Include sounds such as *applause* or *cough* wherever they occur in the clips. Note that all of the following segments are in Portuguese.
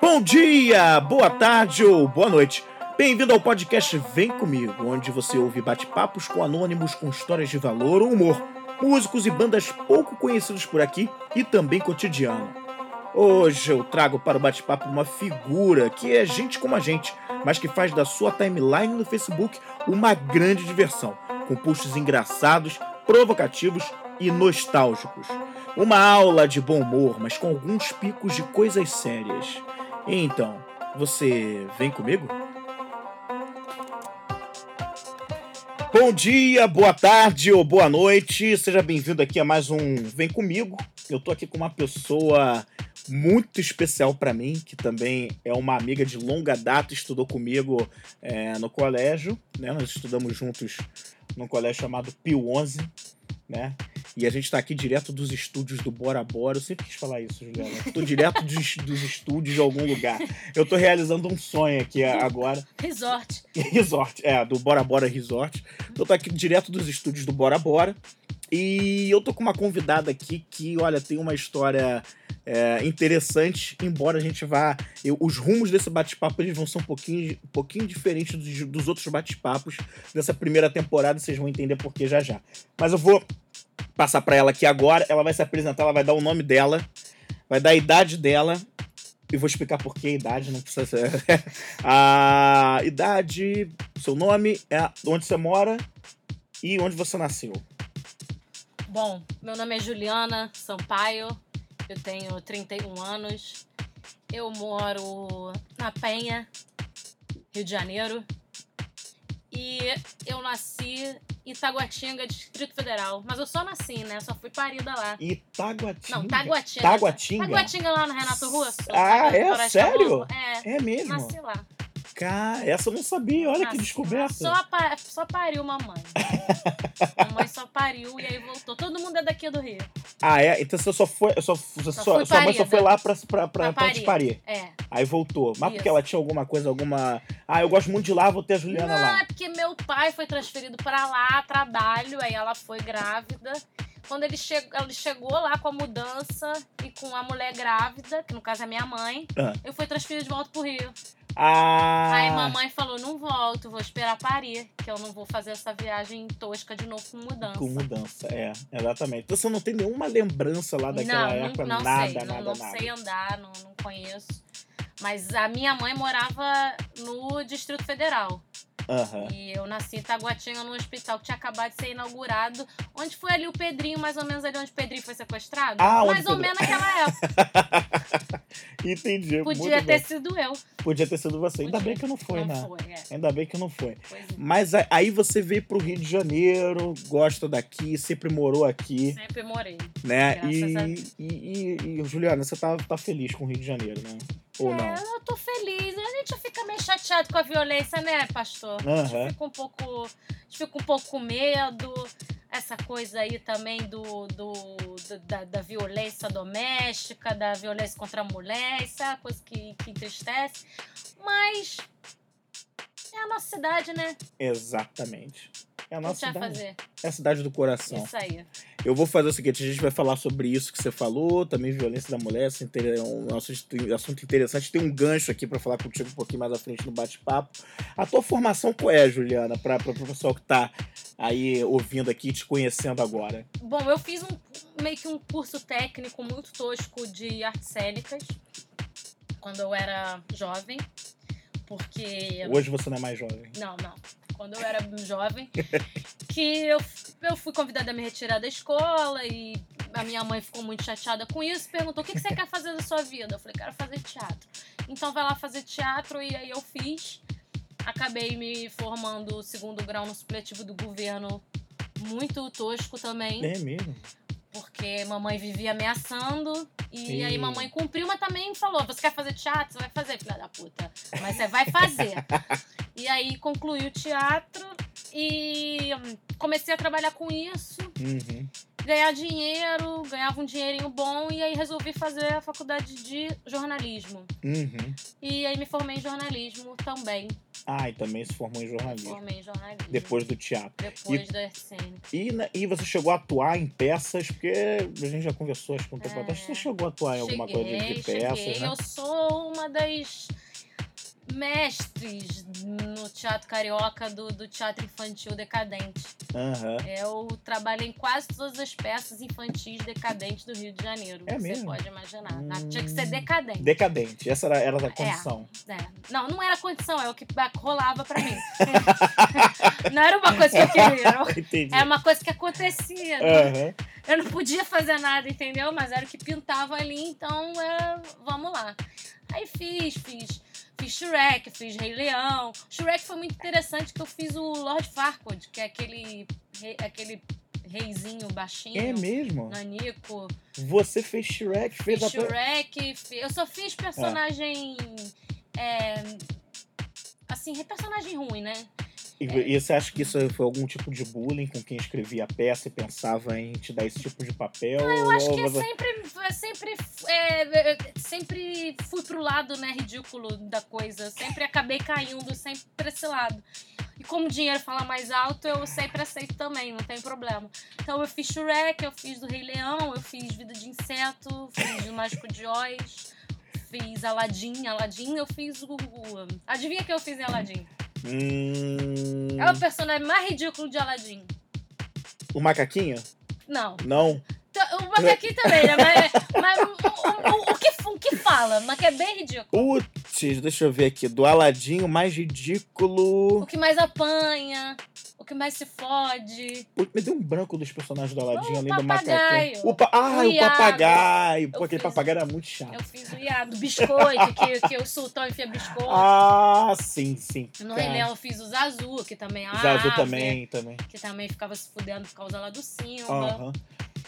Bom dia, boa tarde ou boa noite. Bem-vindo ao podcast Vem Comigo, onde você ouve bate-papos com anônimos com histórias de valor ou humor, músicos e bandas pouco conhecidos por aqui e também cotidiano. Hoje eu trago para o bate-papo uma figura que é gente como a gente, mas que faz da sua timeline no Facebook uma grande diversão, com posts engraçados, provocativos e nostálgicos. Uma aula de bom humor, mas com alguns picos de coisas sérias. Então, você vem comigo? Bom dia, boa tarde ou boa noite. Seja bem-vindo aqui a mais um Vem Comigo. Eu tô aqui com uma pessoa muito especial para mim, que também é uma amiga de longa data, estudou comigo é, no colégio, né? Nós estudamos juntos num colégio chamado Pio 11, né? E a gente está aqui direto dos estúdios do Bora Bora. Eu sempre quis falar isso, Juliana. Estou direto dos, dos estúdios de algum lugar. Eu estou realizando um sonho aqui agora. Resort. *laughs* Resort, é, do Bora Bora Resort. Eu tô aqui direto dos estúdios do Bora Bora. E eu tô com uma convidada aqui que, olha, tem uma história é, interessante, embora a gente vá. Eu, os rumos desse bate-papo eles vão ser um pouquinho, um pouquinho diferentes dos, dos outros bate-papos dessa primeira temporada, vocês vão entender por que já já. Mas eu vou passar para ela aqui agora, ela vai se apresentar, ela vai dar o nome dela, vai dar a idade dela. E vou explicar por que a idade, não precisa ser. *laughs* a idade, seu nome, é onde você mora e onde você nasceu. Bom, meu nome é Juliana Sampaio, eu tenho 31 anos, eu moro na Penha, Rio de Janeiro, e eu nasci Itaguatinga, Distrito Federal. Mas eu só nasci, né? Só fui parida lá. Itaguatinga? Não, Taguatinga. Taguatinga? Taguatinga lá no Renato Russo. Ah, é? Sério? É. É mesmo? Nasci lá. Cara, essa eu não sabia. Olha que descoberta. Só, pa só pariu mamãe. *laughs* mamãe só pariu e aí voltou. Todo mundo é daqui do Rio. Ah, é? Então você só foi. Só, só, sua, sua mãe só parida. foi lá pra, pra, pra, Pra te parir. É. Aí voltou. Mas porque Isso. ela tinha alguma coisa, alguma. Ah, eu gosto muito de lá, vou ter a Juliana Não, lá. é porque meu pai foi transferido pra lá trabalho, aí ela foi grávida. Quando ele, che ele chegou lá com a mudança e com a mulher grávida, que no caso é minha mãe, Ah. eu fui transferida de volta pro Rio. Ah. Aí mamãe falou: não volto, vou esperar parir, que eu não vou fazer essa viagem tosca de novo com mudança. Com mudança, é, exatamente. Então você não tem nenhuma lembrança lá daquela não, época, não, não nada, sei, nada, não, não nada. sei andar, não, não conheço. Mas a minha mãe morava no Distrito Federal. Aham. E eu nasci em Taguatinga, num hospital que tinha acabado de ser inaugurado. Onde foi ali o Pedrinho, mais ou menos ali onde o Pedrinho foi sequestrado? Ah, mais ou menos naquela época. *laughs* Entendi. Podia ter bom. sido eu. Podia ter sido você. Ainda Podia. bem que não foi, não né? foi, é. Ainda bem que não foi. É. Mas a- aí você veio pro Rio de Janeiro, gosta daqui, sempre morou aqui, Sempre morei. né? A E, Deus. e, e, e, Juliana, você tá, tá feliz com o Rio de Janeiro, né? Ou É, não? eu tô feliz. A gente fica meio chateado com a violência, né, pastor? A Aham. gente fica um pouco. A gente fica um pouco com medo. Essa coisa aí também do, do, do- da, da violência doméstica, da violência contra a mulher, uma coisa que, que entristece. Mas é a nossa cidade, né? Exatamente. É a nossa cidade. fazer? É a cidade do coração. Isso aí. Eu vou fazer o seguinte: a gente vai falar sobre isso que você falou, também violência da mulher, é um assunto, interessante. Tem um gancho aqui pra falar contigo um pouquinho mais à frente no bate-papo. A tua formação qual é, Juliana, para o pessoal que tá aí ouvindo aqui, te conhecendo agora? Bom, eu fiz um meio que um curso técnico muito tosco de artes cênicas quando eu era jovem. Porque. Hoje você não é mais jovem. Não, não. Quando eu era jovem, *laughs* que eu, eu fui convidada a me retirar da escola e a minha mãe ficou muito chateada com isso. Perguntou: o que que você *laughs* quer fazer da sua vida? Eu falei: quero fazer teatro. Então vai lá fazer teatro e aí eu fiz. Acabei me formando segundo grau no supletivo do governo, muito tosco também, É mesmo? Porque mamãe vivia ameaçando. E aí mamãe cumpriu, mas também falou: você quer fazer teatro? Você vai fazer, filha da puta. Mas você vai fazer. *laughs* e aí concluí o teatro e comecei a trabalhar com isso. Uhum. Ganhar dinheiro, ganhava um dinheirinho bom e aí resolvi fazer a faculdade de jornalismo. Uhum. E aí me formei em jornalismo também. Ah, e também se formou em jornalismo. formei em jornalismo. Depois do teatro. Depois da SCN. E, na- e você chegou a atuar em peças, porque a gente já conversou acho que um tempo É. atrás. Você chegou a atuar em alguma coisa de, de peças, cheguei. né? Eu sou uma das mestres no teatro carioca do, do teatro infantil decadente. Aham. Eu trabalhei em quase todas as peças infantis decadentes do Rio de Janeiro. É você mesmo? pode imaginar. Na- Hum. Tinha que ser decadente. Decadente, essa era, era a condição. É. Não, não era condição, é o que rolava pra mim. *laughs* não era uma coisa que eu queria, era- *laughs* Entendi. era uma coisa que acontecia. Aham. Eu não podia fazer nada, entendeu? Mas era o que pintava ali, então era, vamos lá. Aí fiz, fiz. Fiz Shrek, fiz Rei Leão. Shrek foi muito interessante que eu fiz o Lord Farquaad, que é aquele, rei- aquele reizinho baixinho. É mesmo? Nanico. Você fez Shrek, fez Fiz a. Shrek. fi- Eu só fiz personagem. é, assim, personagem ruim, né? E, e você acha que isso foi algum tipo de bullying com quem escrevia a peça e pensava em te dar esse tipo de papel? Eu acho que é sempre, é sempre, é, é, sempre fui pro lado, né, ridículo da coisa. Sempre acabei caindo sempre pra esse lado. E como o dinheiro fala mais alto, eu sempre aceito também, não tem problema. Então eu fiz Shrek, eu fiz do Rei Leão, eu fiz Vida de Inseto, fiz o Mágico de Oz, fiz Aladdin. Aladdin eu fiz o... o- Adivinha que eu fiz em Aladdin? Hum, É o personagem mais ridículo de Aladdin. O macaquinho? Não. Não. O macaquinho também, né? Mas, mas o, o- o- que, o que fala, mas que é bem ridículo. Putz, deixa eu ver aqui. Do Aladinho mais ridículo. O que mais apanha, o que mais se fode. Putz, me deu um branco dos personagens do Aladinho, O do papagaio. macaquinho. O pa... Ah, O o, Iago. papagaio. Pô, aquele papagaio era muito chato. Eu fiz o iado, biscoito, que, que o sultão enfia biscoito. Ah, sim, sim. no Rei Leão eu fiz o Zazu, que também é uma Zazu ave, também, também. Que também ficava se fudendo por causa lá do Simba. Aham.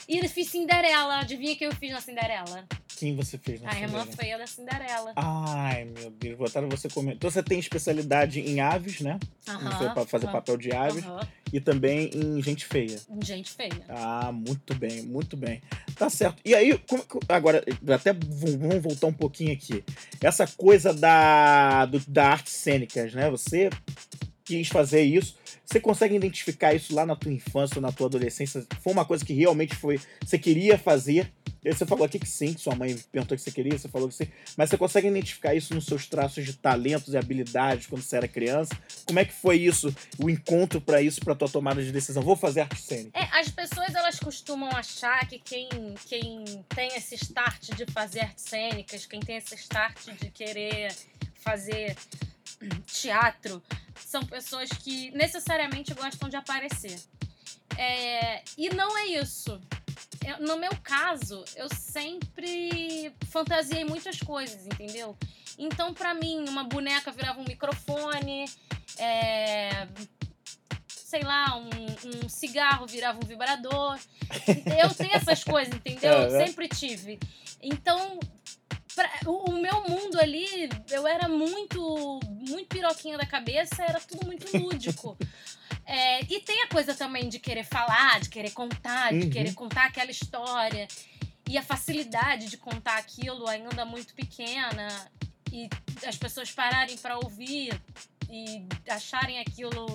E eu fiz Cinderela. Adivinha quem eu fiz na Cinderela? Quem você fez na a irmã Cinderela? feia da Cinderela. Ai, meu Deus, botaram você comer. Então você tem especialidade em aves, né? Aham. Você pra fazer aham, papel de aves. aham. E também em gente feia. Gente feia. Ah, muito bem, muito bem. Tá certo. E aí, como que- agora, até vamos voltar um pouquinho aqui. Essa coisa da, do- da artes cênicas, né? Você quis fazer isso. Você consegue identificar isso lá na tua infância, na tua adolescência? Foi uma coisa que realmente foi. Você queria fazer. E aí Você falou aqui que sim, que sua mãe perguntou que você queria, você falou que sim. Mas você consegue identificar isso nos seus traços de talentos e habilidades quando você era criança? Como é que foi isso, o encontro pra isso, pra tua tomada de decisão? Vou fazer arte cênica. É, as pessoas elas costumam achar que quem, quem tem esse start de fazer artes cênicas, quem tem esse start de querer fazer teatro, são pessoas que necessariamente gostam de aparecer. É, e não é isso. Eu- no meu caso, eu sempre fantasiei muitas coisas, entendeu? Então, pra mim, uma boneca virava um microfone, é, sei lá, um, um cigarro virava um vibrador. Eu tenho essas coisas, entendeu? *laughs* Eu é. sempre tive. Então, pra- o, o meu mundo ali, eu era muito, muito piroquinha da cabeça, era tudo muito *laughs* lúdico. É, e tem a coisa também de querer falar, de querer contar, de Uhum. querer contar aquela história. E a facilidade de contar aquilo ainda muito pequena. E as pessoas pararem para ouvir e acharem aquilo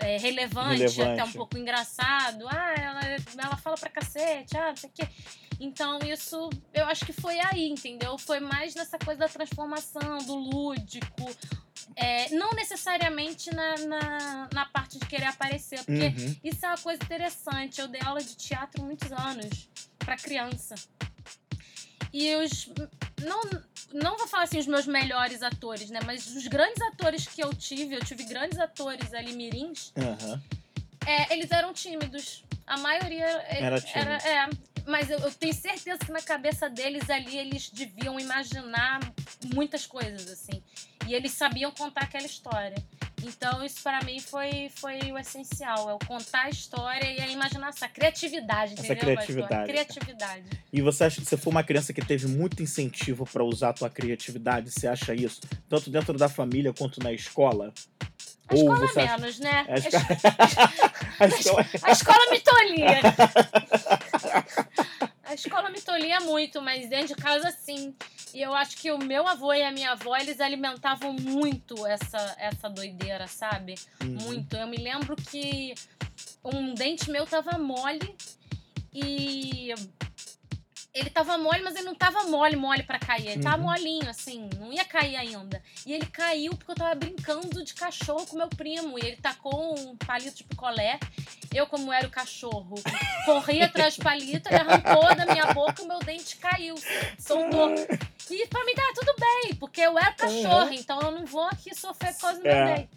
é, relevante, Relevante. até um pouco engraçado. Ah, ela, ela fala pra cacete, ah, não sei o quê. Então, isso eu acho que foi aí, entendeu? Foi mais nessa coisa da transformação, do lúdico. É, não necessariamente na, na, na parte de querer aparecer, porque Uhum. isso é uma coisa interessante. Eu dei aula de teatro muitos anos para criança. E os. Não, não vou falar assim os meus melhores atores, né? Mas os grandes atores que eu tive, eu tive grandes atores ali mirins, Aham. é, eles eram tímidos. A maioria é- Era tímido. é, mas eu, eu tenho certeza que na cabeça deles ali eles deviam imaginar muitas coisas assim. E eles sabiam contar aquela história. Então isso pra mim foi, foi o essencial, é o contar a história e a imaginação, a criatividade, Essa entendeu? Criatividade. Criatividade. E você acha que você foi uma criança que teve muito incentivo pra usar a tua criatividade? Você acha isso? Tanto dentro da família quanto na escola? A Ou escola você acha- menos, né? A escola, *laughs* a escola- *laughs* A escola me tolia. *laughs* A escola me tolia muito, mas dentro de casa sim. E eu acho que o meu avô e a minha avó, eles alimentavam muito essa, essa doideira, sabe? Uhum. Muito. Eu me lembro que um dente meu tava mole e ele tava mole, mas ele não tava mole, mole pra cair. Ele tava Uhum. molinho, assim, não ia cair ainda. E ele caiu porque eu tava brincando de cachorro com meu primo. E ele tacou um palito de picolé. Eu, como era o cachorro, corri *laughs* atrás do palito, ele arrancou da minha boca, o meu dente caiu, soltou. E pra mim tá tudo bem, porque eu era cachorro, então eu não vou aqui sofrer por causa do É. meu dente.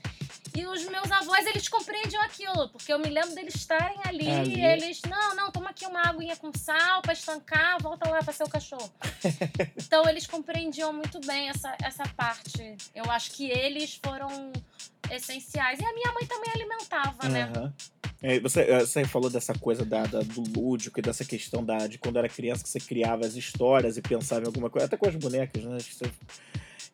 E os meus avós, eles compreendiam aquilo, porque eu me lembro deles estarem ali, Ali. e eles, não, não, toma aqui uma aguinha com sal pra estancar, volta lá pra ser o cachorro. *laughs* então eles compreendiam muito bem essa, essa parte. Eu acho que eles foram essenciais. E a minha mãe também alimentava, né? Aham. É, você, é, você falou dessa coisa da, da- do lúdico e dessa questão da, de quando era criança que você criava as histórias e pensava em alguma coisa, até com as bonecas, né?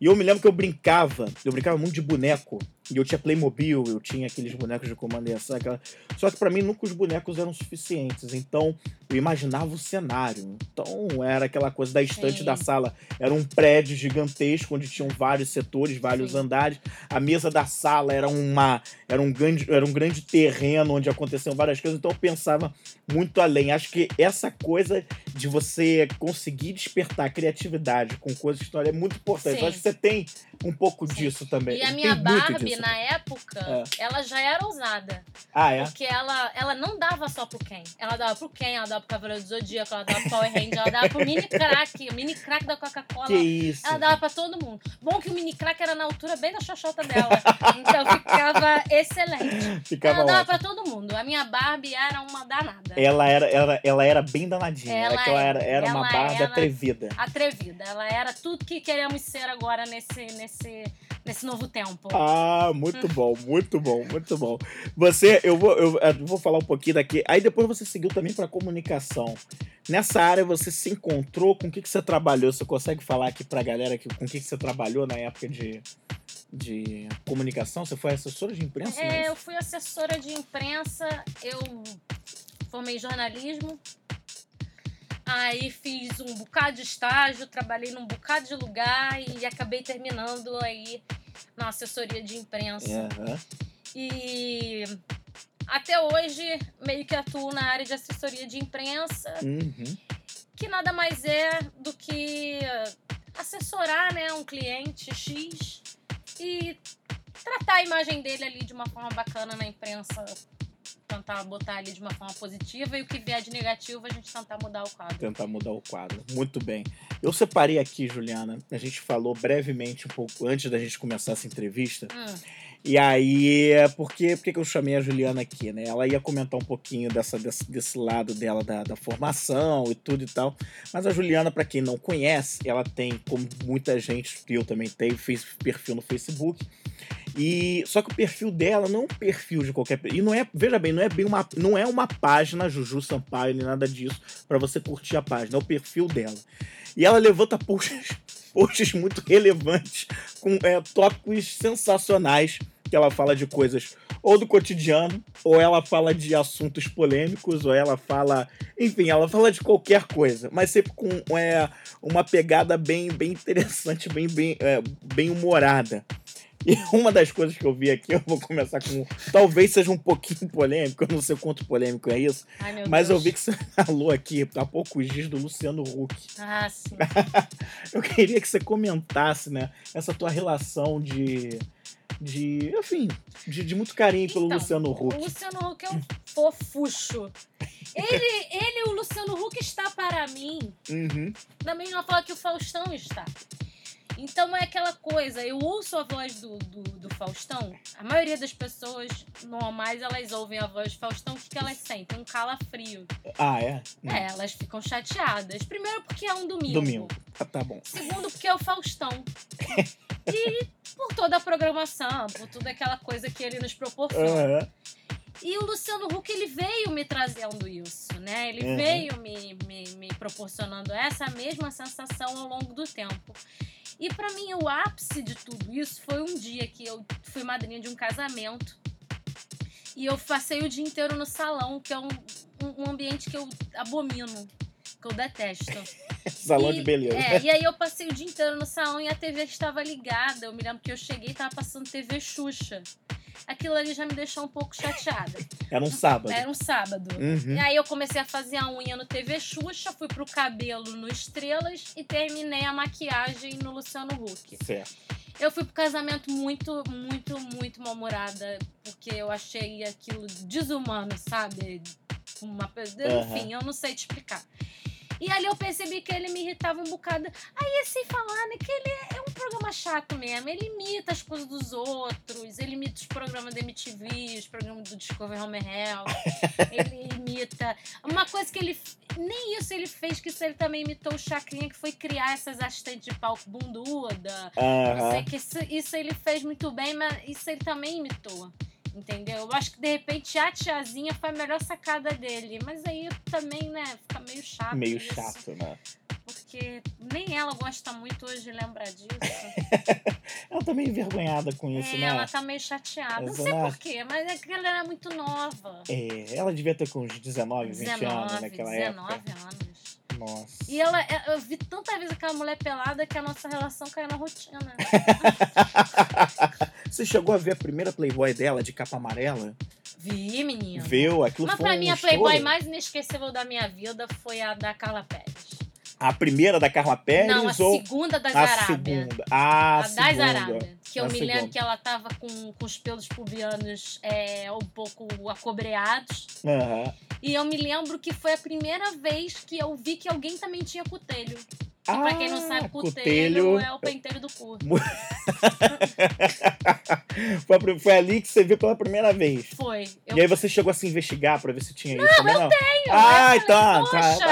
E eu me lembro que eu brincava, eu brincava muito de boneco. E eu tinha Playmobil, eu tinha aqueles bonecos de comando e aquela... Só que pra mim nunca os bonecos eram suficientes. Então eu imaginava o cenário. Então era aquela coisa da estante Sim. da sala. Era um prédio gigantesco onde tinham vários setores, vários Sim. andares. A mesa da sala era uma era um grande era um grande terreno onde aconteciam várias coisas. Então eu pensava muito além. Acho que essa coisa de você conseguir despertar a criatividade com coisas de história é muito importante. Sim. Eu acho que você tem um pouco Sim. disso também. E a Tem minha muito Barbie, na época, ela já era ousada. Ah, é? Porque ela, ela não dava só pro Ken. Ela dava pro Ken, ela dava pro Cavaleiro do Zodíaco, ela dava pro Power Ranger, ela dava pro Mini Crack. O Mini Crack da Coca-Cola. Que isso? Ela dava pra todo mundo. Bom que o Mini Crack era na altura bem da xoxota dela. Então ficava *laughs* excelente. Ficava ela dava ótimo. pra todo mundo. A minha Barbie era uma danada. Ela era, ela, ela era bem danadinha. Ela, Ela ela era, era uma era- atrevida. Atrevida. Ela era tudo que queremos ser agora nesse, nesse, nesse novo tempo. Ah, muito bom, muito bom, muito bom. Você, eu vou, eu, eu vou falar um pouquinho daqui. Aí depois você seguiu também para comunicação. Nessa área você se encontrou, com o que, que você trabalhou? Você consegue falar aqui pra galera que, com o que, que você trabalhou na época de, de comunicação? Você foi assessora de imprensa? É, né? eu fui assessora de imprensa, eu formei jornalismo. Aí fiz um bocado de estágio, trabalhei num bocado de lugar e acabei terminando aí na assessoria de imprensa. Aham. E até hoje meio que atuo na área de assessoria de imprensa, Uhum. que nada mais é do que assessorar né, um cliente X e tratar a imagem dele ali de uma forma bacana na imprensa, tentar botar ali de uma forma positiva e o que vier de negativo a gente tentar mudar o quadro. Tentar mudar o quadro. Muito bem. Eu separei aqui, Juliana. A gente falou brevemente um pouco antes da gente começar essa entrevista. Hum, E aí, porque, porque que eu chamei a Juliana aqui, né? Ela ia comentar um pouquinho dessa, desse, desse lado dela, da, da formação e tudo e tal. Mas a Juliana, para quem não conhece, ela tem, como muita gente, eu também tenho, fez perfil no Facebook. E só que o perfil dela não é um perfil de qualquer e não é, veja bem, não é bem uma não é uma página Juju Sampaio nem nada disso para você curtir a página, é o perfil dela. E ela levanta posts, *laughs* posts muito relevantes com é, tópicos sensacionais que ela fala de coisas ou do cotidiano, ou ela fala de assuntos polêmicos, ou ela fala, enfim, ela fala de qualquer coisa, mas sempre com é, uma pegada bem, bem interessante, bem, bem, é, bem humorada. E *laughs* uma das coisas que eu vi aqui, eu vou começar com. Talvez seja um pouquinho *laughs* polêmico, eu não sei quanto polêmico é isso, ai, meu mas eu Deus. vi que você *laughs* falou aqui há poucos dias do Luciano Huck. Ah, sim. Eu queria que você comentasse, né, essa tua relação de. de. enfim, de, de muito carinho pelo Então, Luciano O Huck. Luciano Huck é um fofucho. Ele, ele, o Luciano Huck está para mim Uhum. da mesma forma que o Faustão está. Então é aquela coisa, eu ouço a voz do, do, do Faustão, a maioria das pessoas normais, elas ouvem a voz do Faustão, o que, que elas sentem? Um calafrio. Ah, é? Hum. É, elas ficam chateadas. Primeiro porque é um domingo. Domingo. Ah, tá bom. Segundo porque é o Faustão. *laughs* E por toda a programação, por toda aquela coisa que ele nos proporciona. Aham. E o Luciano Huck, ele veio me trazendo isso, né? Ele Uhum. veio me, me, me proporcionando essa mesma sensação ao longo do tempo. E pra mim, o ápice de tudo isso foi um dia que eu fui madrinha de um casamento. E eu passei o dia inteiro no salão, que é um, um, um ambiente que eu abomino, que eu detesto. *laughs* Salão E- de beleza. É, e aí eu passei o dia inteiro no salão e a TV estava ligada. Eu me lembro que eu cheguei e tava passando TV Xuxa. Aquilo ali já me deixou um pouco chateada. Era um sábado. Era um sábado. Uhum. E aí eu comecei a fazer a unha no TV Xuxa, fui pro cabelo no Estrelas e terminei a maquiagem no Luciano Huck. Certo. Eu fui pro casamento muito, muito, muito mal-humorada, porque eu achei aquilo desumano, sabe? Uma... Enfim, eu não sei te explicar. E ali eu percebi que ele me irritava um bocado. Aí, assim, falar, né, que ele é um programa chato mesmo. Ele imita as coisas dos outros, ele imita os programas da MTV, os programas do Discovery Home Health. *laughs* ele imita. Uma coisa que ele. Nem isso ele fez, que isso ele também imitou o Chacrinha, que foi criar essas assistentes de palco bunduda. Eu sei que isso, isso ele fez muito bem, mas isso ele também imitou. Entendeu? Eu acho que de repente a tiazinha foi a melhor sacada dele. Mas aí também, né, fica meio chato. Meio isso, chato, né? Porque nem ela gosta muito hoje de lembrar disso. *laughs* Ela tá meio envergonhada com isso, é, né? ela tá meio chateada. Não sei Exato. porquê, mas é que ela era muito nova. É, ela devia ter com uns 19, 20 anos 19, naquela 19 época. anos. Nossa. E ela, é, eu vi tanta vez aquela mulher pelada que a nossa relação caiu na rotina. *laughs* Você chegou a ver a primeira Playboy dela, de capa amarela? Vi, menina. Viu? Aquilo Mas foi pra um mim, a Playboy mais inesquecível da minha vida foi a da Carla Pérez. A primeira da Carla Pérez Não, a ou segunda das a Arábia. segunda? Ah, A a das segunda. Arábia. Que eu A me segunda. lembro que ela tava com, com os pelos pubianos é, um pouco acobreados. Aham. E eu me lembro que foi a primeira vez que eu vi que alguém também tinha cutelho. Que pra quem não Ah, sabe, cutelho, cutelho. é o pentelho do cu. *laughs* Foi, ali que você viu pela primeira vez. Foi. Eu E aí você chegou a se investigar pra ver se tinha isso também? Não, tenho, Ah, eu então. falei, tá. Poxa,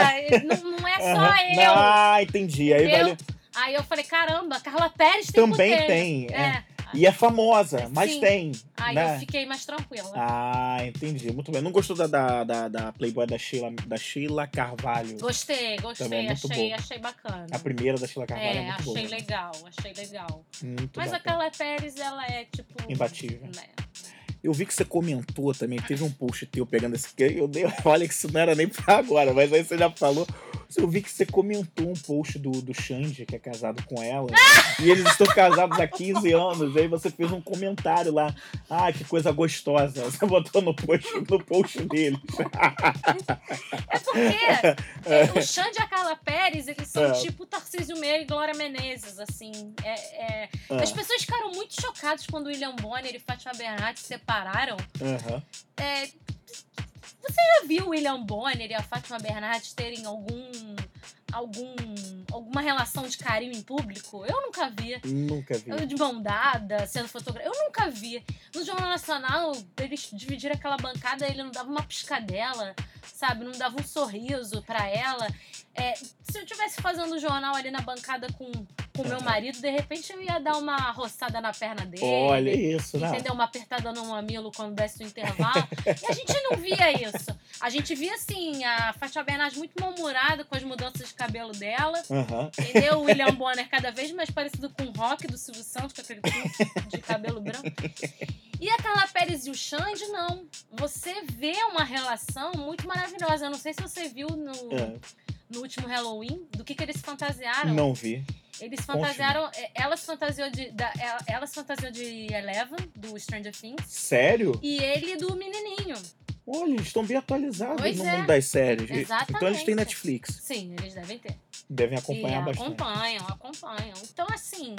não, não é só Aham. eu. Ah, entendi. Aí valeu. Aí eu falei, caramba, Carla Pérez tem Também cutelho. tem, é. É. E é famosa, mas Sim. tem. Aí né? eu fiquei mais tranquila. Ah, entendi. Muito bem. Não gostou da, da, da, da Playboy da Sheila, da Sheila Carvalho? Gostei, Também gostei, é muito achei, boa. achei bacana. A primeira da Sheila Carvalho é, É, muito achei boa. legal, achei legal. Muito Mas a bacana. Carla Pérez, ela é tipo. Imbatível. Né? Eu vi que você comentou também, teve um post teu pegando esse. Eu dei, *laughs* olha que isso não era nem pra agora, mas aí você já falou. Eu vi que você comentou um post do, do Xande, que é casado com ela. e eles estão casados há 15 anos. Aí você fez um comentário lá. Ah, que coisa gostosa. Você botou no post, no post deles. *laughs* É porque é, o Xande e a Carla Pérez, eles são É. tipo Tarcísio Meira e Glória Menezes, assim. É, é- Ah, As pessoas ficaram muito chocadas quando o William Bonner e Fátima Bernardes se separaram. aham. É, você já viu o William Bonner e a Fátima Bernardes terem algum. algum. alguma relação de carinho em público? Eu nunca vi. Nunca vi. Eu de mão dada, sendo fotografado. Eu nunca vi. No Jornal Nacional, eles dividiram aquela bancada, ele não dava uma piscadela, sabe? Não dava um sorriso pra ela. É, se eu tivesse fazendo o jornal ali na bancada com o meu Uhum. marido, de repente eu ia dar uma roçada na perna dele. Olha isso, né? Entendeu? Uma apertada no mamilo quando desse o intervalo. e a gente não via isso. A gente via, assim, a Fátima Bernardes muito mal-humorada com as mudanças de cabelo dela. Aham. Entendeu? O William Bonner cada vez mais parecido com o Rock do Silvio Santos, com aquele de cabelo branco. E a Carla Pérez e o Xande, não. Você vê uma relação muito maravilhosa. Eu não sei se você viu no, É, no último Halloween do que, que eles fantasiaram. Não vi. Eles fantasiaram. é, Ela se fantasiou de. Da, ela, ela se fantasiou de Eleven, do Stranger Things. Sério? E ele do menininho. Olha, eles estão bem atualizados Pois no é. mundo das séries. Exatamente. Então eles têm Netflix. Sim, eles devem ter. Devem acompanhar e bastante. acompanham, acompanham. Então, assim,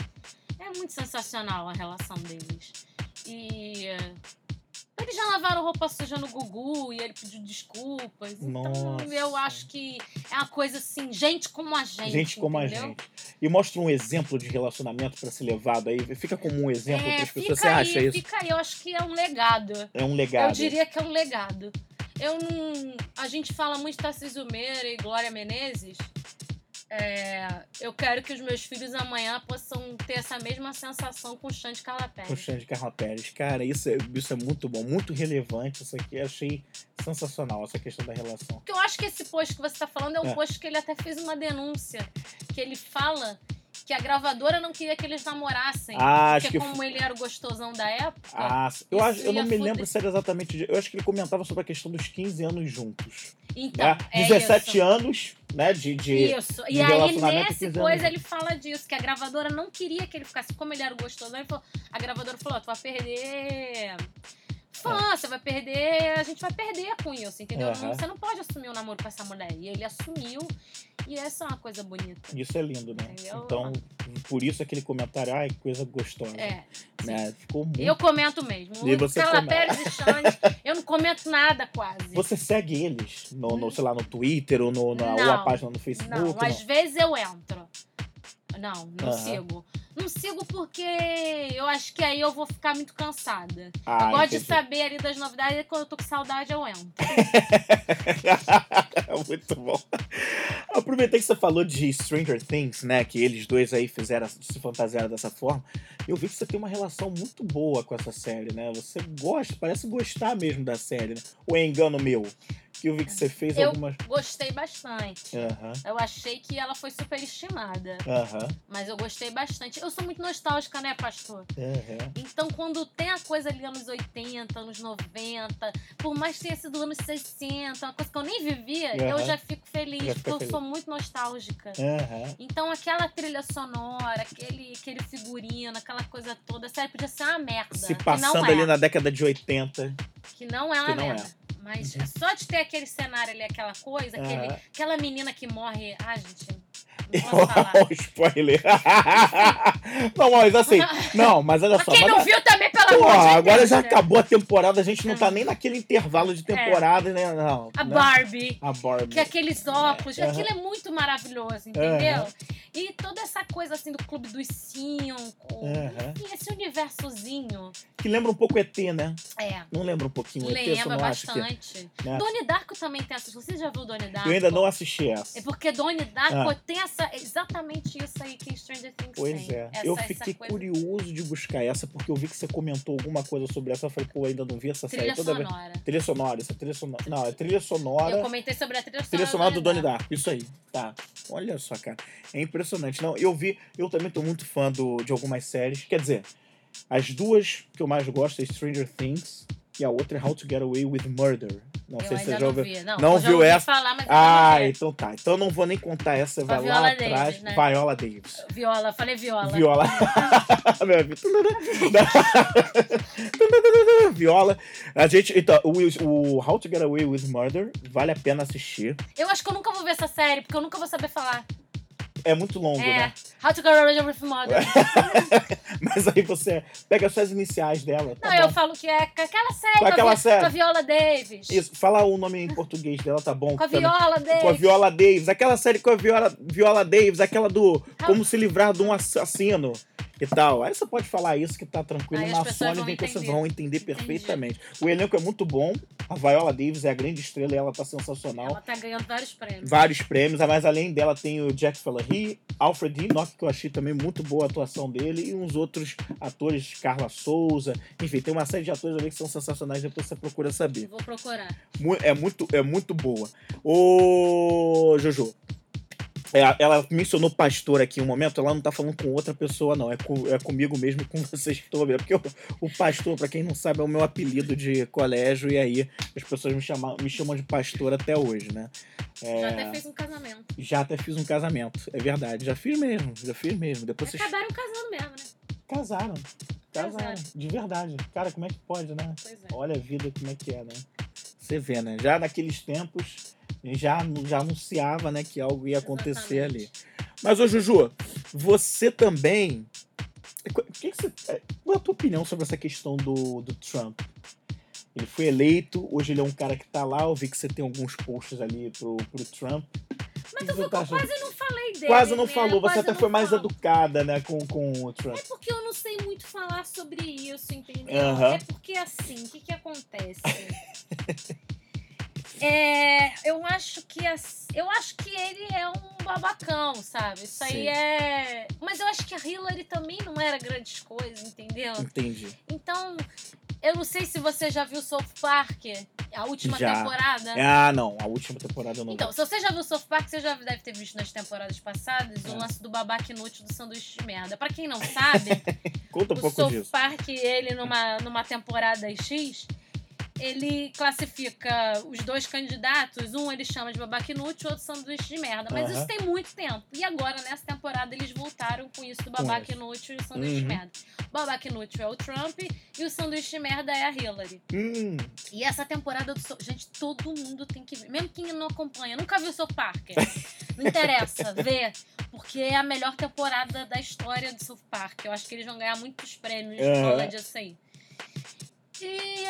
é muito sensacional a relação deles. E eles já lavaram roupa suja no Gugu e ele pediu desculpas. Então, Nossa. eu acho que é uma coisa assim, gente como a gente. Gente como entendeu? a gente. E mostra um exemplo de relacionamento pra ser levado aí. Fica como um exemplo É, para as pessoas. Você aí, acha isso? fica aí. Eu acho que é um legado. É um legado. Eu diria que é um legado. Eu não. A gente fala muito de Tarcísio Meira e Glória Menezes. É, eu quero que os meus filhos amanhã possam ter essa mesma sensação com o Xande Carla Pérez. Com o Xande Carla Pérez. Cara, isso é, isso é muito bom, muito relevante. Isso aqui eu achei sensacional, essa questão da relação. Porque eu acho que esse post que você está falando é um É. post que ele até fez uma denúncia. Que ele fala que a gravadora não queria que eles namorassem. Ah, acho porque que. como ele era o gostosão da época. Ah, eu, acho, eu não me lembro se era exatamente. Eu acho que ele comentava sobre a questão dos 15 anos juntos. Então, né? é 17 isso. anos, né? De. de... Isso. de E aí, nesse 15 coisa, ele fala disso, que a gravadora não queria que ele ficasse. Como ele era gostoso, ele falou, a gravadora falou: "Ó, tu vai perder. Fã, você vai perder. A gente vai perder com isso, entendeu? Aham. Você não pode assumir o namoro com essa mulher. E ele assumiu. E essa é uma coisa bonita. Isso é lindo, né? Entendeu? Então, por isso aquele comentário, ai, que coisa gostosa. É. Né? Ficou muito. Eu comento mesmo. E você Carla comenta. Pérez e Xande, eu não comento nada quase. Você segue eles no, no, sei lá, no Twitter ou no, na, ou a Não. página no Facebook? Não, às vezes eu entro. Não, não Aham. sigo. Não sigo porque eu acho que aí eu vou ficar muito cansada. Ah, eu gosto entendi. de saber ali das novidades e quando eu tô com saudade eu entro. *laughs* Muito bom. Aproveitei que você falou de Stranger Things, né? Que eles dois aí fizeram, se fantasiaram dessa forma. Eu vi que você tem uma relação muito boa com essa série, né? Você gosta, parece gostar mesmo da série, né? Ou é engano meu? Que eu vi que você fez Eu- algumas. Gostei bastante. Aham, Eu achei que ela foi superestimada. aham, Mas eu gostei bastante. Eu sou muito nostálgica, né, pastor? aham. Então, quando tem a coisa ali anos 80, anos 90, por mais que tenha sido anos 60, uma coisa que eu nem vivia, eu já fico feliz, Já porque fica eu feliz. sou muito nostálgica. Então, aquela trilha sonora, aquele, aquele figurino, aquela coisa toda, sério, podia ser uma merda. Se passando não é, ali na década de 80. Que não é uma que não é. Mas só de ter aquele cenário ali, aquela coisa, aquele, Aham. aquela menina que morre. Ah, gente, não posso falar. Olha o spoiler. *laughs* não, mas assim. Não, mas olha só. quem mas- não viu também, pelo Pô, amor de Deus. agora já né? acabou a temporada, a gente não tá nem naquele intervalo de É. temporada, né? Não. A né? Barbie. A Barbie. Que aqueles óculos, Aham. aquilo é muito maravilhoso, entendeu? E toda essa coisa assim do Clube dos Cinco, enfim, esse universozinho. Que lembra um pouco ET, né? É, Não lembra um pouquinho o ET, lembra acha que... bastante. né? Donnie Darko também tem essas. Você já viu Donnie Darko? Eu ainda não assisti essa. É porque Donnie Darko Ah. tem essa, exatamente isso aí que Stranger Things Pois tem. é. Essa- eu essa fiquei curioso de buscar essa, porque eu vi que você comentou alguma coisa sobre essa. Eu falei, pô, ainda não vi essa série Trilha toda vez. sonora. Trilha sonora, essa trilha sonora. Não, é trilha sonora. Eu comentei sobre a trilha sonora. Trilha sonora do Donnie. Darko, isso aí. Tá. Olha só, cara. É impressionante. Não, eu vi, eu também tô muito fã do, de algumas séries. Quer dizer, as duas que eu mais gosto é Stranger Things e a outra é How to Get Away with Murder. Não Eu sei se você já ouviu. vi. Não, não viu essa? falar, Ah, então tá. Então eu não vou nem contar essa, vai lá Viola atrás. Davis, né? Viola Davis. Viola, falei viola. Viola. *laughs* *laughs* Viola. A gente. Então, o, o How to Get Away with Murder vale a pena assistir. Eu acho que eu nunca vou ver essa série, porque eu nunca vou saber falar. É muito longo, É. né? How to Get Away with Mother. Mas aí você pega só as iniciais dela. Tá Não, bom. eu falo que é com aquela série. Com aquela Vi- série. Com a Viola Davis. Isso, fala o nome em português dela, tá bom? Com a. Viola Davis. Com a Viola Davis. Aquela série com a Viola, Viola Davis, aquela do Como se livrar de um assassino e tal. Aí você pode falar isso que tá tranquilo. Aí Na Sony que vocês vão entender perfeitamente. O elenco é muito bom. A Viola Davis é a grande estrela e ela tá sensacional. Ela tá ganhando vários prêmios. Vários prêmios, mas além dela tem o Jack Falahy, Alfred Enoch, que eu achei também muito boa a atuação dele, e uns outros atores, Carla Souza, enfim, tem uma série de atores ali que são sensacionais, depois você procura saber. Vou procurar. É muito, é muito boa. Ô, Jojo, ela mencionou pastor aqui um momento, ela não tá falando com outra pessoa, não. É, com- é comigo mesmo e com *laughs* vocês que estão vendo. Porque o, o pastor, pra quem não sabe, é o meu apelido de colégio, e aí as pessoas me chamam, me chamam de pastor até hoje, né? É, Já até fez um casamento. já até fiz um casamento, é verdade. Já fiz mesmo, já fiz mesmo. Depois vocês Acabaram casando mesmo, né? casaram. Casaram, Casaram. de verdade. Cara, como é que pode, né? Pois é. Olha a vida como é que é, né? Você vê, né? Já naqueles tempos, já, já anunciava, né, que algo ia acontecer Exatamente. ali. Mas, ô Juju, você também... Que que você... é, Qual é a tua opinião sobre essa questão do, do Trump? Ele foi eleito, hoje ele é um cara que tá lá, eu vi que você tem alguns posts ali pro, pro Trump. Mas eu, tá quase não falei dele. Quase não né? falou, você até foi mais falo. educada, né, com, com o Trump. É porque eu não sei muito falar sobre isso, entendeu? Aham. É porque assim, o que que acontece? *laughs* É, eu acho que as- eu acho que ele é um babacão, sabe? Isso Sim. aí é. Mas eu acho que a Hillary também não era grandes coisas, entendeu? Entendi. Então, eu não sei se você já viu South Park. A última Já. temporada. Ah, não. A última temporada eu não Então, se você já viu o South Park, você já deve ter visto nas temporadas passadas É. o lance do babaca inútil do sanduíche de merda. Pra quem não sabe, *laughs* Conta um o pouco South disso. Park, ele numa, numa temporada X, ele classifica os dois candidatos, um ele chama de babaca inútil, outro sanduíche de merda. Mas Aham. isso tem muito tempo. E agora, nessa temporada, eles voltaram com isso do babaca inútil e o sanduíche de Uhum. merda. O babaca inútil é o Trump e o sanduíche de merda é a Hillary. Hum, E essa temporada do. Gente, todo mundo tem que ver. Mesmo quem não acompanha, nunca viu o South Park. Não interessa, *laughs* vê. Porque é a melhor temporada da história do South Park. Eu acho que eles vão ganhar muitos prêmios Aham. por causa disso aí. E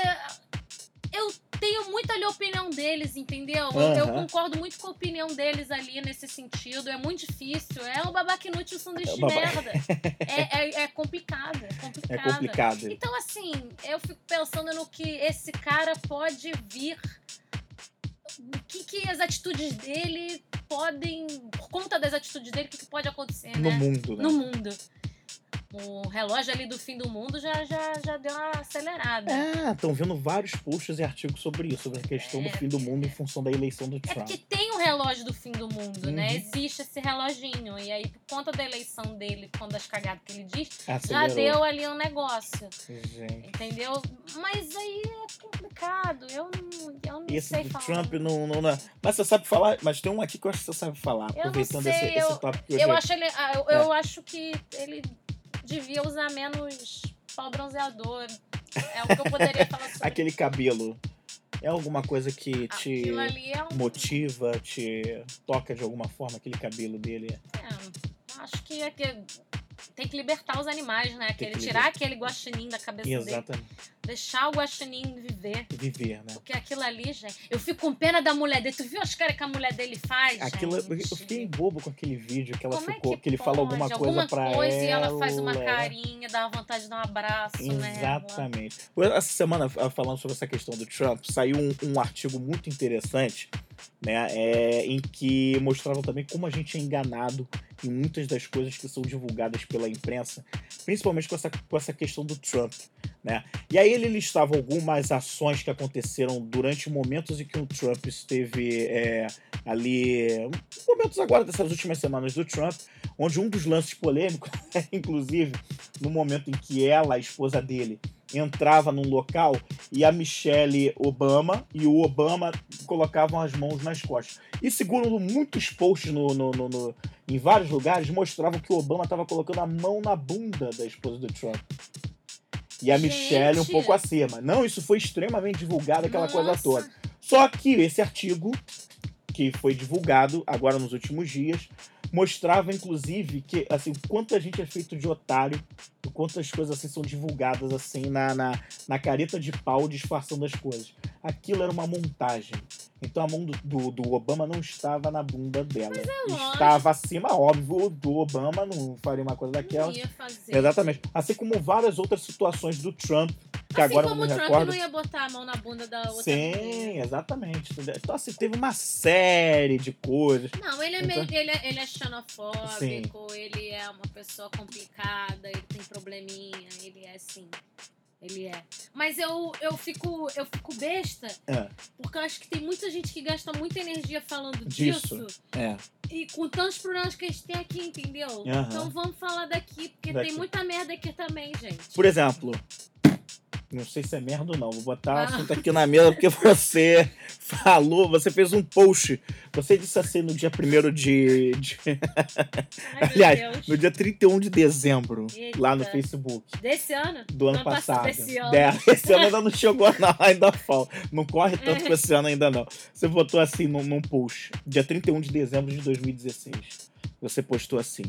eu tenho muito ali a opinião deles, entendeu? Eu- Eu concordo muito com a opinião deles ali nesse sentido. É muito difícil. É um babaca inútil o sanduíche É de merda. *laughs* É, é, é complicado. É complicado. é complicado. Então, assim, eu fico pensando no que esse cara pode vir. O que, que as atitudes dele podem. Por conta das atitudes dele, o que, que pode acontecer, No né? mundo, né? No mundo. O relógio ali do fim do mundo já, já, já deu uma acelerada. É, estão vendo vários posts e artigos sobre isso, sobre a questão do É. fim do mundo em função da eleição do É Trump. porque tem um relógio do fim do mundo, né? Uhum. Existe esse reloginho. E aí, por conta da eleição dele, por conta das cagadas que ele diz, já Acelerou. deu ali um negócio. Gente. Entendeu? Mas aí é complicado. Eu não, eu não esse sei do falar. Trump não, não, não- Mas você sabe falar, mas tem um aqui que eu acho que você sabe falar, Eu aproveitando esse, eu- esse tópico que eu, Eu já- acho, ele, ah, eu, eu acho que ele devia usar menos pau bronzeador. É o que eu poderia falar *laughs* sobre Aquele cabelo é alguma coisa que te Aquilo ali é um. motiva, te toca de alguma forma, aquele cabelo dele? É, acho que, é que tem que libertar os animais, né? Aquele, que tirar aquele guaxinim da cabeça dele. Exatamente. Deixar o guaxinim viver. Viver, né? Porque aquilo ali, gente. Eu fico com pena da mulher dele. Tu viu as caras que a mulher dele faz? Aquilo, gente? eu fiquei bobo com aquele vídeo que ela Como é ficou, que que, ele fala alguma coisa Alguma pra coisa ela. e ela faz uma carinha, dá uma vontade de dar um abraço, né? Exatamente. Essa semana, ah, falando sobre essa questão do Trump, saiu um, um artigo muito interessante, né? É, em que mostrava também como a gente é enganado em muitas das coisas que são divulgadas pela imprensa, principalmente com essa, com essa questão do Trump. Né? E aí ele listava algumas ações que aconteceram durante momentos em que o Trump esteve é, ali. Momentos agora dessas últimas semanas do Trump, onde um dos lances polêmicos, *laughs* inclusive, no momento em que ela, a esposa dele, entrava num local e a Michelle Obama e o Obama colocavam as mãos nas costas. E segundo muitos posts no, no- no- no- em vários lugares, mostravam que o Obama estava colocando a mão na bunda da esposa do Trump. E a Gente! Michelle um pouco acima. Não, isso foi extremamente divulgado, aquela coisa Nossa. toda. Só que esse artigo, que foi divulgado agora nos últimos dias, mostrava inclusive que, assim, quanto a gente é feito de otário, o quanto as coisas assim são divulgadas assim na, na, na careta de pau disfarçando as coisas. Aquilo era uma montagem. Então a mão do, do, do Obama não estava na bunda dela. é lógico. estava acima, óbvio, do Obama, não faria uma coisa Não daquela. ia fazer. Exatamente. Assim como várias outras situações do Trump, que assim agora como não o Trump recordo. não ia botar a mão na bunda da outra mulher. Sim, exatamente. entendeu? Então, assim, teve uma série de coisas. Não, ele é, Então- meio, ele, é, ele é xenofóbico, ele é uma pessoa complicada, ele tem probleminha, ele é assim. Ele é. Mas eu, eu, fico, eu fico besta, É. porque eu acho que tem muita gente que gasta muita energia falando Disso. disso. É. E com tantos problemas que a gente tem aqui, entendeu? Então vamos falar daqui, porque Daqui. tem muita merda aqui também, gente. Por exemplo, não sei se é merda ou não, vou botar o Ah. assunto aqui na mesa porque você *laughs* falou, você fez um post. Você disse assim no dia 1 de. de- *laughs* Ai, aliás, no dia 31 de dezembro, Eita. lá no Facebook. Desse ano? Do ano Ano passado, passado. desse ano. É, esse ano ainda não chegou, não, ainda falta. Não corre tanto *laughs* com esse ano ainda, não. Você botou assim num, num post, dia 31 de dezembro de 2016. Você postou assim: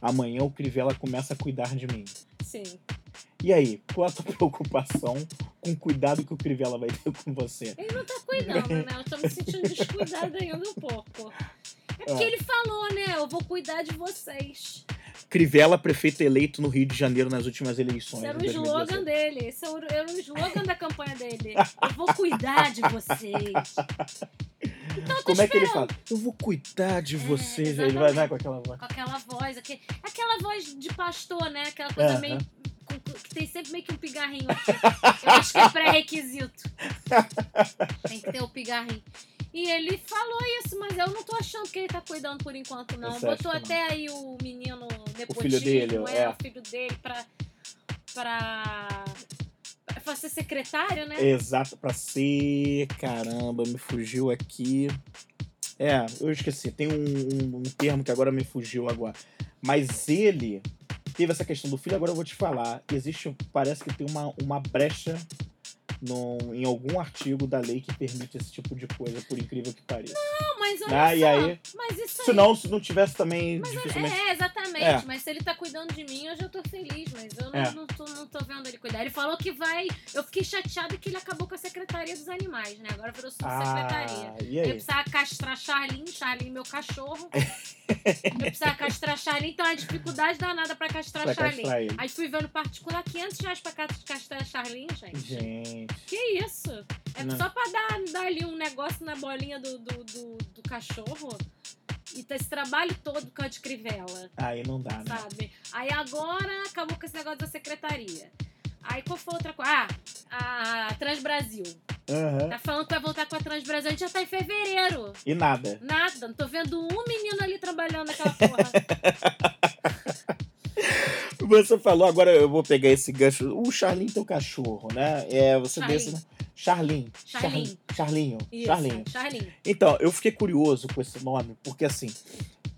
amanhã o Crivella começa a cuidar de mim. Sim. E aí, qual a tua *laughs* preocupação com o cuidado que o Crivella vai ter com você? Ele não tá cuidando, né? Eu tô me sentindo descuidada ainda um pouco. É porque É. ele falou, né? Eu vou cuidar de vocês. Crivella, prefeito eleito no Rio de Janeiro nas últimas eleições. Esse era o slogan 2016. dele. Esse era o- slogan da campanha dele. Eu vou cuidar de vocês. Então Como é que ele fala? Eu vou cuidar de É, vocês. Ele vai exatamente. né, com aquela voz. Com aquela voz, aquele, aquela voz de pastor, né? Aquela coisa Aham. meio. que tem sempre meio que um pigarrinho aqui. Eu acho que é pré-requisito. Tem que ter o pigarrinho. E ele falou isso, mas eu não tô achando que ele tá cuidando por enquanto, não. Você acha Botou não? até aí o menino nepotismo, filho dele, é, é. o filho dele pra. pra. pra ser secretário, né? Exato, pra ser. Caramba, me fugiu aqui. É, eu esqueci. Tem um, um- um termo que agora me fugiu agora. Mas ele teve essa questão do filho, agora eu vou te falar. Existe, parece que tem uma, uma brecha no, em algum artigo da lei que permite esse tipo de coisa, por incrível que pareça. Não, mas olha Ah, só. e aí? Mas isso aí. Se não, se não tivesse também, dificilmente. É, exatamente. É. Mas se ele tá cuidando de mim, eu já tô feliz. Mas eu não, É. não, tô, não tô vendo ele cuidar. Ele falou que vai. Eu fiquei chateada que ele acabou com a Secretaria dos Animais, né? Agora virou subsecretaria. Ah, e Eu aí? precisava castrar Charlin, Charlin, meu cachorro. *laughs* eu precisava castrar Charlin, então é uma dificuldade danada pra castrar Pra Charlin. castrar. Aí fui ver no particular 500 reais pra ca- castrar Charlin, gente. Gente. Que isso? É Não. só pra dar, dar ali um negócio na bolinha do, do, do, do cachorro. E tá esse trabalho todo com a de crivela, Aí não dá, né? sabe? Aí agora acabou com esse negócio da secretaria. Aí qual foi outra coisa? Ah, a Transbrasil. Aham. Tá falando que vai voltar com a Transbrasil. A gente já tá em fevereiro. E nada. Nada, não tô vendo um menino ali trabalhando naquela porra. *laughs* *laughs* Você falou, agora eu vou pegar esse gancho. O Charlinho teu cachorro, né? É, você Charlinho. desse, né? Charlinho. Charlinho. Charlinho. Isso, Charlinho. Charlinho. Então, eu fiquei curioso com esse nome, porque assim,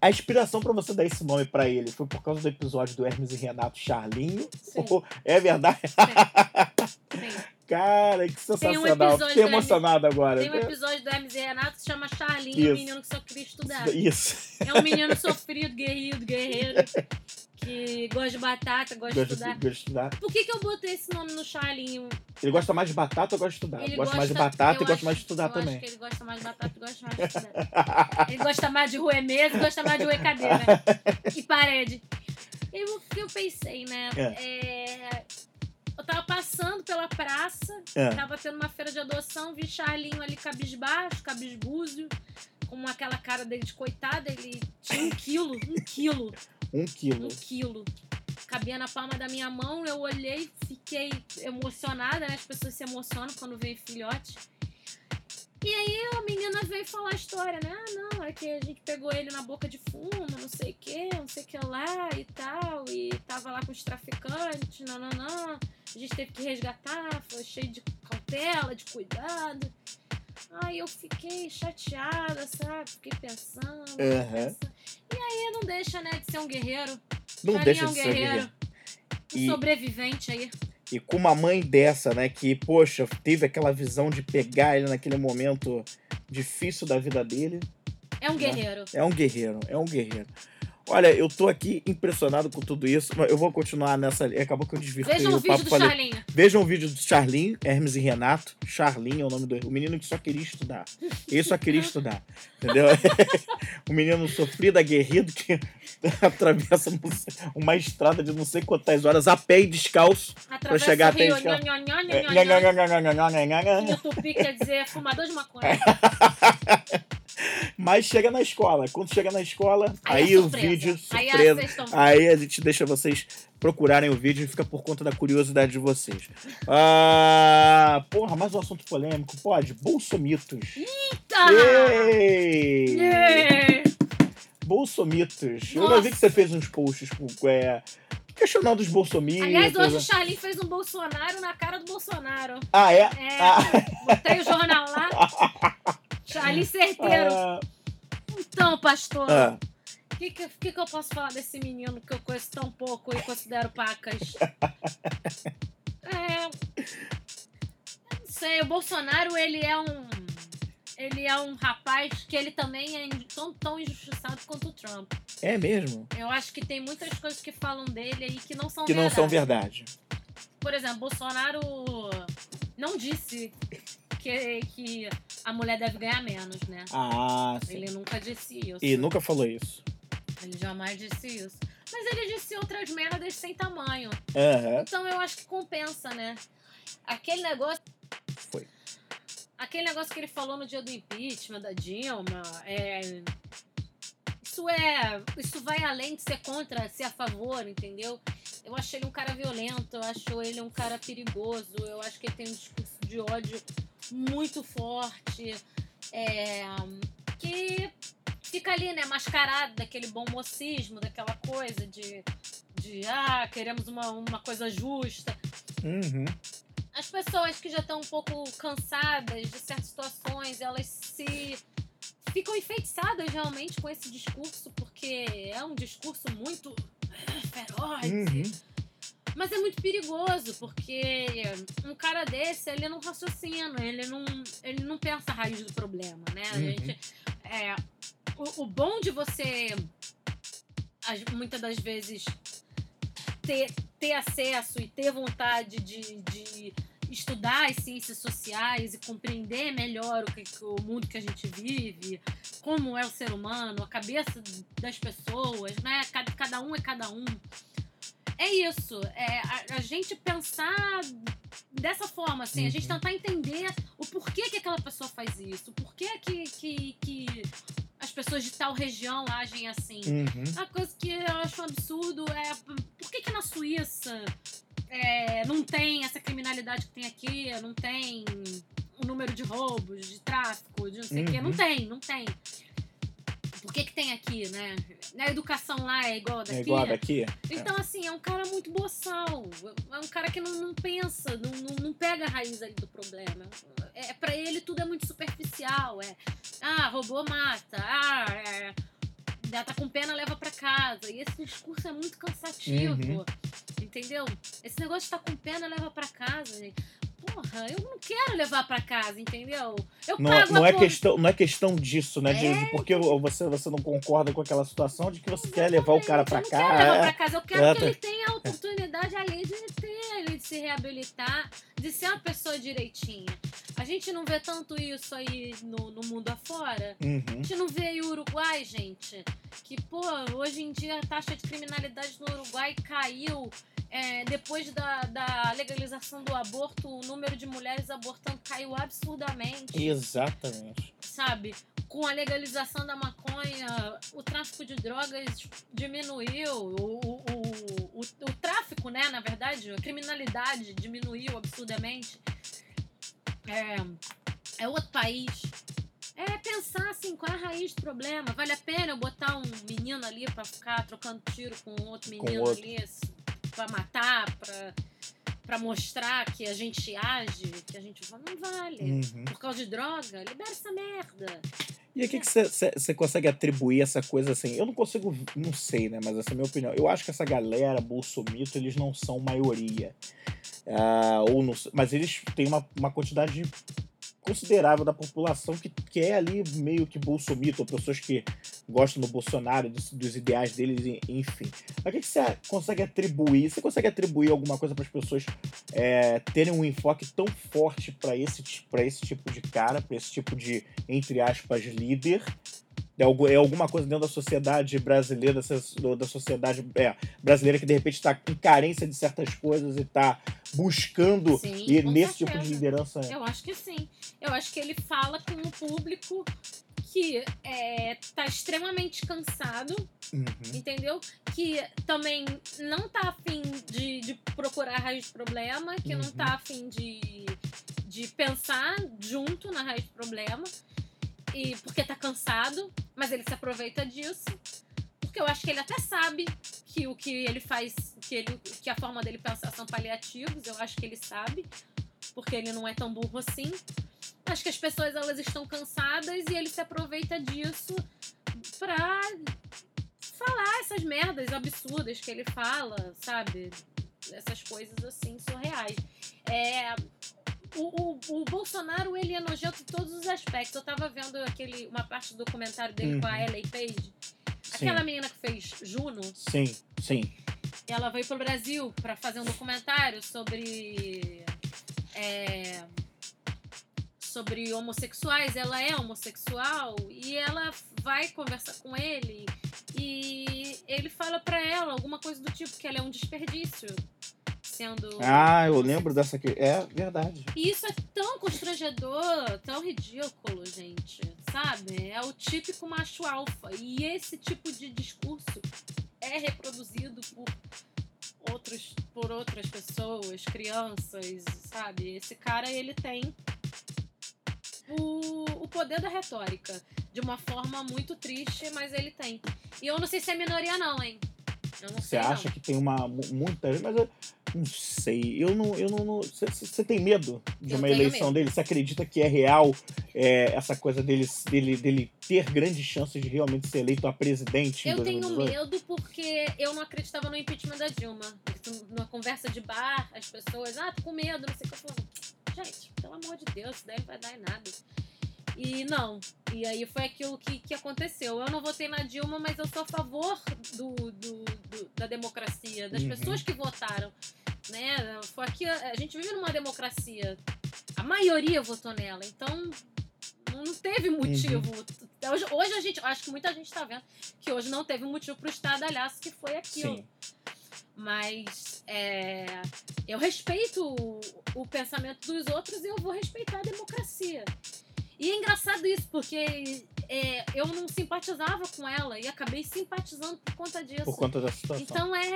a inspiração pra você dar esse nome pra ele foi por causa do episódio do Hermes e Renato Charlinho? Sim. Ou *laughs* é verdade? Sim. *laughs* Cara, que um sensacional. episódio Fiquei emocionado agora. Tem um episódio do Hermes e Renato que se chama Charlinho, Isso. o menino que só queria estudar. Isso. É um menino sofrido, guerreiro, guerreiro, que gosta de batata, gosta de estudar. de, gosto de estudar. Por que, que eu botei esse nome no Charlinho? Ele gosta mais de batata ou gosta de estudar? Ele gosta mais de batata e gosta mais de estudar eu também. Acho que ele gosta mais de batata e gosta mais de estudar. Ele gosta mais de rua mesa e gosta mais de rua cadeira. *laughs* E parede. E o que eu pensei, né? É, Eu tava passando pela praça, É. tava tendo uma feira de adoção, vi Charlinho ali cabisbaixo, cabisbúzio, com aquela cara dele de coitada, ele tinha um quilo, um quilo, Um um quilo. quilo. Cabia na palma da minha mão, eu olhei, fiquei emocionada, né? As pessoas se emocionam quando veem filhote. E aí a menina veio falar a história, né? Ah, não, é que a gente pegou ele na boca de fumo, não sei o que, não sei o que lá e tal, e tava lá com os traficantes, não, não, não. A gente teve que resgatar, foi cheio de cautela, de cuidado. Aí eu fiquei chateada, sabe? Fiquei pensando, Aham. pensando. E aí não deixa, né, de ser um guerreiro. Não Charlinho deixa é um de ser guerreiro. guerreiro. Um E- sobrevivente aí. E com uma mãe dessa, né, que, poxa, teve aquela visão de pegar ele naquele momento difícil da vida dele. É um guerreiro. É um guerreiro, é um guerreiro. Olha, eu tô aqui impressionado com tudo isso, mas eu vou continuar nessa. Acabou que eu desvirtuei Veja um o vídeo papo. do falei, Charlinho. Vejam o vídeo do Charlin, Hermes e Renato. Charlin é o nome do. O menino que só queria estudar. Ele só queria estudar. Entendeu? *laughs* o menino sofrido, aguerrido, que *laughs* atravessa uma estrada de não sei quantas horas a pé e descalço. Atravessa chegar o rio. até nho, É, o tupi quer dizer fumador de maconha. *laughs* Mas chega na escola. Quando chega na escola, Aí aí, é o vídeo, Aí surpresa. estão Aí a gente deixa vocês procurarem o vídeo e fica por conta da curiosidade de vocês. Ah, porra, mais um assunto polêmico. Pode? Bolsomitos. Tá! Ei! Yeah! Bolsomitos. Eu Nossa. já vi que você fez uns posts com, é, questionando os bolsomitos. Aliás, hoje o Charlinho fez um Bolsonaro na cara do Bolsonaro. Ah, é? É, Ah, botei o jornal lá. *laughs* Charlinho certeiro. ah, Então, pastor, ah. o que, que, que que eu posso falar desse menino que eu conheço tão pouco e considero pacas? *laughs* É. Não sei, o Bolsonaro, ele é um. Ele é um rapaz que ele também é tão, tão injustiçado quanto o Trump. É mesmo? Eu acho que tem muitas coisas que falam dele aí que não são Que não verdade. são verdade. Por exemplo, Bolsonaro não disse que, que a mulher deve ganhar menos, né? Ah, sim. Ele nunca disse isso. E nunca falou isso. Ele jamais disse isso. Mas ele disse outras merdas sem tamanho. Aham. Então eu acho que compensa, né? Aquele negócio. Foi. Aquele negócio que ele falou no dia do impeachment da Dilma. É... Isso é. Isso vai além de ser contra, ser a favor, entendeu? Eu acho ele um cara violento, eu acho ele um cara perigoso, eu acho que ele tem um discurso de ódio muito forte, é, que fica ali, né, mascarado daquele bom mocismo, daquela coisa de, de ah, queremos uma, uma coisa justa. Uhum. As pessoas que já estão um pouco cansadas de certas situações, elas se ficam enfeitiçadas realmente com esse discurso, porque é um discurso muito feroz. Uhum. Mas é muito perigoso, porque um cara desse, ele não raciocina, ele não, ele não pensa a raiz do problema, né? A Uhum. gente, é, o, o bom de você, as- muitas das vezes, ter, ter acesso e ter vontade de, de estudar as ciências sociais e compreender melhor o, que- o mundo que a gente vive, como é o ser humano, a cabeça das pessoas, né? Cada, cada um é cada um. É isso. É a, a gente pensar dessa forma, assim, a gente Uhum. tentar entender o porquê que aquela pessoa faz isso, o porquê que, que, que as pessoas de tal região agem assim. Uhum. A coisa que eu acho um absurdo é por que, que na Suíça é, não tem essa criminalidade que tem aqui, não tem o número de roubos, de tráfico, de não sei o quê. Uhum. Não tem, não tem. Por que, que tem aqui, né? A educação lá é igual a daqui. É igual a daqui? Então, assim, é um cara muito boçal. É um cara que não, não pensa, não, não, não pega a raiz ali do problema. É, pra ele tudo é muito superficial. É, ah, roubou, mata. Ah, é, tá com pena, leva pra casa. E esse discurso é muito cansativo. Uhum. Entendeu? Esse negócio de tá com pena, leva pra casa, gente. Porra, eu não quero levar pra casa, entendeu? Eu Não, pago não, a é porra- questão, não é questão disso, né? De, É. de porque você, você não concorda com aquela situação de que você quer levar o cara pra eu não quero levar é. pra casa, eu quero É, que ele tenha a oportunidade ali de ter, de se reabilitar, de ser uma pessoa direitinha. A gente não vê tanto isso aí no, no mundo afora. A Uhum. gente não vê aí o Uruguai, gente. Que, pô, hoje em dia a taxa de criminalidade no Uruguai caiu. É, depois da, da legalização do aborto, o número de mulheres abortando caiu absurdamente Exatamente. sabe? Com a legalização da maconha, o tráfico de drogas diminuiu, o, o, o, o, tráfico, né, na verdade, a criminalidade diminuiu absurdamente. É, é outro país. É pensar assim, qual é a raiz do problema? Vale a pena eu botar um menino ali pra ficar trocando tiro com outro menino outro. ali, assim, pra matar, pra, pra mostrar que a gente age, que a gente. Não vale Uhum. por causa de droga, libera essa merda. E o que você consegue atribuir essa coisa assim? Eu não consigo, não sei, né? Mas essa é a minha opinião. Eu acho que essa galera, bolsomito, eles não são maioria. Ah, ou não, mas eles têm uma, uma quantidade considerável da população que, que é ali meio que bolsomito, ou pessoas que gostam do Bolsonaro, dos, dos ideais deles, enfim. Mas o que você consegue atribuir? Você consegue atribuir alguma coisa para as pessoas é, terem um enfoque tão forte para esse, esse tipo de cara, para esse tipo de, entre aspas, líder? É, é alguma coisa dentro da sociedade brasileira, da sociedade é, brasileira que de repente está em carência de certas coisas e está buscando Sim, ir com nesse tipo certeza. de liderança. Eu acho que sim. Eu acho que ele fala com um público que é, tá extremamente cansado, Uhum. entendeu? Que também não tá afim de, de procurar a raiz do problema, que não Uhum. tá afim de, de pensar junto na raiz do problema, e porque tá cansado, mas ele se aproveita disso. Porque eu acho que ele até sabe que o que ele faz, que, ele, que a forma dele pensar são paliativos, eu acho que ele sabe, porque ele não é tão burro assim. Acho que as pessoas elas estão cansadas e ele se aproveita disso pra falar essas merdas absurdas que ele fala, sabe? Essas coisas assim surreais. É, o, o, o Bolsonaro ele é nojento em todos os aspectos. Eu tava vendo aquele, uma parte do documentário dele com a Uhum. Ellen Page. Sim, Aquela menina que fez Juno, sim, sim. ela veio pro Brasil para fazer um documentário sobre é, sobre homossexuais. Ela é homossexual e ela vai conversar com ele e ele fala para ela alguma coisa do tipo que ela é um desperdício sendo Ah, eu lembro dessa aqui. É verdade. e isso é tão constrangedor, tão ridículo, gente, sabe? É o típico macho alfa. E esse tipo de discurso é reproduzido por outros, por outras pessoas, crianças, sabe? Esse cara, ele tem o, o poder da retórica. De uma forma muito triste, mas ele tem. E eu não sei se é minoria, não, hein? Eu não Você sei. acha não. que tem uma mu- muita gente, mas eu não sei. Eu não, eu não, você- tem medo de Eu uma eleição medo. dele? Você acredita que é real é, essa coisa dele, dele, dele ter grandes chances de realmente ser eleito a presidente? Eu tenho 2018? medo porque eu não acreditava no impeachment da Dilma. Numa conversa de bar, as pessoas, ah, tô com medo, não sei o que. Eu falo, gente, pelo amor de Deus, isso daí não vai dar em nada. E não. E aí foi aquilo que, que aconteceu. Eu não votei na Dilma, mas eu sou a favor do, do- do- da democracia, das Uhum. pessoas que votaram. Né? Foi aqui, a, gente vive numa democracia. A maioria votou nela. Então, não teve motivo. Hoje, hoje a gente, acho que muita gente está vendo que hoje não teve motivo para o estardalhaço que foi aquilo. Sim. Mas é, eu respeito o, o pensamento dos outros e eu vou respeitar a democracia. E é engraçado isso, porque é, eu não simpatizava com ela e acabei simpatizando por conta disso. Por conta da situação. Então é,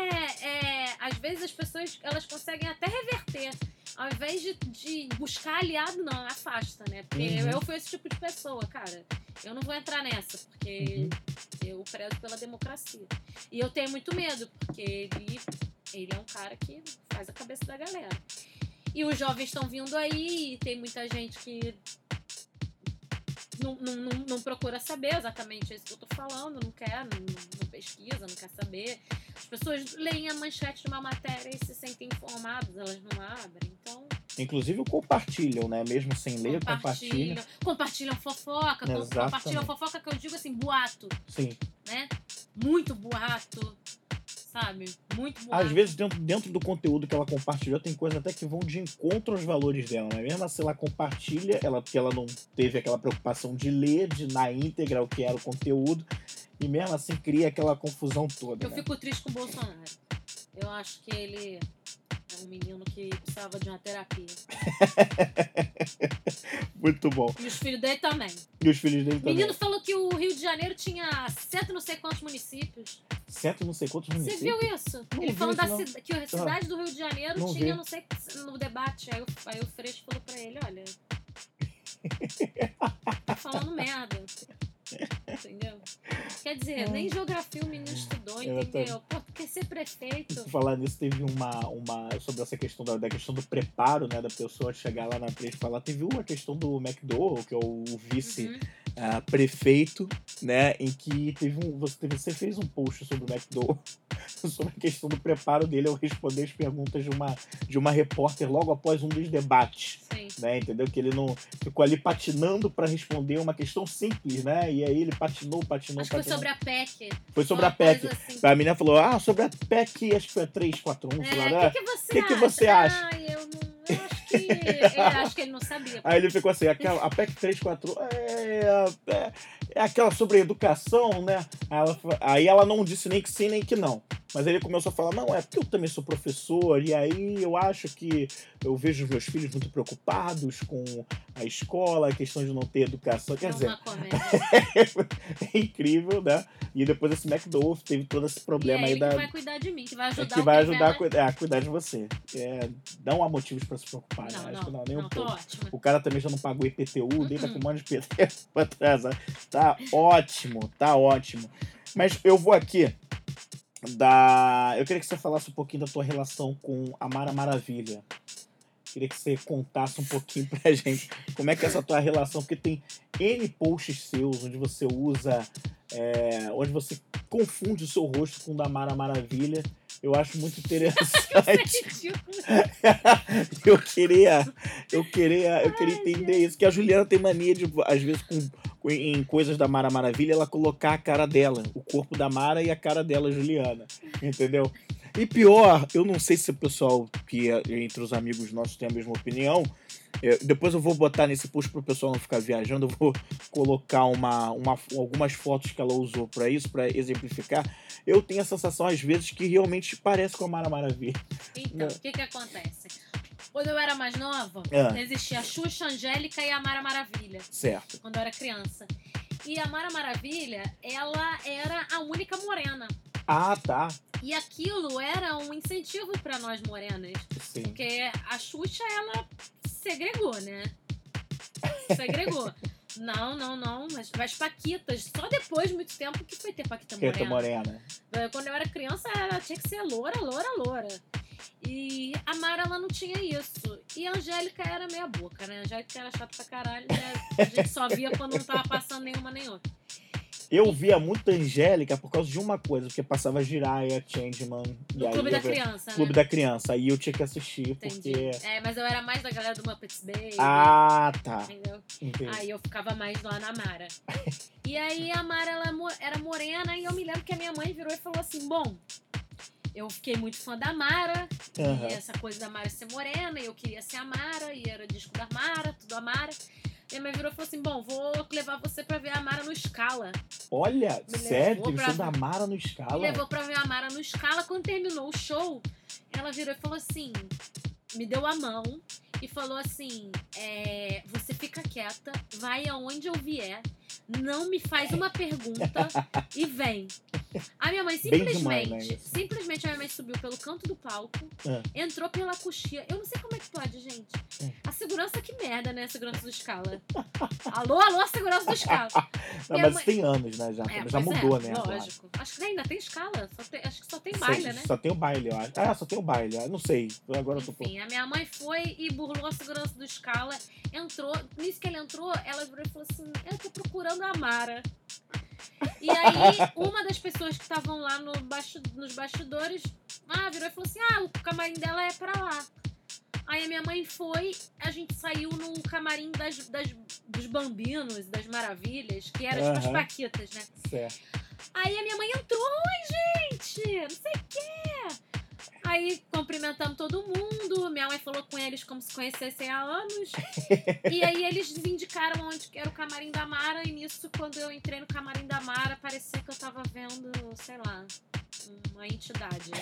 é. Às vezes as pessoas elas conseguem até reverter. Ao invés de, de buscar aliado, não, afasta, né? Porque Uhum. eu fui esse tipo de pessoa, cara. Eu não vou entrar nessa, porque eu prezo pela democracia. E eu tenho muito medo, porque ele, ele é um cara que faz a cabeça da galera. E os jovens estão vindo aí, e tem muita gente que não, não, não, não procura saber exatamente isso que eu tô falando, não quer, não, não pesquisa, não quer saber. As pessoas leem a manchete de uma matéria e se sentem informadas, elas não abrem. Então, Inclusive compartilham, né? Mesmo sem ler, compartilham. compartilham. Compartilham fofoca, Exatamente. compartilham fofoca que eu digo assim, boato, Sim. né? Muito boato, sabe? Muito boato. Às vezes, dentro, dentro do conteúdo que ela compartilhou, tem coisas até que vão de encontro aos valores dela, né? Mesmo assim, ela compartilha, ela, porque ela não teve aquela preocupação de ler de, na íntegra o que era o conteúdo, e mesmo assim cria aquela confusão toda. Eu né? fico triste com o Bolsonaro. Eu acho que ele é um menino que precisava de uma terapia. *laughs* Muito bom. E os filhos dele também. E os filhos dele O também. menino falou que o Rio de Janeiro tinha cento não sei quantos municípios. Certo, não sei quantos Você municípios. viu isso? Não Ele falando isso, que a cidade do Rio de Janeiro Não tinha, vi. não sei, no debate. Aí, o- aí o Freixo falou pra ele, olha. *laughs* tá falando merda. Entendeu? Quer dizer, nem geografia o menino estudou, Eu entendeu? Pô, quer ser prefeito. Falar nisso, teve uma, uma. Sobre essa questão da, da questão do preparo, né? Da pessoa chegar lá na frente e falar. Teve uma questão do McDowell, que é o vice Uhum. ah, prefeito, né? Em que teve um. Você, teve- você fez um post sobre o McDowell, *laughs* sobre a questão do preparo dele ao responder as perguntas de uma, de uma repórter logo após um dos debates. Sim. Né, entendeu? Que ele não ficou ali patinando para responder uma questão simples, né? E aí ele patinou, patinou, Acho que foi patinou. sobre a PEC. Foi sobre a PEC. assim. A menina falou, ah, sobre a PEC, acho que foi a 341, sei lá, É, né? o que, que você Que que acha? você acha? Ah, eu não. Eu acho que. eu acho que ele não sabia. Aí ele ficou assim, aquela, a PEC 341 é, é, é aquela sobre educação, né? Aí ela, aí ela não disse nem que sim, nem que não. Mas ele começou a falar, não, é porque eu também sou professor, e aí eu acho que eu vejo os meus filhos muito preocupados com a escola, a questão de não ter educação. Quer é dizer, *laughs* é incrível, né? E depois esse McDowell teve todo esse E problema é aí da. que vai cuidar de mim, que vai É ajudar que o vai ajudar a cuidar, a cuidar de você. É, não há motivos pra se preocupar, Não, né? Acho não, que não, nem um não, tô pouco. O cara também já não pagou IPTU, nem tá Uhum. com um monte de PT pra trás. né? Tá ótimo, tá ótimo. Mas eu vou aqui da. Eu queria que você falasse um pouquinho da tua relação com a Mara Maravilha. Queria que você contasse um pouquinho pra *laughs* gente como é que é essa tua relação, porque tem N posts seus onde você usa. é, onde você confunde o seu rosto com o da Mara Maravilha. Eu acho muito *laughs* interessante. *laughs* Eu queria, eu queria, eu queria entender isso, que a Juliana tem mania de, às vezes, com, com- em coisas da Mara Maravilha, ela colocar a cara dela, o corpo da Mara e a cara dela, Juliana, entendeu? E pior, eu não sei se o pessoal que é entre os amigos nossos tem a mesma opinião. É, depois eu vou botar nesse post pro pessoal não ficar viajando, eu vou colocar uma, uma, algumas fotos que ela usou para isso, para exemplificar. Eu tenho a sensação, às vezes, que realmente parece com a Mara Maravilha. Então, o que que acontece? Quando eu era mais nova, Ah. existia a Xuxa Angélica e a Mara Maravilha. Certo. Quando eu era criança. E a Mara Maravilha, ela era a única morena. Ah, tá. E aquilo era um incentivo para nós morenas. Sim. Porque a Xuxa, ela segregou, né? segregou. Não, não, não, mas as Paquitas, só depois de muito tempo que foi ter Paquita Morena. morena. Eh, Quando eu era criança, ela tinha que ser loura, loura, loura. E a Mara, ela não tinha isso. E a Angélica era meia boca, né? A Angélica era chata pra caralho, né? A gente só via quando não tava passando nenhuma nem outra. Eu via muito Angélica por causa de uma coisa, porque passava Jiraya, Changeman. e aí Clube da via- Criança, Clube né? da Criança. Aí eu tinha que assistir, Entendi. porque. É, mas eu era mais da galera do Muppets Baby. Ah, tá. Entendeu? Entendi. Aí eu ficava mais lá na Mara. E aí a Mara ela mo- era morena e eu me lembro que a minha mãe virou e falou assim: Bom, eu fiquei muito fã da Mara, Aham. e essa coisa da Mara ser morena, e eu queria ser a Mara, e era disco da Mara, tudo a Mara. Minha mãe virou e falou assim: Bom, vou levar você pra ver a Mara no Scala. Olha, Me sério, teve show da Mara no Me Scala. levou pra ver a Mara no Scala. Quando terminou o show, ela virou e falou assim: me deu a mão e falou assim: é, você fica quieta, vai aonde eu vier, não me faz *laughs* uma pergunta e vem. A minha mãe *laughs* Bem demais, simplesmente, né, simplesmente a minha mãe subiu pelo canto do palco, É. entrou pela coxia. Eu não sei como é que pode, gente. É. A segurança que merda, né? A segurança do Scala. alô, alô, segurança do Scala. *laughs* Não, minha mas mãe- tem anos, né? Já, É, já é, mudou, né? Lógico. Acho que ainda tem escala. Tem- acho que só tem Só- baile, né? Só tem o baile, eu acho. Ah, só tem o baile. Eu não sei. Agora eu tô. Enfim, a minha mãe foi e burlou a segurança do Scala. Entrou. Nisso que ele entrou, ela virou e falou assim: Eu tô procurando a Mara. E aí, uma das pessoas que estavam lá no baixo, nos bastidores ah, virou e falou assim: Ah, o camarim dela é pra lá. Aí a minha mãe foi, a gente saiu no camarim das, das- dos bambinos, das maravilhas, que era tipo as paquitas, né? Certo. Aí a minha mãe entrou, oi, gente, não sei o quê. Aí cumprimentamos todo mundo, minha mãe falou com eles como se conhecessem há anos. *laughs* e aí eles indicaram onde era o camarim da Mara, e nisso, quando eu entrei no camarim da Mara, parecia que eu tava vendo, sei lá, uma entidade.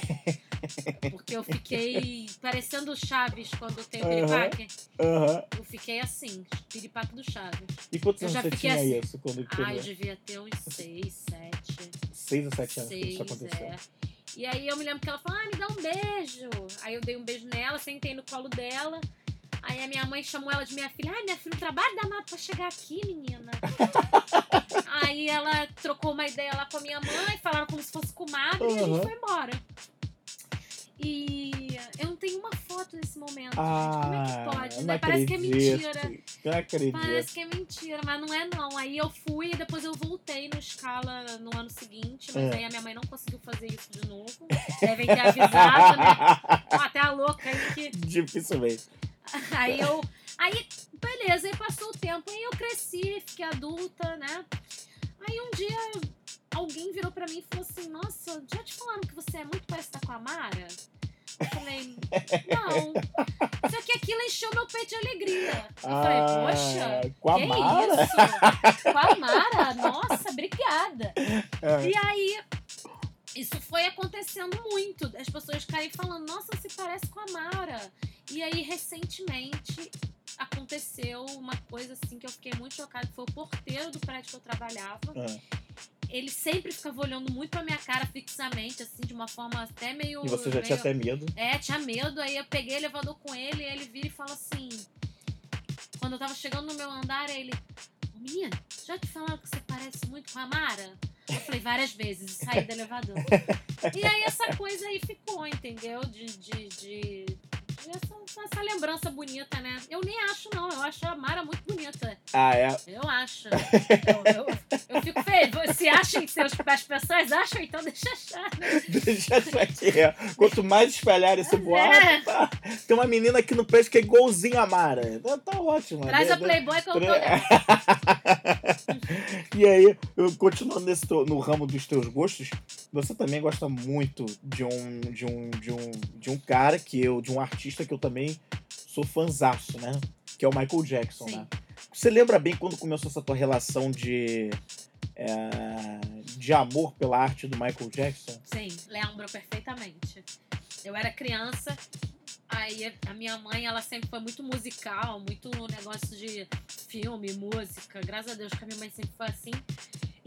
*laughs* Porque eu fiquei parecendo o Chaves quando tem o Aham. piripaque. Aham. Eu fiquei assim, piripaque do Chaves. E quantos anos já você fiquei tinha assim. isso quando Ah, eu devia ter uns seis, sete. seis ou sete anos que Seis, isso aconteceu? é. E aí eu me lembro que ela falou, ah, me dá um beijo. Aí eu dei um beijo nela, sentei no colo dela. Aí a minha mãe chamou ela de minha filha. Ai, minha filha, o trabalho danado pra chegar aqui, menina. *laughs* aí ela trocou uma ideia lá com a minha mãe, falaram como se fosse comadre e a gente foi embora. E eu não tenho uma foto nesse momento, gente. Ah, Como é que pode, eu né? Parece que é acredito. mentira. Eu acredito. Parece que é mentira, mas não é não. Aí eu fui e depois eu voltei no Scala no ano seguinte, mas É. aí a minha mãe não conseguiu fazer isso de novo. Devem ter avisado, né? *laughs* Ó, até a louca aí que. Dificilmente. *laughs* Aí eu. Aí, beleza, aí passou o tempo, aí eu cresci, fiquei adulta, né? Aí um dia alguém virou pra mim e falou assim: Nossa, já te falaram que você é muito parecida com a Mara? Eu falei, não. Só que aquilo encheu meu peito de alegria. Eu falei, poxa, Ah, com a que Mara? isso? Com a Mara? Nossa, obrigada. É. E aí, isso foi acontecendo muito. As pessoas ficarem falando, nossa, se parece com a Mara. E aí, recentemente, aconteceu uma coisa assim que eu fiquei muito chocada, que foi o porteiro do prédio que eu trabalhava. Ah, Ele sempre ficava olhando muito pra minha cara fixamente, assim, de uma forma até meio. E você já meio... tinha até medo. É, tinha medo. Aí eu peguei o elevador com ele e ele vira e fala assim. Quando eu tava chegando no meu andar, ele. "Ô, Menina, já te falaram que você parece muito com a Mara? Eu falei várias vezes e saí do elevador. *laughs* E aí essa coisa aí ficou, entendeu? De. de, de, de essa, essa lembrança bonita, né? Eu nem acho, não. Eu acho a Mara muito bonita. Ah, é. Eu acho. Eu, eu, eu fico feliz. Se acham que seus, as pessoas acham, então deixa achar. né? Deixa achar que é. Quanto mais espalhar esse boato, É. tá. Tem uma menina aqui no prédio que é igualzinha a Mara. Tá, tá ótimo. Traz né? a Playboy que eu tô. *laughs* E aí, eu continuando nesse no ramo dos teus gostos, você também gosta muito de um, de um, de um, de um cara que eu, de um artista que eu também sou fanzaço, né? Que é o Michael Jackson, Sim. né? Você lembra bem quando começou essa tua relação de, é, de amor pela arte do Michael Jackson? Sim, lembro perfeitamente. Eu era criança, aí a minha mãe, ela sempre foi muito musical, muito negócio de filme, música. Graças a Deus que a minha mãe sempre foi assim.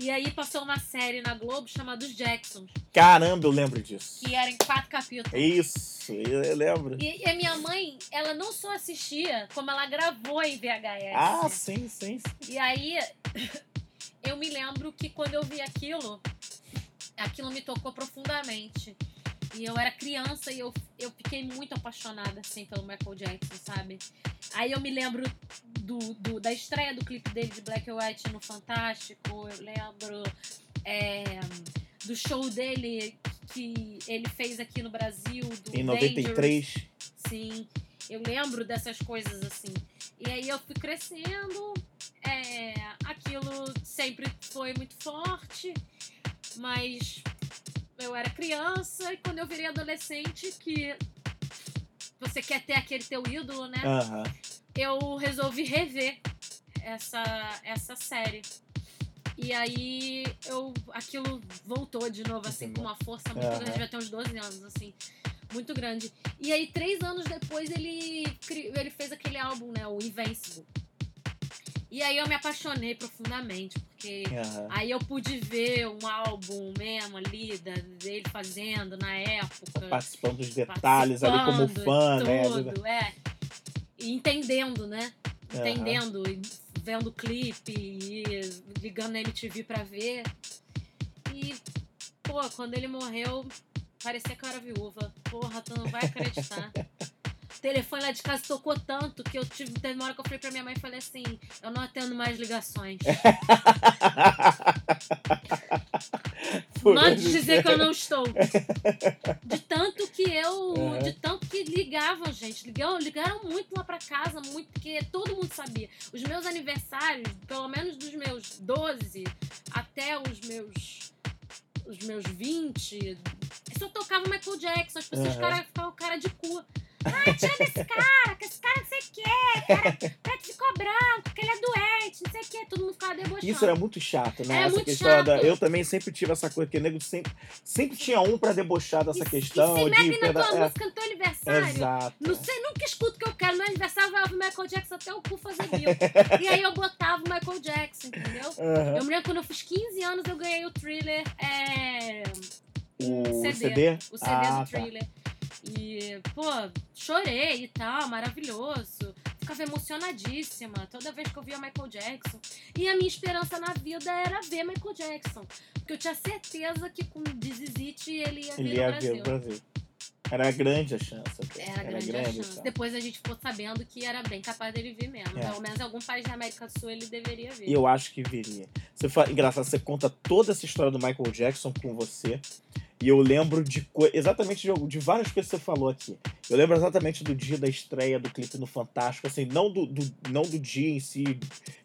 E aí passou uma série na Globo chamada Os Jacksons, Caramba, eu lembro disso. que era em quatro capítulos. Isso, eu lembro. E, e a minha mãe, ela não só assistia, como ela gravou em VHS. Ah, sim, sim. sim. E aí, *laughs* eu me lembro que quando eu vi aquilo, aquilo me tocou profundamente. E eu era criança e eu, eu fiquei muito apaixonada, assim, pelo Michael Jackson, sabe? Aí eu me lembro do, do- da estreia do clipe dele de Black and White no Fantástico. Eu lembro é, do show dele que ele fez aqui no Brasil. Do Em Dangerous. 93. Sim, eu lembro dessas coisas assim. E aí eu fui crescendo, é, aquilo sempre foi muito forte, mas eu era criança e quando eu virei adolescente, que você quer ter aquele teu ídolo, né? Aham. eu resolvi rever essa, essa série. E aí eu aquilo voltou de novo, assim, com uma força muito Aham. grande, já tem uns 12 anos, assim, muito grande. E aí, três anos depois, ele, ele fez aquele álbum, né? O Invincible. E aí eu me apaixonei profundamente, porque aham. aí eu pude ver um álbum mesmo ali, dele fazendo na época Participando dos detalhes ali como participando, fã, né? tudo, é. E entendendo, né? Entendendo, e vendo o clipe e ligando na MTV pra ver. E, pô, quando ele morreu, parecia que eu era viúva. Porra, tu não vai acreditar. *laughs* Telefone lá de casa tocou tanto que eu tive. Teve uma hora que eu falei pra minha mãe e falei assim: eu não atendo mais ligações. *laughs* Mande dizer que eu não estou. De tanto que eu. Uhum. De tanto que ligavam, gente. Ligaram, ligaram muito lá pra casa, muito, porque todo mundo sabia. Os meus aniversários, pelo menos dos meus 12 até os meus. Os meus 20, só tocava Michael Jackson. As pessoas Uhum. ficaram, ficavam cara de cu. Ah, tira desse cara, que esse cara não sei o que, cara, preto ficou branco, que ele é doente, não sei o que, todo mundo ficava debochando. Isso era muito chato, né? É essa muito questão chato. da. Eu também sempre tive essa coisa que o nego sempre, sempre tinha um pra debochar dessa E- questão. E se de metem na peda- tua é, música no teu aniversário. Exato. Não sei, nunca escuto o que eu quero. No aniversário vai ouvir Michael Jackson até o cu fazer bico. *laughs* e aí eu botava o Michael Jackson, entendeu? Aham. Eu me lembro quando eu fiz 15 anos, eu ganhei o thriller. É, O CD. CD? o CD ah, do tá. E, pô, chorei e tal, maravilhoso. Ficava emocionadíssima toda vez que eu via Michael Jackson. E a minha esperança na vida era ver Michael Jackson. Porque eu tinha certeza que com Dizizite ele ia vir Ele no ia Brasil. ver o Brasil. Era grande a chance. até. Era grande, a chance. chance. Depois a gente ficou sabendo que era bem capaz dele vir mesmo. É. Pelo menos em algum país da América do Sul ele deveria vir. E eu acho que viria. Você fa... Engraçado, você conta toda essa história do Michael Jackson com você. E eu lembro de co... exatamente de, de várias coisas que você falou aqui. Eu lembro exatamente do dia da estreia do clipe no Fantástico, assim, não do, do- não do dia em si,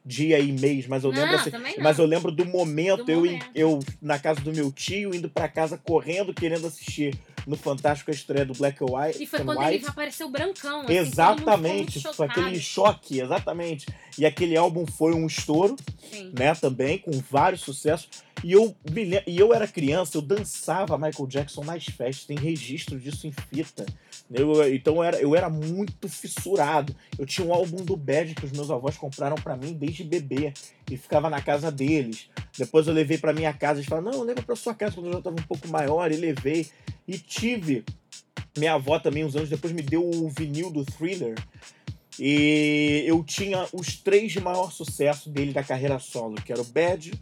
dia e mês, mas eu não, lembro assim. Mas eu lembro do momento, Do eu, momento. eu na casa do meu tio, indo pra casa correndo, querendo assistir no Fantástico a estreia do Black and White. E foi and quando White. ele apareceu brancão. Assim, Exatamente, foi aquele choque, exatamente. E aquele álbum foi um estouro. Sim. né, também, com vários sucessos. E eu, e eu era criança, eu dançava Michael Jackson nas festas, tem registro disso em fita. Eu, então eu era, eu era muito fissurado. Eu tinha um álbum do Bad que os meus avós compraram pra mim desde bebê e ficava na casa deles. Depois eu levei pra minha casa, eles falaram: "Não, leva pra sua casa quando eu já tava um pouco maior", e levei e tive minha avó também uns anos depois me deu o vinil do Thriller. E eu tinha os três de maior sucesso dele da carreira solo, que era o Bad,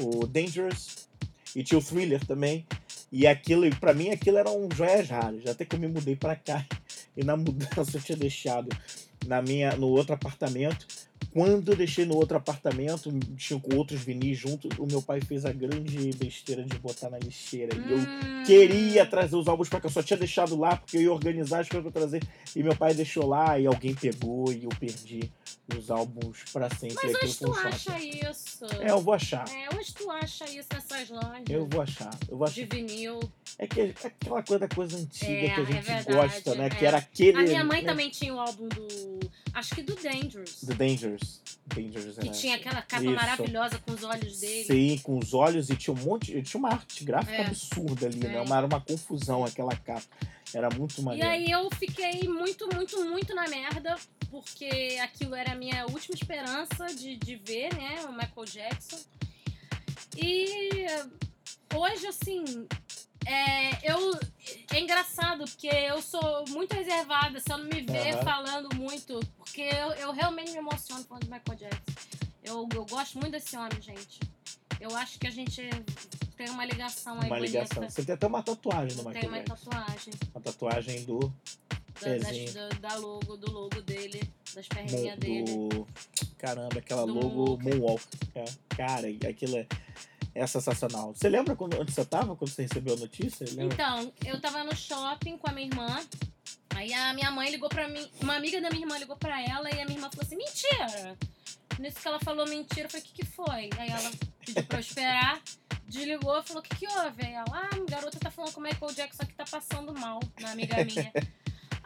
o Dangerous e tinha o Thriller também. E aquilo, pra mim, aquilo eram joias raras. Até que eu me mudei pra cá *laughs* e na mudança eu tinha deixado na minha, no outro apartamento. Quando eu deixei no outro apartamento, tinha com outros vinis junto, o meu pai fez a grande besteira de botar na lixeira. E eu Hum. queria trazer os álbuns pra cá, eu só tinha deixado lá porque eu ia organizar as coisas pra trazer. E meu pai deixou lá e alguém pegou e eu perdi os álbuns pra sempre. Mas hoje um tu acha isso. É, eu vou achar. É, hoje tu acha isso nessas lojas. Eu vou achar. Eu vou De achar. vinil. É, que, é aquela coisa da coisa antiga É, que a é gente verdade, gosta, né? é. Que era aquele. A minha mãe né? também tinha o álbum do. Acho que do Dangerous. The Dangers Que né? tinha aquela capa Isso. maravilhosa com os olhos dele. Sim, com os olhos e tinha um monte. Tinha uma arte gráfica É. absurda ali, né? É. Uma, era uma confusão aquela capa. Era muito E maneiro. aí eu fiquei muito, muito, muito na merda, porque aquilo era a minha última esperança de, de ver, né, o Michael Jackson. E hoje, assim, é, eu, é engraçado, porque eu sou muito reservada, você não me vê Aham. falando muito, porque eu, eu realmente me emociono falando do Michael Jackson. Eu, eu gosto muito desse homem, gente. Eu acho que a gente tem uma ligação aí Uma bonita. ligação. Você tem até uma tatuagem no Tem Michael uma Jackson. tatuagem Uma tatuagem do, da, das- da, logo, do logo dele, das perninhas dele. Caramba, aquela Do logo Moonwalk. Moonwalk. É, cara, aquilo é, é sensacional. Você lembra onde você tava quando você recebeu a notícia? Então, eu tava no shopping com a minha irmã. Aí a minha mãe ligou pra mim, uma amiga da minha irmã ligou pra ela e a minha irmã falou assim: mentira! Nisso que ela falou mentira, eu falei: o que, que foi? Aí ela pediu pra eu esperar, desligou falou: o que, que houve? Aí ela: ah, garota tá falando com o Michael Jackson que tá passando mal, uma amiga minha.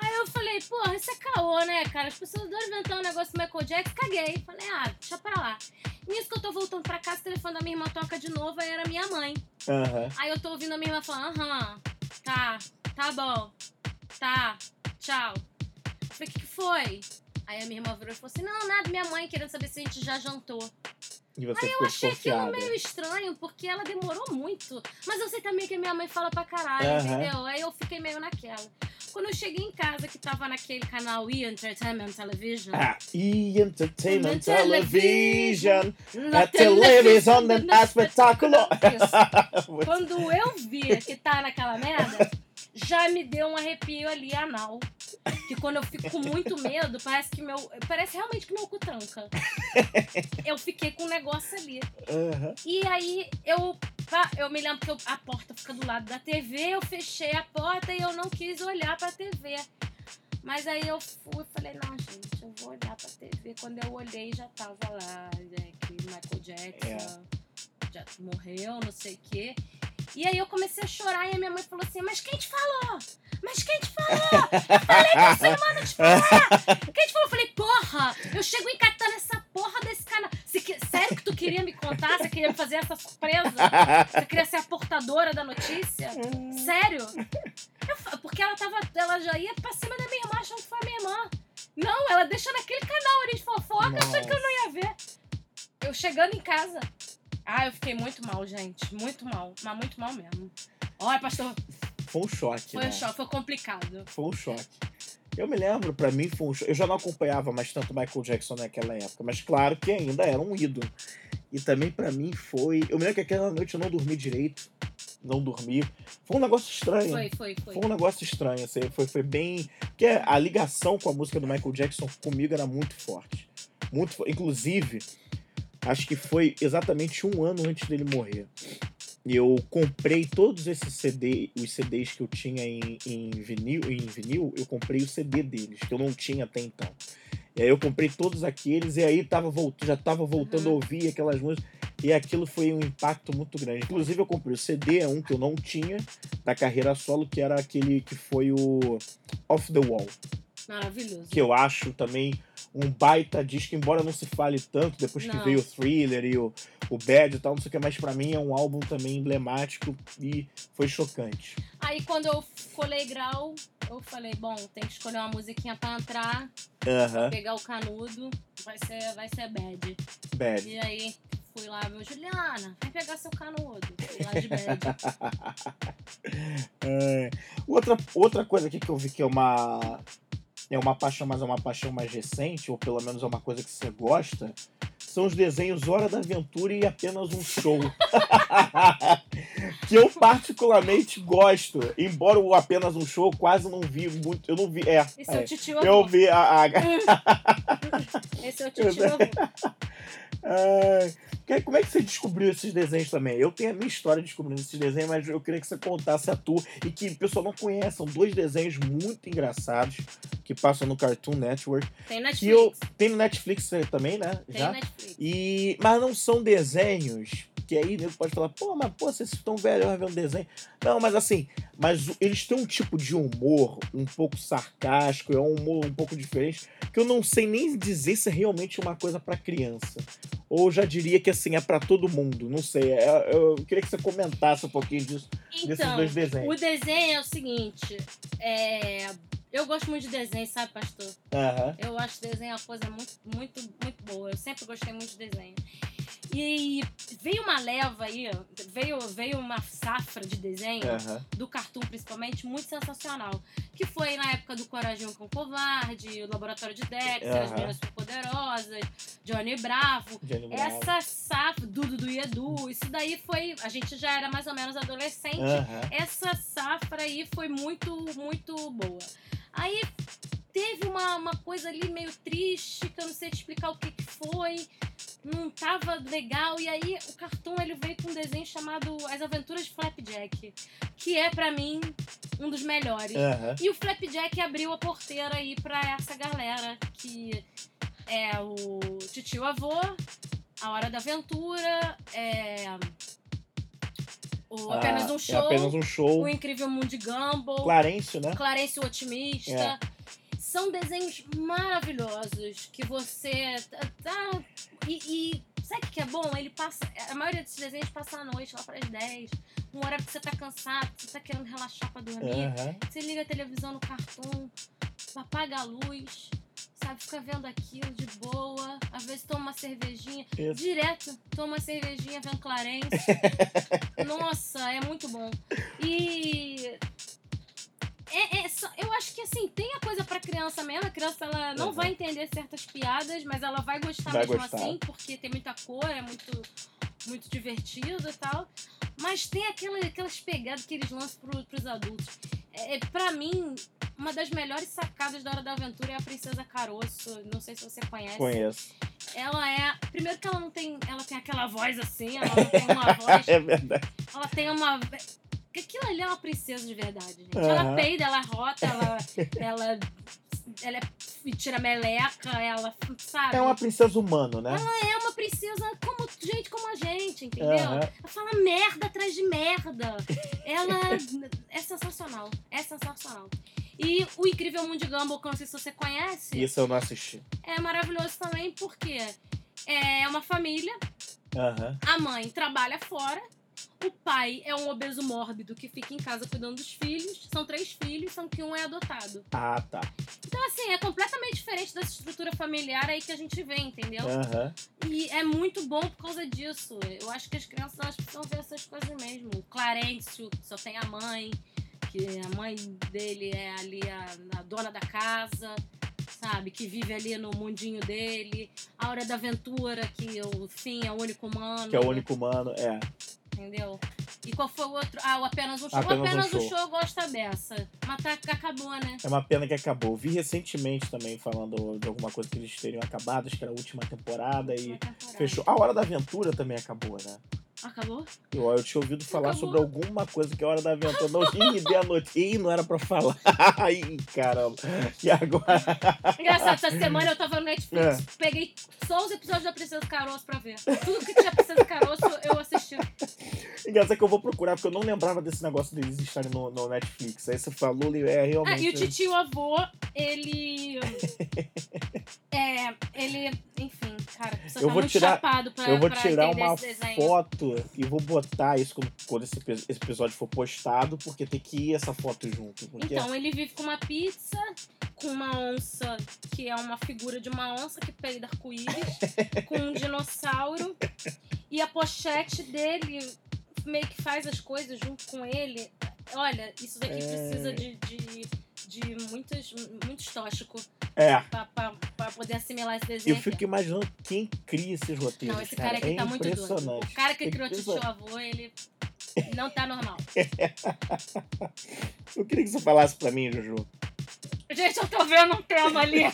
Aí eu falei: porra, isso é caô, né, cara? As pessoas adoram inventar um negócio do Michael Jackson, caguei. Falei: ah, deixa pra lá. Nisso que eu tô voltando pra casa, o telefone da minha irmã toca de novo, aí era minha mãe. Aham. Aí eu tô ouvindo a minha irmã falando, aham, tá, tá bom, tá, tchau. Eu falei, o que, que foi? Aí a minha irmã virou e falou assim, não, nada, minha mãe querendo saber se a gente já jantou. E você Aí eu achei aquilo meio estranho, porque ela demorou muito. Mas eu sei também que a minha mãe fala pra caralho, Aham. entendeu? Aí eu fiquei meio naquela. Quando eu cheguei em casa, que tava naquele canal E! Entertainment Television, Ah, E Entertainment Television. A televisão é *laughs* espetáculo. *laughs* Quando eu vi que tá naquela merda, já me deu um arrepio ali anal. Que quando eu fico com muito medo, parece que meu. Parece realmente que meu cu tranca. Eu fiquei com um negócio ali. Aham. E aí eu. Eu me lembro que eu- a porta fica do lado da TV, eu fechei a porta e eu não quis olhar pra TV. Mas aí eu fui e falei, não, gente, eu vou olhar pra TV. Quando eu olhei, já tava lá, que Michael Jackson já morreu, não sei o quê. E aí eu comecei a chorar e a minha mãe falou assim, mas quem te falou? Mas quem te falou? Eu falei pra não te. Quem te falou? Eu falei, porra, eu chego encatando essa porra desse canal. Que- Sério que tu queria me contar? Você queria me fazer essa surpresa? Você queria ser a portadora da notícia? Sério? Eu porque ela tava. Ela já ia pra cima da minha irmã, achando que foi a minha irmã. Não, ela deixou naquele canal ali de fofoca, achando que eu não ia ver. Eu chegando em casa. Ah, eu fiquei muito mal, gente. Muito mal. Mas muito mal mesmo. Olha, pastor, Foi um choque, foi né? um choque, foi complicado. Foi um choque. Eu me lembro, pra mim foi um choque. Eu já não acompanhava mais tanto Michael Jackson naquela época, mas claro que ainda era um ídolo. E também pra mim foi. Eu me lembro que aquela noite eu não dormi direito. Não dormi. Foi um negócio estranho. Foi, foi, foi. Foi um negócio estranho, assim, foi, foi bem. Porque a ligação com a música do Michael Jackson comigo era muito forte. Muito Inclusive, acho que foi exatamente um ano antes dele morrer. Eu comprei todos esses CD, os CDs que eu tinha em, em vinil, em vinil, eu comprei o CD deles, que eu não tinha até então. E aí eu comprei todos aqueles, e aí tava já tava voltando a Uhum. ouvir aquelas músicas. E aquilo foi um impacto muito grande. Inclusive, eu comprei o CD, é um que eu não tinha, da carreira solo, que era aquele que foi o Off the Wall. Maravilhoso. Que eu acho também um baita disco, embora não se fale tanto, depois que Não. veio o Thriller e o, o Bad e tal, não sei o que, mas pra mim é um álbum também emblemático e foi chocante. Aí quando eu colei grau, eu falei, bom, tem que escolher uma musiquinha pra entrar, Aham, pegar o canudo, vai ser, vai ser bad. Bad. E aí fui lá, meu Juliana, vem pegar seu canudo. Fui lá de bad. *laughs* É, outra, outra coisa aqui que eu vi que é uma é uma paixão, mas é uma paixão mais recente, ou pelo menos é uma coisa que você gosta, são os desenhos Hora da Aventura e apenas um show. *laughs* que eu particularmente gosto, embora o apenas um show eu quase não vi muito, eu não vi, é, Esse é, é o titio eu avô. vi a, a *laughs* Esse é o titio *laughs* avô. Como é que você descobriu esses desenhos também? Eu tenho a minha história descobrindo esses desenhos, mas eu queria que você contasse a tua e que o pessoal não conhece. São dois desenhos muito engraçados que passam no Cartoon Network. Tem Que eu, Netflix. tem no Netflix também, né? Tem Já? Netflix. E, mas não são desenhos que aí nego pode falar, pô, mas pô, vocês estão velhos vendo desenho. Não, mas assim, mas o- eles têm um tipo de humor um pouco sarcástico, é um humor um pouco diferente, que eu não sei nem dizer se é realmente uma coisa pra criança. Ou eu já diria que assim, é pra todo mundo, não sei. é- eu queria que você comentasse um pouquinho disso, desses Então, dois o desenhos. desenho é o seguinte, é... Eu gosto muito de desenho, sabe, pastor? Aham. Eu acho desenho uma coisa muito, muito, muito boa. Eu sempre gostei muito de desenho. E veio uma leva aí, veio, veio uma safra de desenho, Aham. do cartoon principalmente, muito sensacional. Que foi na época do Coragem com o Covarde, o Laboratório de Dexter, As Aham. Meninas Poderosas, Johnny Bravo. Johnny Bravo. Essa safra, Dudu do Edu, isso daí foi. A gente já era mais ou menos adolescente. Aham. Essa safra aí foi muito, muito boa. Aí teve uma, uma coisa ali meio triste, que eu não sei te explicar o que, que foi. Não tava legal. E aí o cartoon ele veio com um desenho chamado As Aventuras de Flapjack, que é pra mim um dos melhores. Aham. E o Flapjack abriu a porteira aí pra essa galera que é o Titio Avô, A Hora da Aventura, é o Apenas Ah, um É Show, apenas um show. O Incrível Mundo de Gumball, Clarencio, né? Clarence o Otimista. São desenhos maravilhosos que você tá. tá- e, e sabe o que é bom? Ele passa. A maioria desses desenhos passa à noite, lá para as 10. Um horário que você tá cansado, que você tá querendo relaxar pra dormir. Aham. Você liga a televisão no cartão, apaga a luz, sabe? Fica vendo aquilo de boa. Às vezes toma uma cervejinha. Isso. Direto, toma uma cervejinha vendo Clarence. *laughs* Nossa, é muito bom. E. É, é eu acho que assim, tem a coisa pra criança mesmo. A criança ela não Uhum. vai entender certas piadas, mas ela vai gostar Vai mesmo gostar. assim, porque tem muita cor, é muito, muito divertido e tal. Mas tem aquela, aquelas pegadas que eles lançam pro, pros adultos. É, é, pra mim, uma das melhores sacadas da Hora da Aventura é a Princesa Caroço. Não sei se você conhece. Conheço. Ela é. Primeiro que ela não tem. Ela tem aquela voz assim, ela não tem uma *laughs* voz. É verdade. Ela tem uma. Que Aquilo ali é uma princesa de verdade, gente. Aham. Ela peida, ela rota, ela. ela. Ela é, tira meleca, ela. Sabe? É uma princesa humano, né? É uma princesa como gente como a gente, entendeu? Aham. Ela fala merda atrás de merda. Ela é sensacional. É sensacional. E o Incrível Mundo de Gumball, que eu não sei se você conhece, Isso eu não assisti. é maravilhoso também porque é uma família, Aham. a mãe trabalha fora, o pai é um obeso mórbido que fica em casa cuidando dos filhos. São três filhos, sendo que um é adotado. Ah, tá. Então, assim, é completamente diferente dessa estrutura familiar aí que a gente vê, entendeu? Aham. E é muito bom por causa disso. Eu acho que as crianças elas precisam ver essas coisas mesmo. O Clarencio, que só tem a mãe, que a mãe dele é ali a, a dona da casa, sabe? Que vive ali no mundinho dele. A Hora da Aventura, que o fim é o único humano. Que é o único humano. É. Entendeu? E qual foi o outro? Ah, o Apenas um Show. Apenas o Apenas um Show. show. eu gosto dessa. Mas tá, acabou, né? É uma pena que acabou. Vi recentemente também falando de alguma coisa que eles teriam acabado, acho que era a última temporada e Uma temporada. fechou. A Hora da Aventura também acabou, né? Acabou? Eu, eu tinha ouvido falar Acabou. sobre alguma coisa que é a Hora da Aventura. Não, dei a notícia. Ih, não era pra falar. *laughs* Ih, caramba. E agora? Engraçado, essa semana eu tava no Netflix, É. peguei só os episódios da Princesa Caroço pra ver. Tudo que tinha Princesa Caroço, eu assisti. Engraçado que eu vou procurar, porque eu não lembrava desse negócio deles estarem no, no Netflix. Aí você falou, é Ah, realmente. e o titio avô, ele. É, ele. Enfim, cara, precisa Eu tá vou tirar- chapado pra, Eu vou pra tirar uma desenho. Foto e vou botar isso quando, esse, epi- esse episódio for postado, porque tem que ir essa foto junto. Então, ele vive com uma pizza, com uma onça, que é uma figura de uma onça que peida arco-íris, *laughs* com um dinossauro. E a pochete dele meio que faz as coisas junto com ele. Olha, isso daqui É. precisa de, de, de muitos, muitos tóxicos é. pra, pra, pra poder assimilar esse Eu desenho. fico aqui. imaginando quem cria esses roteiros. Não, esse cara aqui é tá muito doido. O cara que É criou Titio impressionante. Avô, ele não tá normal. *laughs* Eu queria que você falasse pra mim, Juju. Gente, eu tô vendo um tema ali.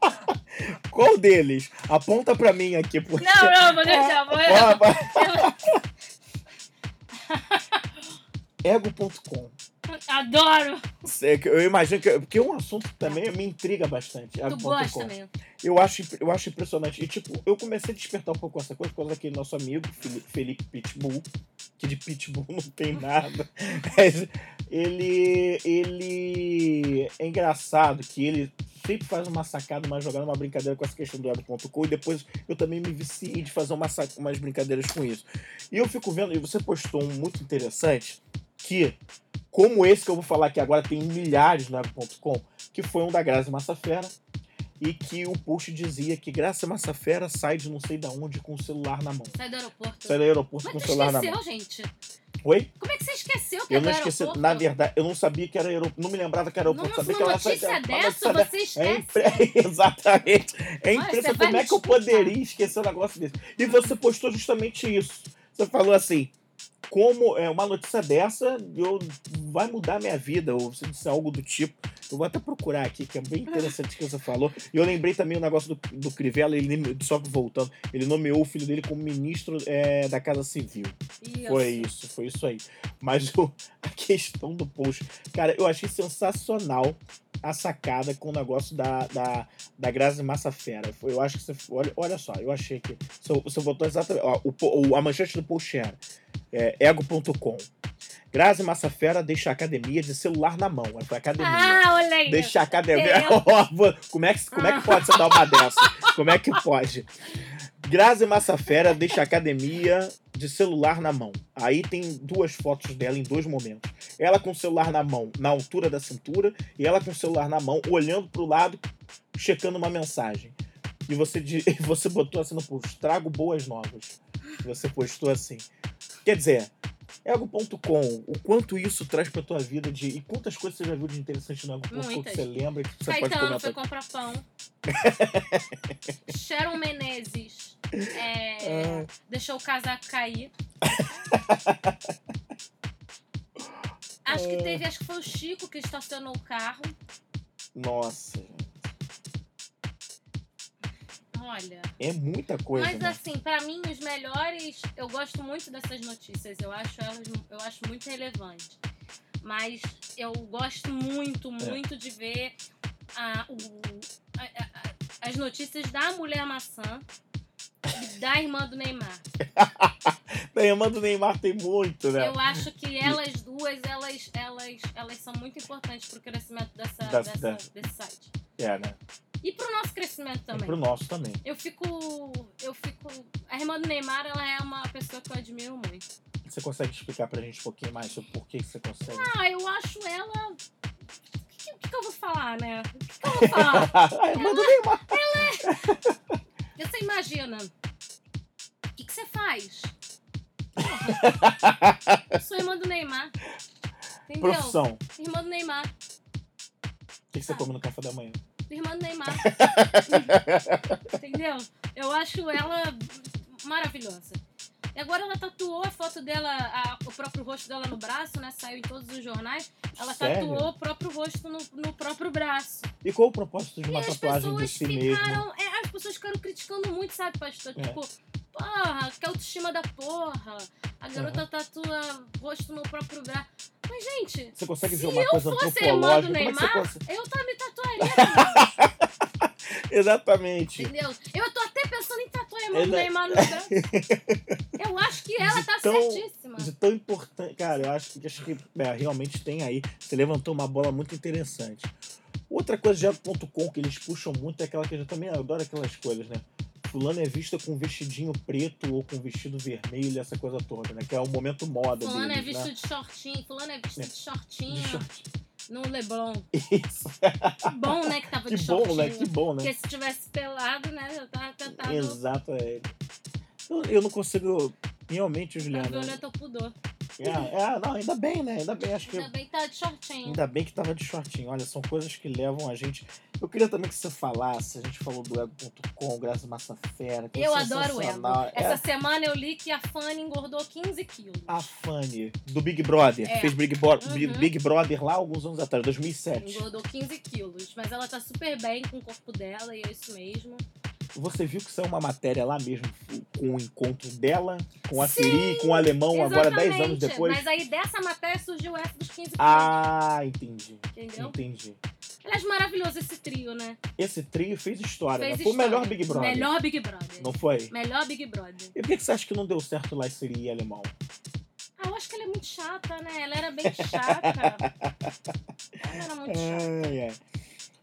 *laughs* Qual deles? Aponta pra mim aqui, por Não, não, vou deixar. Vou... Ó, *laughs* vai. Ego.com. Adoro. Eu imagino que. Porque é um assunto que também me intriga bastante. Tu gosta mesmo. Eu acho, eu acho impressionante. E, tipo, eu comecei a despertar um pouco essa coisa por causa daquele nosso amigo, Felipe Pitbull, que de Pitbull *laughs* não tem nada. Mas ele. Ele. É engraçado que ele sempre faz uma sacada, uma jogada, uma brincadeira com essa questão do Ego.com. E depois eu também me viciei de fazer uma, umas brincadeiras com isso. E eu fico vendo, e você postou um muito interessante, que, como esse que eu vou falar aqui agora, tem milhares no Ego.com, que foi um da Grazi Massafera e que o post dizia que Graça Massafera sai de não sei da onde com o celular na mão. Sai do aeroporto. Sai do aeroporto Mas com o celular na esqueceu, mão. gente? Oi? Como é que você esqueceu que Eu é do não esqueci. aeroporto? Na verdade, eu não sabia que era aeroporto. Não me lembrava que era aeroporto. Numa, sabia que numa era notícia uma dessa, você *laughs* É esquece. impre... *laughs* Exatamente. É impressionante como é que eu poderia esquecer um negócio desse. E você postou justamente isso. Você falou assim. Como é uma notícia dessa, eu vai mudar minha vida, ou você disse algo do tipo. Eu vou até procurar aqui, que é bem interessante o que você falou. E eu lembrei também o negócio do, do Crivella, ele, só que voltando, ele nomeou o filho dele como ministro é, da Casa Civil. Isso. Foi isso, foi isso aí. Mas o- a questão do post, cara, eu achei sensacional a sacada com o negócio da, da, da Grazi Massafera. Eu acho que você. Olha, olha só, eu achei que. Você, você botou exatamente. Ó, o- a manchete do post era é, ego.com. Grazi Massafera deixa a academia de celular na mão. Foi academia. Ah, olha aí. Deixa a academia. *laughs* Vou- como, é que, como é que pode você dar uma dessa? Como é que pode? Grazi Massafera deixa a academia de celular na mão. Aí tem duas fotos dela em dois momentos. Ela com o celular na mão, na altura da cintura, e ela com o celular na mão, olhando pro lado, checando uma mensagem. E você, *laughs* você botou assim no post, trago boas novas. Você postou assim. Quer dizer, ego.com, o quanto isso traz pra tua vida de. E quantas coisas você já viu de interessante no ego.com que você lembra que você pode Caetano foi comentar? comprar pão. *laughs* Sharon Menezes é, Ah. deixou o casaco cair. *laughs* Acho que teve, acho que foi o Chico que estacionou o carro. Nossa, Olha. é muita coisa. Mas né? assim, pra mim, os melhores. Eu gosto muito dessas notícias. Eu acho elas eu acho muito relevante. Mas eu gosto muito, É. muito de ver a, o, a- a- as notícias da mulher maçã e da irmã do Neymar. *laughs* Da irmã do Neymar tem muito, né? Eu acho que elas duas, elas, elas, elas são muito importantes pro crescimento dessa, Da- dessa- da- desse site. É, né? E pro nosso crescimento E também. pro nosso também. Eu fico. Eu fico. A irmã do Neymar, ela é uma pessoa que eu admiro muito. Você consegue explicar pra gente um pouquinho mais sobre por que você consegue? Ah, eu acho ela. O que, que, que eu vou falar, né? O que, que eu vou falar? *laughs* a irmã do Neymar. *laughs* Você imagina. O que, que você faz? Porra, eu sou irmã do Neymar. Entendeu? Profissão. Irmã do Neymar. O que que você come no café da manhã? Irmã do Neymar. *laughs* Entendeu? Eu acho ela maravilhosa. E agora ela tatuou a foto dela, a- o próprio rosto dela no braço, né? Saiu em todos os jornais. Ela Sério? tatuou o próprio rosto no, no próprio braço. E qual o propósito de E uma as tatuagem pessoas si ficaram. é, as pessoas ficaram criticando muito, sabe, pastor? É. Tipo, porra, que autoestima da porra. A garota tatua rosto no próprio braço. Mas, gente, Você consegue ver Se uma eu coisa fosse a irmã do antropológica? Como é que você Neymar, consegue... eu também tatuaria. *laughs* Exatamente. entendeu? Eu tô até pensando em tatuar a irmã do é- Neymar no. *laughs* Eu acho que ela tá Então, certíssima. De tão importante. Cara, eu acho, que- acho que é, realmente tem aí. Você levantou uma bola muito interessante. Outra coisa de ego.com que eles puxam muito é aquela que eu também adoro aquelas coisas, né? Fulano é vista com um vestidinho preto ou com um vestido vermelho, essa coisa toda, né? Que é o momento moda Fulano é deles, visto né? de shortinho, fulano é visto É. de shortinho De short. no Leblon. Isso. Que bom, né, que tava *laughs* Que de bom, shortinho. né? Que bom, né? Porque se tivesse pelado, né, eu tava tentado Exato, é. Eu, eu não consigo. Realmente, Juliana. violenta ao pudor. É, é, não, ainda bem, né? Ainda bem, acho que. Ainda bem que tá de shortinho. Ainda bem que tava de shortinho. Olha, são coisas que levam a gente. Eu queria também que você falasse, a gente falou do ego.com, Graça Massa Fera. que é Eu adoro o Ego. É Essa semana eu li que a Fanny engordou 15 quilos. a Fanny, do Big Brother. É. Fez Big, Bro- Uhum. Big Brother lá alguns anos atrás, 2007. Engordou 15 quilos. Mas ela tá super bem com o corpo dela e é isso mesmo. Você viu que saiu uma matéria lá mesmo com o encontro dela, com a Sim, Siri, com o alemão, agora 10 anos Exatamente. depois. Mas aí dessa matéria surgiu essa dos 15 quilos. Ah, entendi. Entendeu? Entendi. Aliás, maravilhoso esse trio, né? Esse trio fez história, Fez né? Foi o melhor. Big Brother. Melhor Big Brother. Não foi? Melhor Big Brother. E por que que você acha que não deu certo lá Siri e alemão? Ah, eu acho que ela é muito chata, né? Ela era bem chata. *laughs* ela era muito chata. Ai, ai.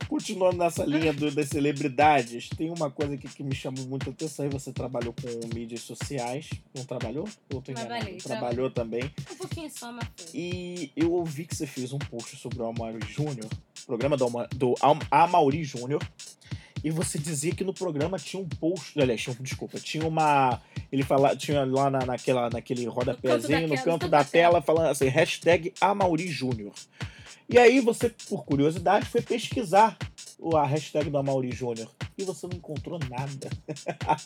Continuando nessa linha do- das celebridades, tem uma coisa aqui que me chamou muita atenção. E você trabalhou com mídias sociais. Não trabalhou? Ou tô? Trabalhei, Trabalhou também. Um pouquinho só, mas. E eu ouvi que você fez um post sobre o Amaury Júnior, programa do, do Am- Amaury Júnior. e você dizia que no programa tinha um post. Aliás, tinha, desculpa, tinha uma. Ele fala, tinha lá na, naquela, naquele rodapézinho, no canto no da canto da tela, falando assim, hashtag Amauri Júnior. E aí você, por curiosidade, foi pesquisar o- a hashtag do Amauri Júnior. E você não encontrou nada.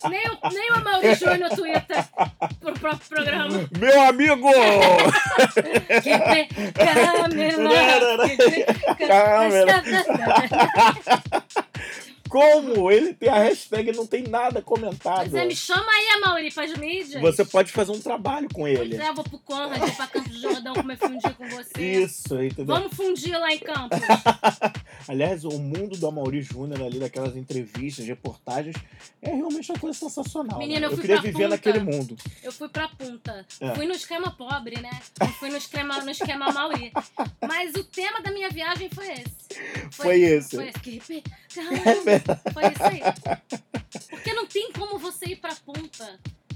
Nem, o- nem o Amaury Júnior Twitter pro próprio programa. Meu amigo! Pe- Camila. Como ele tem a hashtag e não tem nada comentado? Mas é, me chama aí, Amaury, faz mídias. Você pode fazer um trabalho com Pois ele. é, eu vou pro Conrad, ir pra Campos do Jordão comer fundir com você. Isso, entendeu? Vamos fundir lá em Campos. *laughs* Aliás, o mundo do Amaury Júnior ali, daquelas entrevistas, reportagens, é realmente uma coisa sensacional. Menina, né? eu eu fui queria pra viver punta. naquele mundo. Eu fui pra punta. É. Fui no esquema pobre, né? Não fui no esquema, no esquema Mauri. Mas o tema da minha viagem foi esse. Foi esse. Foi esse. Que É Caramba, *laughs* *laughs* foi isso aí. Porque não tem como você ir pra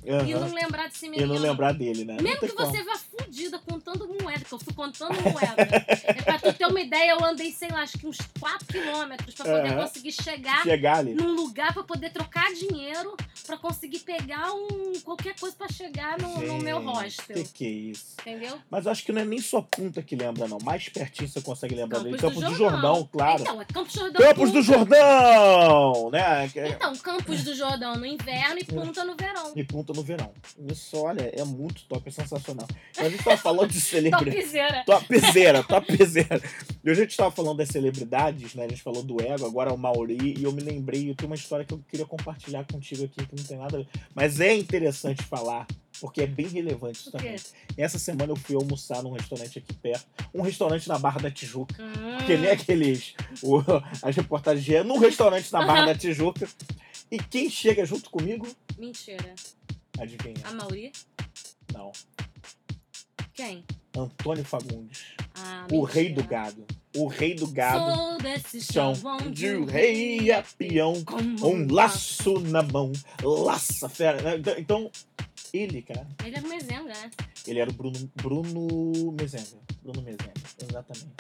punta e não lembrar desse E menino. não lembrar dele, né? Mesmo que como. você vá fudida contando moeda, que eu fui contando moeda. *laughs* é pra tu ter uma ideia, eu andei, sei lá, acho que uns 4 quilômetros pra poder Aham. conseguir chegar Chegar ali. num lugar pra poder trocar dinheiro pra conseguir pegar um qualquer coisa pra chegar no, no meu Gente, hostel. Que que é isso? Entendeu? Mas acho que não é nem só punta que lembra, não. Mais pertinho você consegue lembrar dele. Campos Campos do Jordão, claro. Então, é Campos do Jordão. Campos do Punta. Jordão! Né? Então, Campos do Jordão no inverno e *laughs* Punta no verão. E punta no verão. Isso, olha, é muito top, é sensacional. A gente tava falando de celebridade. Topzera. Topzera, topzera. E hoje a gente tava falando das celebridades, né? A gente falou do ego, agora o Mauri, e eu me lembrei, eu tenho uma história que eu queria compartilhar contigo aqui, que não tem nada a ver. Mas é interessante falar, porque é bem relevante isso também. Essa semana eu fui almoçar num restaurante aqui perto, um restaurante na Barra da Tijuca. Hum, Que nem aqueles. o- as reportagens de num restaurante na Barra da *laughs* Tijuca. E quem chega junto comigo? Mentira. Adivinha? A Mauri? Não. Quem? Antônio Fagundes. Ah, O mentira. rei do gado. O rei do gado. Sou desse Chão chão de um rei a peão. Um laço na mão. Laça fera. Então- ele, cara. Ele é mezenga, né? Ele era o Bruno, Bruno Mezenga. Bruno Mezenga, exatamente.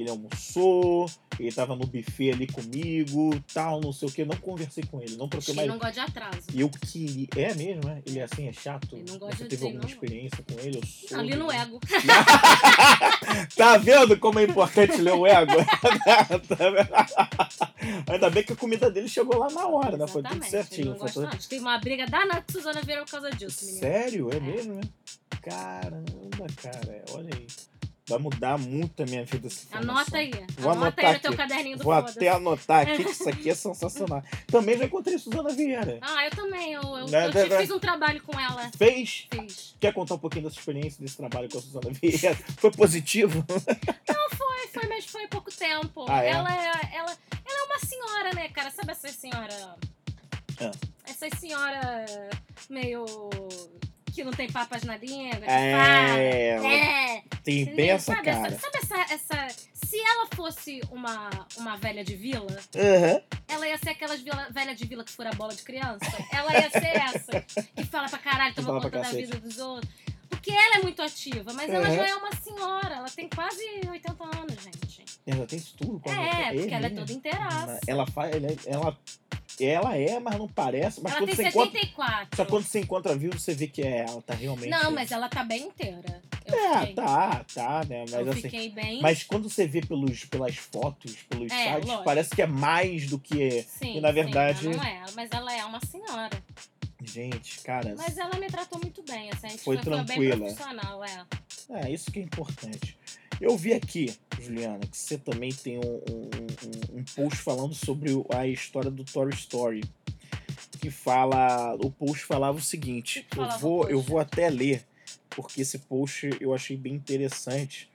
Ele almoçou, ele tava no buffet ali comigo, tal, não sei o que. Não conversei com ele, não troquei Ele mais. não gosta de atraso. E eu queria. É mesmo, é? Ele é assim, é chato? Ele não gosta Você de teve alguma não. experiência com ele? Eu Ali no ego. *laughs* Tá vendo como é importante ler o ego? *laughs* Ainda bem que a comida dele chegou lá na hora, né? Foi tudo ele certinho. Foi tudo... Teve uma briga danada com Suzana Vieira por causa disso, menino. Sério? É É. mesmo, né? Caramba, cara. Olha aí. Vai mudar muito a minha vida. Anota aí. Vou Anota aí no teu caderninho do Vou foda-se. até anotar aqui que isso aqui é *laughs* sensacional. Também já encontrei Suzana Vieira. Ah, eu também. Eu, eu, Né, eu né, te- né? fiz um trabalho com ela. Fez? Fiz. Quer contar um pouquinho dessa experiência, desse trabalho com a Suzana Vieira? Foi positivo? *laughs* Foi, foi, mas foi pouco tempo. Ah, é? ela, é, ela, ela é uma senhora, né, cara? Sabe essa senhora... Ah. Essa senhora meio... Que não tem papas na língua, É, fala. É, tem bem essa sabe, cara. Essa, sabe essa, essa... Se ela fosse uma, uma velha de vila, Aham. ela ia ser aquelas vila, velha de vila que fura bola de criança. Ela ia ser essa. Que fala pra caralho, toma fala conta da vida dos outros. Porque ela é muito ativa, mas ela Uhum. já é uma senhora. Ela tem quase 80 anos, gente. Ela tem isso tudo. quase. É, porque ela é toda inteiraça. Ela faz. Ela, ela, ela é, mas não parece. Mas ela tem você encontra. 74. Só quando você encontra vivo, você vê que é ela, tá realmente. Não, mas ela tá bem inteira. Eu É, fiquei, tá, tá, né? Mas eu assim. fiquei bem. Mas quando você vê pelos, pelas fotos, pelos É, sites, lógico. parece que é mais do que. Sim, e na sim, verdade- ela não é, mas ela é uma senhora. Gente, cara. Mas ela me tratou muito bem, assim, a gente Foi foi, foi bem tranquila. profissional, é. É, isso que é importante. Eu vi aqui, Juliana, que você também tem um, um, um- um post falando sobre a história do Toy Story. Que fala. O post falava o seguinte. O que Eu vou, eu vou até ler, porque esse post eu achei bem interessante.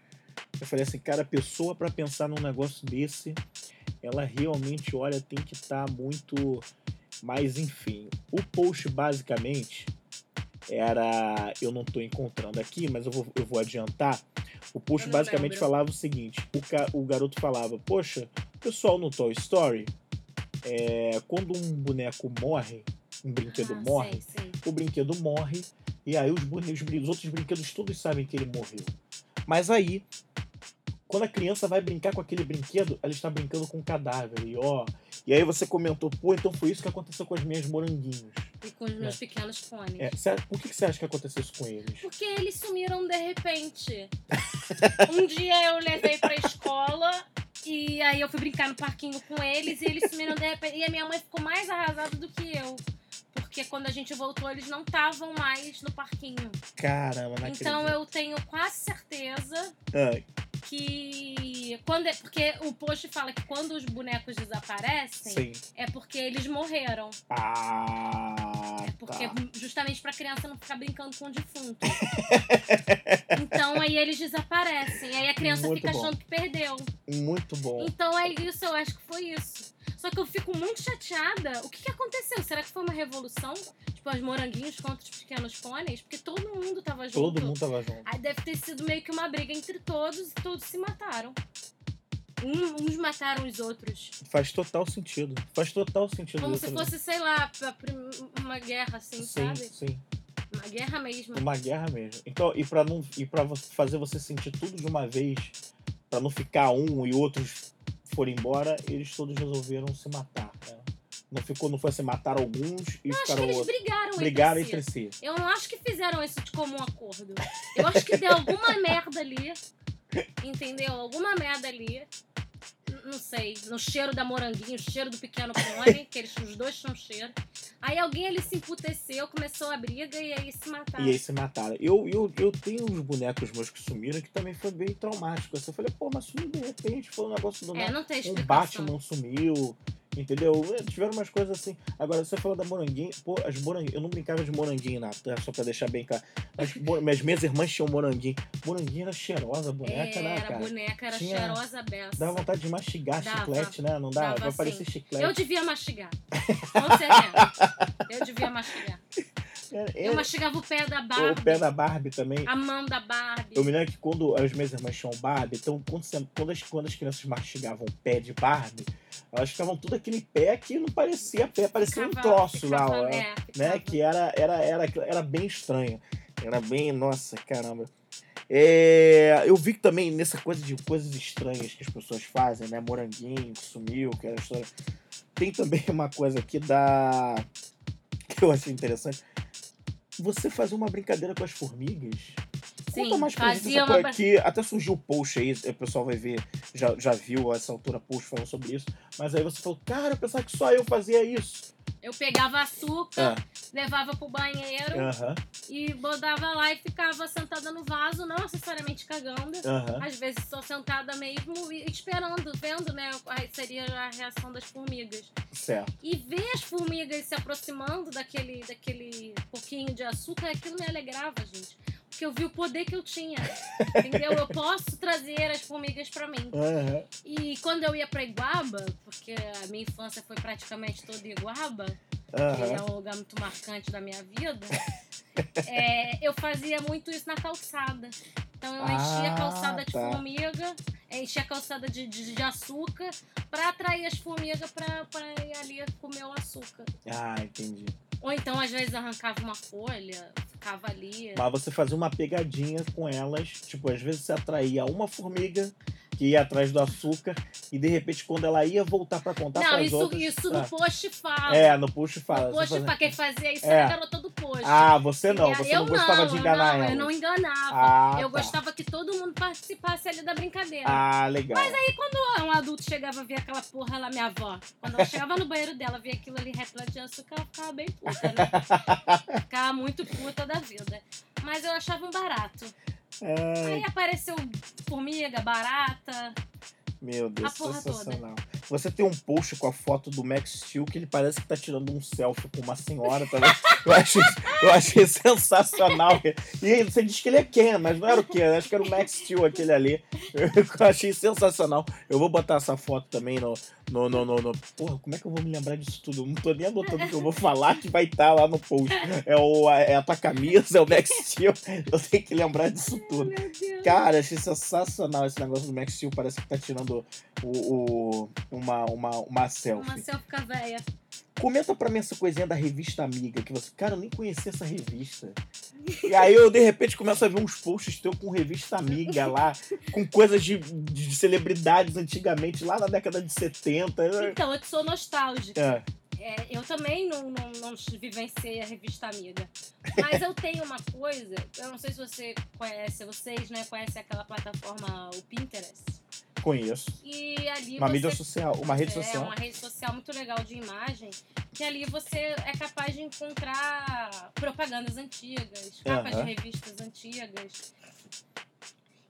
Eu falei assim, cara, a pessoa para pensar num negócio desse, ela realmente, olha, tem que estar muito. Mas enfim, o post basicamente era. Eu não tô encontrando aqui, mas eu vou, eu vou adiantar. O post basicamente lembro. falava o seguinte: o, ca- o garoto falava, poxa, pessoal no Toy Story, é, quando um boneco morre, um brinquedo Ah, morre, sei, sei. o brinquedo morre, e aí os, os outros brinquedos todos sabem que ele morreu. Mas aí, quando a criança vai brincar com aquele brinquedo, ela está brincando com um cadáver. E ó, E aí você comentou, pô, então foi isso que aconteceu com as minhas moranguinhos. E com os meus pequenos fones. É, cê- por que, que você acha que aconteceu isso com eles? Porque eles sumiram de repente. *laughs* um dia eu levei pra escola e aí eu fui brincar no parquinho com eles e eles sumiram de repente. E a minha mãe ficou mais arrasada do que eu. Porque quando a gente voltou, eles não estavam mais no parquinho. Caramba, não Então acredito. eu tenho quase certeza Ah, que. Quando é, porque o post fala que quando os bonecos desaparecem, sim. é porque eles morreram. Ah, É porque tá. justamente pra criança não ficar brincando com o defunto. *laughs* então aí eles desaparecem. Aí a criança Muito fica bom. achando que perdeu. Muito bom. Então é isso, eu acho que foi isso. Só que eu fico muito chateada. O que, que aconteceu? Será que foi uma revolução? Tipo, os moranguinhos contra os pequenos pôneis? Porque todo mundo tava junto. Todo mundo tava junto. Aí deve ter sido meio que uma briga entre todos e todos se mataram. Um- uns mataram os outros. Faz total sentido. Faz total sentido Como se né? fosse, sei lá, uma guerra, assim, Sim, sabe? sim. Uma guerra mesmo. Uma guerra mesmo. Então, e pra, não, e vo- fazer você sentir tudo de uma vez, pra não ficar um e outros forem embora, eles todos resolveram se matar. né? Não ficou, não foi assim, mataram alguns e Eu acho que ficaram eles brigaram, Brigaram entre entre si. si. Eu não acho que fizeram isso de comum acordo. Eu acho que deu alguma merda ali. Entendeu? Alguma merda ali. Não sei. No cheiro da moranguinho, o cheiro do pequeno pônei, que eles, os dois tinham cheiro. Aí alguém ele se emputeceu, começou a briga e aí se mataram. E aí se mataram. Eu, eu, eu tenho uns bonecos meus que sumiram que também foi bem traumático. assim. Eu falei, pô, mas sumiu de repente, foi um negócio do É, nada. não tem Um. Batman sumiu, entendeu? É, Tiveram umas coisas assim. Agora, você falou da moranguinho, pô, as moranguinhos, eu não brincava de moranguinho na tá? só pra deixar bem claro. Mo- minhas, minhas irmãs tinham moranguinho. Moranguinho era cheirosa, boneca, É, né, era cara? boneca, era Tinha- cheirosa beça. Dava vontade de mastigar Dava. chiclete, né? Não dá? Dava, Vai parecer chiclete. Eu devia mastigar. Com certeza. Eu devia mastigar. *laughs* É, Eu é, mastigava o pé da Barbie, o pé da Barbie também. a mão da Barbie. Eu me lembro que quando as minhas irmãs tinham Barbie, então quando, você- quando as, quando as crianças mastigavam o pé de Barbie, elas ficavam tudo aquele pé que não parecia pé, parecia um Ficava- troço lá, ficava- é, né? ficava. Que era, era, era, era bem estranho. Era bem. Nossa, caramba. É, eu vi que também nessa coisa de coisas estranhas que as pessoas fazem, né? Moranguinho, que sumiu, que era história. Tem também *laughs* uma coisa aqui da. que eu achei interessante. Você fazer uma brincadeira com as formigas. Sim, mais fazia uma coisa que até surgiu o post aí, o pessoal vai ver, já, já viu a essa altura post falando sobre isso. Mas aí você falou, cara, eu pensava que só eu fazia isso. Eu pegava açúcar, Ah, levava pro banheiro Aham, e botava lá e ficava sentada no vaso, não necessariamente cagando. aham. Às vezes só sentada mesmo e esperando, vendo, né, qual seria a reação das formigas. Certo. E ver as formigas se aproximando daquele, daquele pouquinho de açúcar, aquilo me alegrava, gente. Porque eu vi o poder que eu tinha. entendeu? Eu posso trazer as formigas pra mim. Aham. E quando eu ia pra Iguaba, porque a minha infância foi praticamente toda em Iguaba, que Aham. é um lugar muito marcante da minha vida, *laughs* é, eu fazia muito isso na calçada. Então eu enchia Ah, a calçada de tá. formiga, enchia a calçada de, de, de açúcar pra atrair as formigas pra ir ali comer o açúcar. Ah, entendi. Ou então, às vezes, arrancava uma folha, ficava ali. Mas você fazia uma pegadinha com elas. Tipo, às vezes você atraía uma formiga que ia atrás do açúcar e de repente quando ela ia voltar pra contar Não, pras isso, outras... isso Ah, no post fala. É, no push fala. no post fala. Quem fazia isso É. era a garota do post. Ah, você não. Você eu não gostava de eu enganar não, ela. Eu não enganava. Ah, eu tá. gostava que todo mundo participasse ali da brincadeira. Ah, legal. Mas aí quando um adulto chegava a ver aquela porra lá, minha avó, quando ela chegava no banheiro dela, via aquilo ali repleto de açúcar, ela ficava bem puta, né? *laughs* ficava muito puta da vida. Mas eu achava um barato. Ai, Aí apareceu formiga, barata. meu Deus, sensacional. Você tem um post com a foto do Max Steel que ele parece que tá tirando um selfie com uma senhora também. *laughs* Eu achei, eu achei sensacional. E você diz que ele é Ken, mas não era o Ken, acho que era o Max Steel aquele ali. *laughs* Eu achei sensacional. Eu vou botar essa foto também no. No, no, no, no- Porra, como é que eu vou me lembrar disso tudo? Não tô nem anotando o que eu vou falar que vai estar lá no post. É, o, é a tua camisa, é o Max Steel. Eu tenho que lembrar disso tudo. Cara, achei sensacional esse negócio do Max Steel. Parece que tá tirando o, o- uma, uma, uma selfie. Uma selfie com a véia. Comenta pra mim essa coisinha da revista Amiga, que você, cara, eu nem conhecia essa revista. E aí eu, de repente, começo a ver uns posts teu com revista Amiga lá, com coisas de, de celebridades antigamente, lá na década de 70. Então, eu sou nostálgica. É. É, eu também não, não, não vivenciei a revista Amiga. Mas eu tenho uma coisa, eu não sei se você conhece, vocês né, conhecem aquela plataforma, o Pinterest. Conheço. E ali Uma você mídia social, uma rede é, social. uma rede social muito legal de imagem, que ali você é capaz de encontrar propagandas antigas, capas de revistas antigas.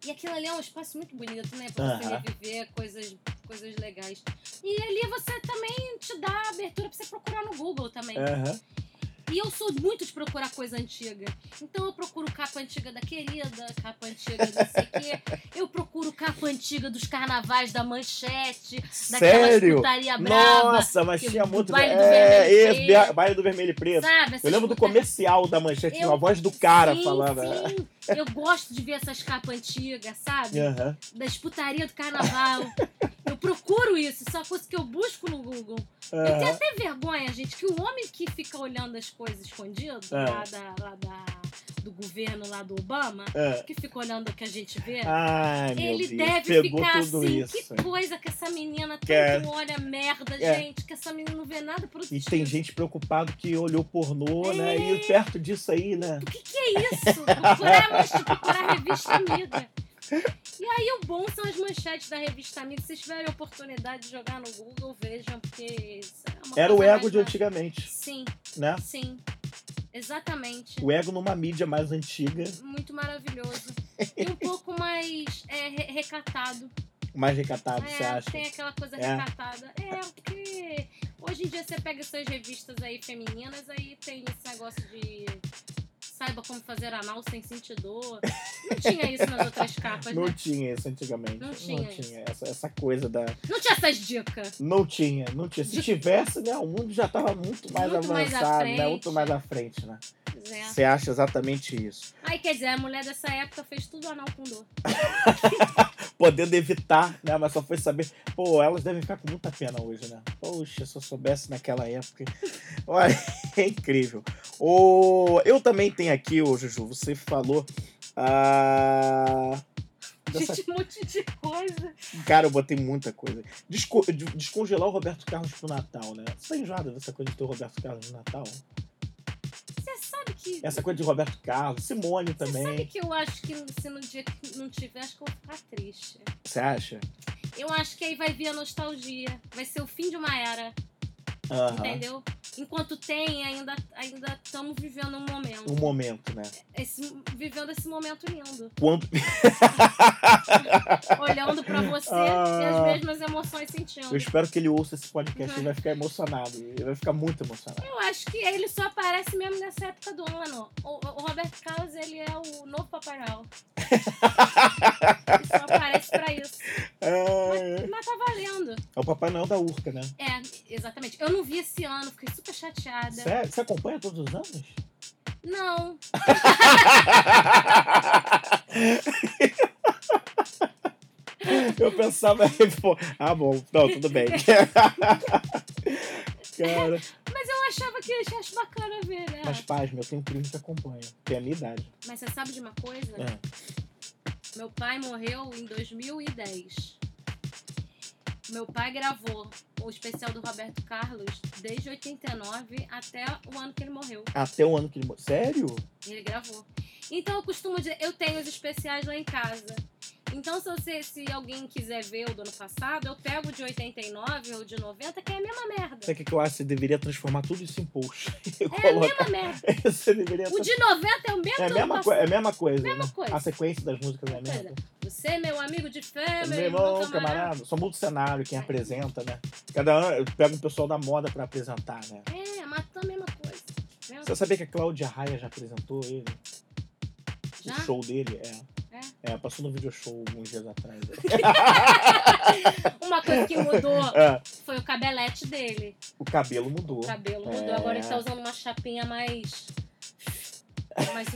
E aquilo ali é um espaço muito bonito, né? Pra você reviver coisas, coisas legais. E ali você também te dá abertura pra você procurar no Google também. Aham. E eu sou muito de procurar coisa antiga. Então eu procuro capa antiga da querida, capa antiga não sei o quê. Eu procuro capa antiga dos carnavais da manchete, Sério? putaria braba. Nossa, mas tinha muito. baile do é, esse, preto. baile do vermelho e preto. Sabe? Eu lembro do comercial da manchete, Eu- a voz do cara sim, falando. né? Sim. Eu gosto de ver essas capas antigas, sabe? Aham. Das putaria do carnaval. Eu procuro isso, isso é uma coisa que eu busco no Google. Eu tenho aham. até vergonha, gente, que o homem que fica olhando as coisas escondido, Ah. lá, da, lá da, do governo lá do Obama, Ah. que fica olhando o que a gente vê, Ai, ele deve Pegou ficar assim, isso. que coisa que essa menina tanto Quer- olha merda, É. gente, que essa menina não vê nada produtivo. E tem gente preocupado que olhou pornô, né? É. E perto disso aí, né? O que, que é isso? Procurar, mas, tipo, procurar revista amiga. *laughs* E aí o bom são as manchetes da revista amiga. Se vocês tiverem a oportunidade de jogar no Google, vejam, porque isso é uma Era o ego mais de ba- antigamente, Sim, né? sim. Exatamente. O ego numa mídia mais antiga, Muito maravilhoso. E um pouco mais é, re- recatado. mais recatado, você É, acha? tem aquela coisa É. recatada. É, porque hoje em dia você pega essas revistas aí femininas, aí tem esse negócio de saiba como fazer anal sem sentir dor. Não tinha isso nas outras capas, Não né? tinha isso antigamente. Não tinha isso. Essa, essa coisa da. Não tinha essas dicas. Não tinha, não tinha. Se tivesse, né? O mundo já tava muito mais Muito mais avançado, né? frente. Muito mais à frente, né? É. Você acha exatamente isso. Aí quer dizer, a mulher dessa época fez tudo anal com dor. *laughs* Podendo evitar, né? Mas só foi saber. Pô, elas devem ficar com muita pena hoje, né? Poxa, se eu soubesse naquela época. Olha, *laughs* é incrível. O... Eu também tenho aqui, ô Juju, você falou. Ah... dessa- Gente, um monte de coisa. Cara, eu botei muita coisa. Desco- de- Descongelar o Roberto Carlos pro Natal, né? Você tá enjoada dessa coisa de ter o Roberto Carlos no Natal? Você sabe que. Essa coisa de Roberto Carlos, Simone Você sabe também. que eu acho que se no dia que não tiver, acho que eu vou ficar triste. Você acha? Eu acho que aí vai vir a nostalgia. Vai ser o fim de uma era, Aham. entendeu? Enquanto tem, ainda ainda estamos vivendo um momento. Um momento, né? Esse, vivendo esse momento lindo. *laughs* Olhando pra você Ah. e as mesmas emoções sentindo. Eu espero que ele ouça esse podcast e vai ficar emocionado. Ele vai ficar muito emocionado. Eu acho que ele só aparece mesmo nessa época do ano. O, o Roberto Carlos, ele é o novo Papai Noel. ele só aparece pra isso. *laughs* É, Mas tá valendo. é o Papai Noel da Urca, né? É, exatamente. Eu não vi esse ano, fiquei super chateada. Sério? Você acompanha todos os anos? Não. *laughs* Eu pensava, *laughs* pô, ah, bom, não, tudo bem. *laughs* Cara, Mas eu achava que eu acho bacana ver, né? mas paz, meu, tem um primo que acompanha. Tem a minha idade. Mas você sabe de uma coisa? É. Meu pai morreu em 2010. Meu pai gravou o especial do Roberto Carlos desde 89 até o ano que ele morreu. Até o ano que ele morreu. Sério? Ele gravou. Então eu costumo dizer, eu tenho os especiais lá em casa. Então se, você, se alguém quiser ver o do ano passado, eu pego o de 89 ou de 90, que é a mesma merda. Sabe o que eu acho? Você deveria transformar tudo isso em post. *laughs* É a colocar. mesma merda. *laughs* Você deveria O de 90 é o mesmo É a mesma, coi- é a mesma coisa. Mesma né? coisa. A sequência das músicas é a Mesma. Você, meu amigo de fé, Meu meu irmão, irmão, camarada, só muda o cenário, quem apresenta, né? Cada ano pega um pessoal da moda pra apresentar, né? É, matou a mesma coisa. Mesma Você sabia que a Cláudia Raia já apresentou ele? Já? O show dele? É. É? É, passou no video show alguns dias atrás. *laughs* Uma coisa que mudou É, foi o cabelete dele. o cabelo mudou. O cabelo É. mudou. Agora ele tá usando uma chapinha mais. Mais,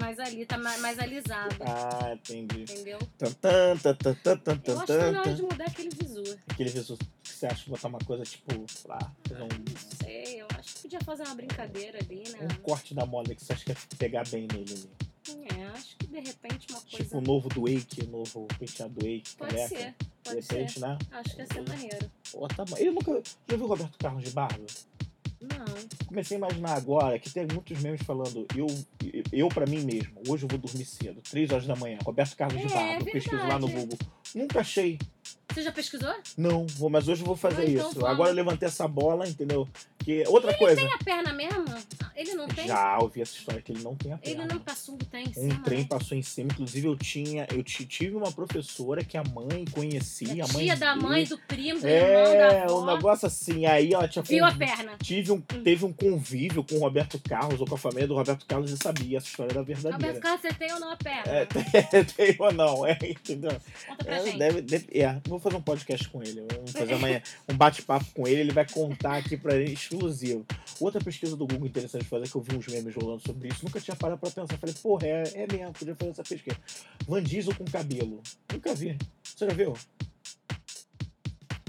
mais ali, tá mais, mais alisado. Ah, entendi. Entendeu? Tan, tan, tan, tan, tan, tan, Eu acho que tá tan, na hora de mudar aquele visu. Aquele visu você acha? Botar uma coisa tipo, lá, fazer um, Não sei, eu acho que podia fazer uma brincadeira ali, né? um corte da moda que você acha que ia pegar bem nele ali. É, acho que de repente uma coisa. Tipo o novo do Wake, o novo penteado do Wake, Pode careca. ser, De pode ser. repente, né? Acho que ia ser maneiro. Pô, tá bom. Ele nunca. Já viu o Roberto Carlos de barba? Não. Comecei a imaginar agora que tem muitos memes falando, eu, eu pra mim mesmo, hoje eu vou dormir cedo, 3 horas da manhã, Roberto Carlos de É, barba, é pesquiso lá no. Google. Nunca achei. Você já pesquisou? Não, vou, mas hoje eu vou fazer Ah, então isso. vamos. Agora eu levantei essa bola, entendeu? Que outra coisa. Tem a perna mesmo? Ele não tem? Já ouvi essa história que ele não tem a Ele perna. não passou um trem em Um cima, trem né? passou em cima, inclusive eu tinha, eu ti- tive uma professora que a mãe conhecia, a mãe tia da dele. mãe, do primo, do irmão, da É, avó. um negócio assim, aí ela tinha Viu a perna. tive um, teve um convívio com o Roberto Carlos ou com a família do Roberto Carlos e sabia essa história era verdadeira. Roberto Carlos, você tem ou não a perna? É, *laughs* tem, tem ou não, é, entendeu? Conta pra É, gente. deve, deve- é, vou fazer um podcast com ele. Vamos *laughs* fazer amanhã um bate-papo com ele. Ele vai contar aqui pra gente exclusivo. Outra pesquisa do Google interessante fazer, que eu vi uns memes rolando sobre isso. Nunca tinha parado pra pensar. Falei, porra, é, é mesmo, podia fazer essa pesquisa. Van Diesel com cabelo. Nunca vi. Você já viu?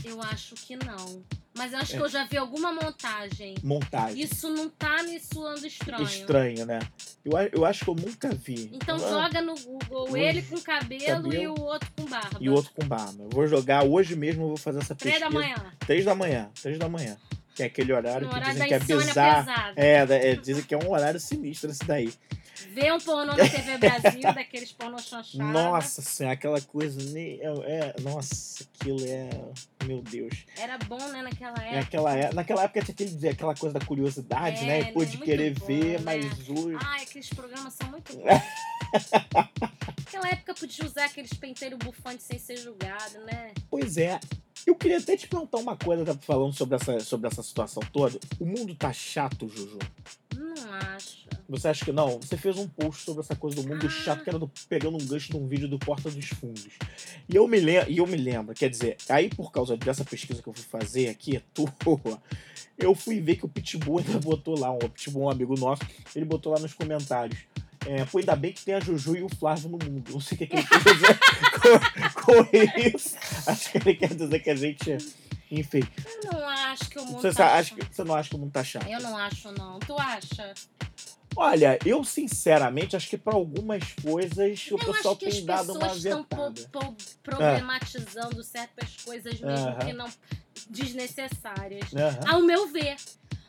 Eu acho que não. Mas eu acho É. que eu já vi alguma montagem. Montagem. Isso não tá me suando estranho. Estranho, né? Eu, eu acho que eu nunca vi. Então Ah, joga no Google Hoje, ele com cabelo, e cabelo. o outro com barba. E outro com barba. Eu vou jogar hoje mesmo, eu vou fazer essa Três pesquisa. da manhã. Três da manhã. Três da manhã. Que é aquele horário No que horário dizem que é bizarro. pesada. É, é, dizem que é um horário sinistro esse daí. Vê um pornô na TV Brasil, *laughs* daqueles pornô chanchada. Nossa senhora, aquela coisa. É, é- nossa, aquilo é. Meu Deus. Era bom, né, naquela época. aquela, é- naquela época tinha aquele, aquela coisa da curiosidade, É, né? né? E pô, de querer bom, ver, né? mas hoje. Ai, aqueles programas são muito bons. *laughs* Naquela época podia usar aqueles penteiros bufantes sem ser julgado, né? Pois é. Eu queria até te perguntar uma coisa, tá falando sobre essa, sobre essa situação toda. O mundo tá chato, Juju. Não acho. Você acha que não? Você fez um post sobre essa coisa do mundo chato, que era do- pegando um gancho de um vídeo do Porta dos Fundos. E eu me, lem e eu me lembro, quer dizer, aí por causa dessa pesquisa que eu fui fazer aqui, *laughs* tua, eu fui ver que o Pitbull ainda botou lá, o Pitbull, um amigo nosso, ele botou lá nos comentários. É, pô, ainda bem que tem a Juju e o Flávio no mundo. Não sei o que, que ele quer dizer *laughs* com, com isso. Acho que ele quer dizer que a gente. Enfim. Eu não acho que o mundo Você, tá acha você não acha que o mundo tá chato? Eu não acho, não. Tu acha? Olha, eu sinceramente acho que pra algumas coisas o eu pessoal acho que as tem dado uma pessoas estão po- vetada. po- problematizando certas coisas mesmo que não desnecessárias. Aham, Ao meu ver.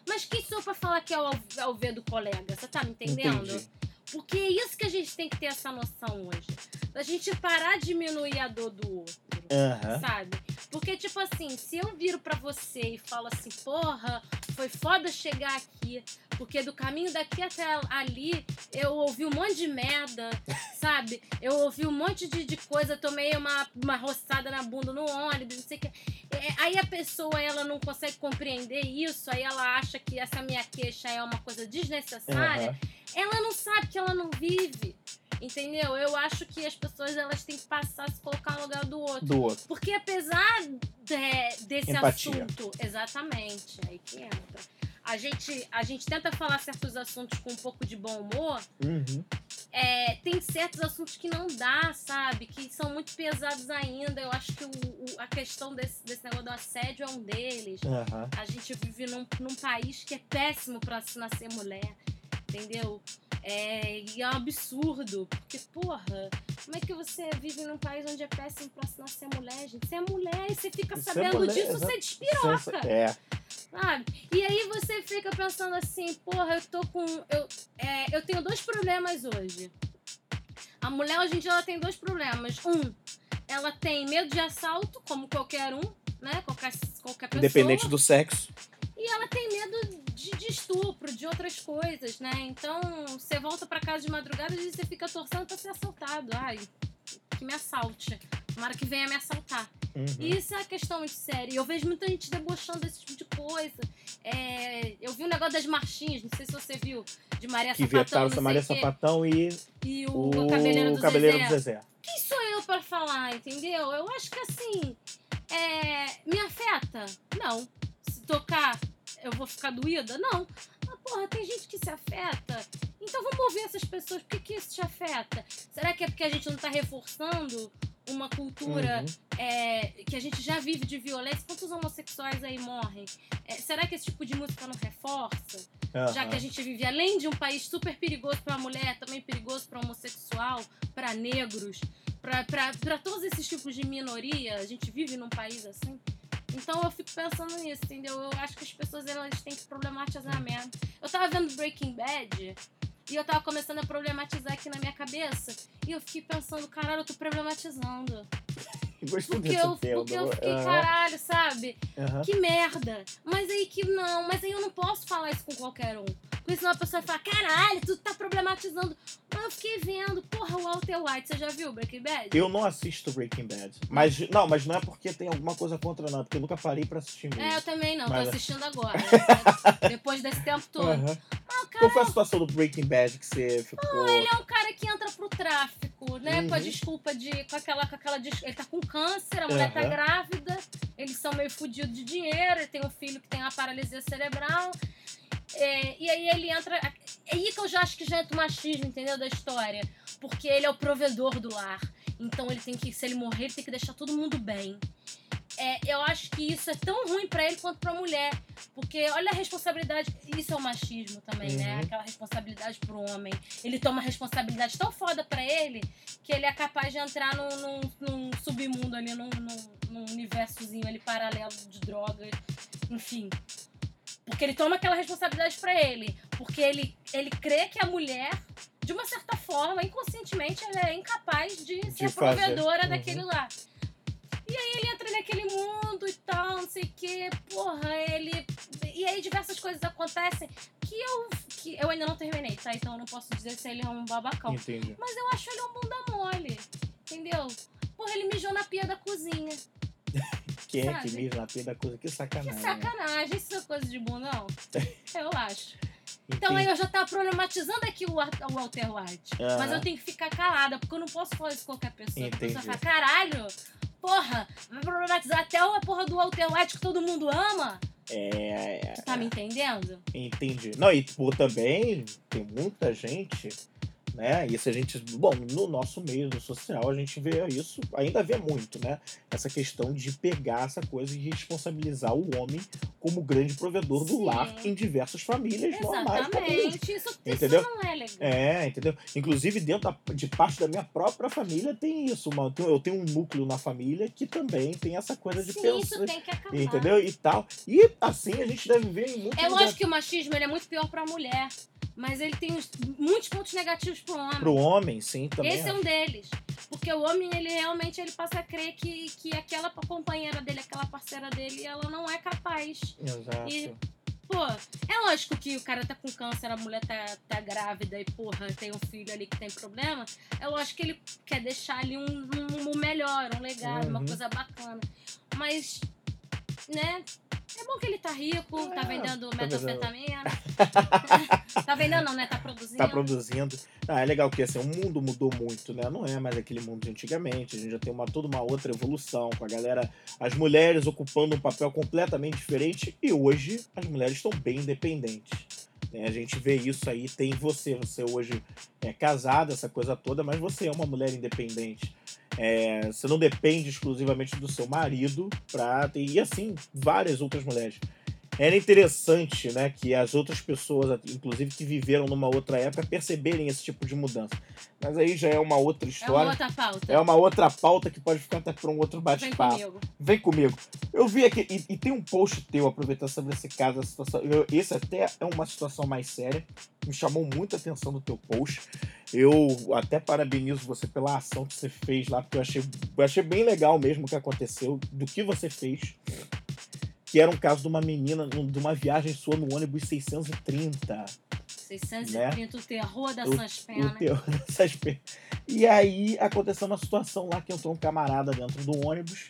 Mas quem sou pra falar que é ao, ao ver do colega? Você tá me entendendo? entendi. Porque é isso que a gente tem que ter essa noção hoje. Da gente parar de diminuir a dor do outro. Aham. Sabe? Porque, tipo assim, se eu viro pra você e falo assim, porra, foi foda chegar aqui, porque do caminho daqui até ali eu ouvi um monte de merda, *laughs* sabe? Eu ouvi um monte de, de coisa, tomei uma, uma roçada na bunda no ônibus, não sei o que. É, aí a pessoa, ela não consegue compreender isso, aí ela acha que essa minha queixa é uma coisa desnecessária aham. Ela não sabe que ela não vive. Entendeu? Eu acho que as pessoas elas têm que passar a se colocar no lugar do outro. Do outro. Porque apesar de- desse Empatia. assunto, exatamente, aí que entra. A gente, a gente tenta falar certos assuntos com um pouco de bom humor, Uhum. é, tem certos assuntos que não dá, sabe? Que são muito pesados ainda. Eu acho que o- o- a questão desse, desse negócio do assédio é um deles. Aham. A gente vive num, num país que é péssimo pra se nascer mulher, entendeu? É, e é um absurdo, porque, porra, como é que você vive num país onde é péssimo pra se nascer mulher, gente? Você é mulher e você fica Você é sabendo mulher, disso, você despiroca, Sensa- É. sabe? E aí você fica pensando assim, porra, eu tô com. Eu, é, eu tenho dois problemas hoje. A mulher hoje em dia ela tem dois problemas. Um, ela tem medo de assalto, como qualquer um, né? Qualquer, qualquer pessoa. Independente do sexo. E ela tem medo de, de estupro, de outras coisas, né? Então, você volta pra casa de madrugada e você fica torcendo pra ser assaltado. Ai, que me assalte. Tomara que venha me assaltar. Uhum. E isso é uma questão muito séria. Eu vejo muita gente debochando desse tipo de coisa. É, eu vi um negócio das marchinhas, não sei se você viu, de Maria Que Sapatão, sei Maria Sapatão e e o, o Cabeleiro do Cabeleiro Zezé. do Zezé. Quem sou eu pra falar, entendeu? Eu acho que assim, é, me afeta? Não. Tocar, eu vou ficar doída? Não. Mas, porra, tem gente que se afeta. Então vamos ouvir essas pessoas. Por que, que isso te afeta? Será que é porque a gente não tá reforçando uma cultura Uhum. é, que a gente já vive de violência, quantos homossexuais aí morrem? É, será que esse tipo de música não reforça? Já Aham. que a gente vive, além de um país super perigoso para mulher, também perigoso para homossexual, para negros, para todos esses tipos de minoria, a gente vive num país assim. Então eu fico pensando nisso, entendeu? Eu acho que as pessoas elas têm que problematizar mesmo. Eu tava vendo Breaking Bad e eu tava começando a problematizar aqui na minha cabeça. E eu fiquei pensando, caralho, eu tô problematizando. *laughs* Gostei Porque eu, porque eu fiquei, Aham. caralho, sabe? Aham. Que merda. Mas aí que não, mas aí eu não posso falar isso com qualquer um. Porque senão a pessoa vai falar, caralho, tu tá problematizando. Mas eu fiquei vendo, porra, o Walter White, você já viu Breaking Bad? Eu não assisto Breaking Bad. Mas, não, mas não é porque tem alguma coisa contra, é Porque eu nunca parei pra assistir mesmo. É, eu também não, Mas- tô assistindo *laughs* agora. Depois desse tempo todo. Aham. Ah, cara, Qual foi a situação do Breaking Bad que você ficou. ele é um cara que entra pro tráfico, né? Com a Uhum. desculpa de. Com aquela, com aquela. Ele tá com câncer, a mulher tá Aham. grávida, eles são meio fodidos de dinheiro, ele tem um filho que tem uma paralisia cerebral. É, e aí ele entra. É aí que eu já acho que já entra o machismo, entendeu? Da história. Porque ele é o provedor do lar. Então ele tem que. Se ele morrer, ele tem que deixar todo mundo bem. É, eu acho que isso é tão ruim pra ele quanto pra mulher. Porque olha a responsabilidade. Isso é o machismo também, né? Uhum. Aquela responsabilidade pro homem. Ele toma responsabilidade tão foda pra ele que ele é capaz de entrar num, num, num submundo ali, num, num, universozinho ali paralelo de drogas. Enfim. Porque ele toma aquela responsabilidade pra ele. Porque ele, ele crê que a mulher, de uma certa forma, inconscientemente, ela é incapaz de ser fazer. provedora Uhum. daquele lá. E aí ele entra naquele mundo e tal, não sei o quê. Porra, ele. E aí diversas coisas acontecem que eu, que eu ainda não terminei, tá? Então eu não posso dizer se ele é um babacão. Entendi. Mas eu acho ele um bunda mole. Entendeu? Porra, ele mijou na pia da cozinha. *laughs* Quem é que mija na pia da coisa? Que Que sacanagem. né? sacanagem, isso é coisa de bundão? *laughs* Eu acho. Então Entendi. aí eu já tava problematizando aqui o, o Walter White. Aham. Mas eu tenho que ficar calada, porque eu não posso falar isso com qualquer pessoa. Porque A pessoa Entendi. fala, caralho, porra, vai problematizar até a porra do White que todo mundo ama? É, é, tá me entendendo? entendi. Não, e tipo, também tem muita gente, né? Isso a gente. Bom, no nosso meio no social, a gente vê isso, ainda vê muito, né? Essa questão de pegar essa coisa e responsabilizar o homem como grande provedor do Sim. lar em diversas famílias normais. comuns. Exatamente. Isso, isso Entendeu? não é legal. É, entendeu? Inclusive, dentro da- de parte da minha própria família tem isso. Uma, eu tenho- um núcleo na família que também tem essa coisa de Sim, pensar. isso tem que acabar. Entendeu? E tal. E assim a gente deve ver em muitos É lugares. lógico que o machismo é muito pior pra mulher. Mas ele tem muitos pontos negativos pro homem. Pro homem, sim, também. Esse é um deles. Porque o homem, ele realmente ele passa a crer que, que aquela companheira dele, aquela parceira dele, ela não é capaz. Exato. E- Pô, é lógico que o cara tá com câncer, a mulher tá, tá grávida e, porra, tem um filho ali que tem problema. É lógico que ele quer deixar ali um, um, um melhor, um legado, uma Uhum. coisa bacana. Mas, né? É bom que ele tá rico, tá É, vendendo tá vendendo. metanfetamina. *laughs* tá vendendo não, né? Tá produzindo. Tá produzindo. Ah, é legal que assim, o mundo mudou muito, né? Não é mais aquele mundo de antigamente. A gente já tem uma, toda uma outra evolução, com a galera, as mulheres ocupando um papel completamente diferente. E hoje as mulheres estão bem independentes. né? A gente vê isso aí, tem você. Você hoje é casada, essa coisa toda, mas você é uma mulher independente. É, você não depende exclusivamente do seu marido pra ter. E assim, várias outras mulheres. Era interessante, né, que as outras pessoas, inclusive que viveram numa outra época, perceberem esse tipo de mudança. Mas aí já é uma outra É uma história. outra pauta. É uma outra pauta que pode ficar até para um outro Vem bate-papo. comigo. Vem comigo. Eu vi aqui, e, e tem um post teu aproveitando sobre esse caso, a situação. eu- esse até é uma situação mais séria. Me chamou muita atenção do teu post. Eu até parabenizo você pela ação que você fez lá, porque eu achei, eu achei bem legal mesmo o que aconteceu, do que você fez. Que era um caso de uma menina, de uma viagem sua no ônibus 630. 630, o terror O- dessas o penas. teu- *laughs* dessas E aí aconteceu uma situação lá que entrou um camarada dentro do ônibus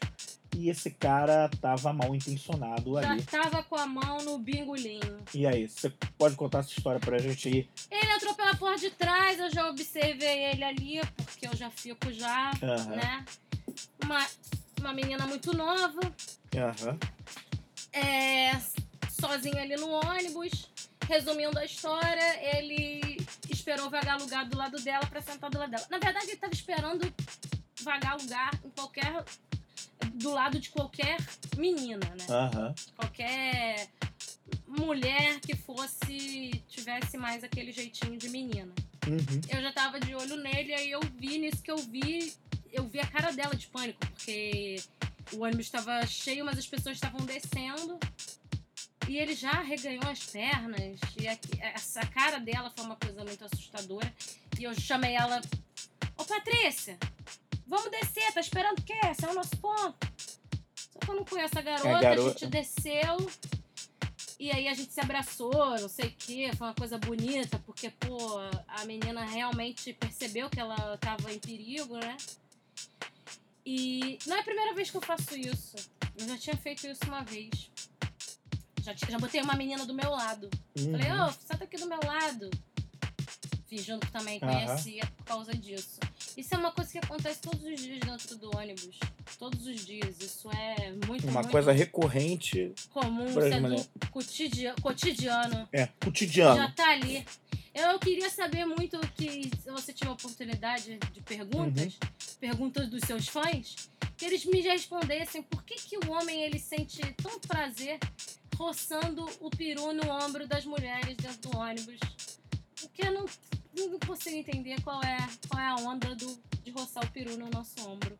e esse cara tava mal intencionado Já ali. tava com a mão no bingolinho. E aí, você pode contar essa história pra gente aí? Ele entrou pela porta de trás, eu já observei ele ali, porque eu já fico já, Aham, né? Uma, uma menina muito nova, aham. É, sozinha ali no ônibus. Resumindo a história, ele esperou vagar lugar do lado dela pra sentar do lado dela. Na verdade, ele tava esperando vagar lugar em qualquer. do lado de qualquer menina, né? Aham. Qualquer mulher que fosse. tivesse mais aquele jeitinho de menina. Uhum. Eu já tava de olho nele, aí eu vi, nisso que eu vi, eu vi a cara dela de pânico, porque o ônibus estava cheio, mas as pessoas estavam descendo. E ele já reganhou as pernas. E a, essa cara dela foi uma coisa muito assustadora. E eu chamei ela. Ô Patrícia, vamos descer, tá esperando o quê? Esse é o nosso ponto. Só que eu não conheço a garota, A a, garota- gente desceu. E aí a gente se abraçou, não sei o quê, foi uma coisa bonita, porque, pô, a menina realmente percebeu que ela tava em perigo, né? E não é a primeira vez que eu faço isso. Eu já tinha feito isso uma vez. Já, já botei uma menina do meu lado. Falei, Uhum. ô, senta aqui do meu lado. Fingindo que também conhecia por causa disso. Isso é uma coisa que acontece todos os dias dentro do ônibus. Todos os dias. Isso é muito, Uma muito coisa recorrente. comum, exemplo, cotidiano, cotidiano. É, cotidiano. Já tá ali. Eu queria saber muito que, se você tiver oportunidade de perguntas, Uhum. perguntas dos seus fãs, que eles me respondessem por que, que o homem ele sente tanto prazer roçando o peru no ombro das mulheres dentro do ônibus. Porque eu não, não consigo entender qual é, qual é a onda do, de roçar o peru no nosso ombro.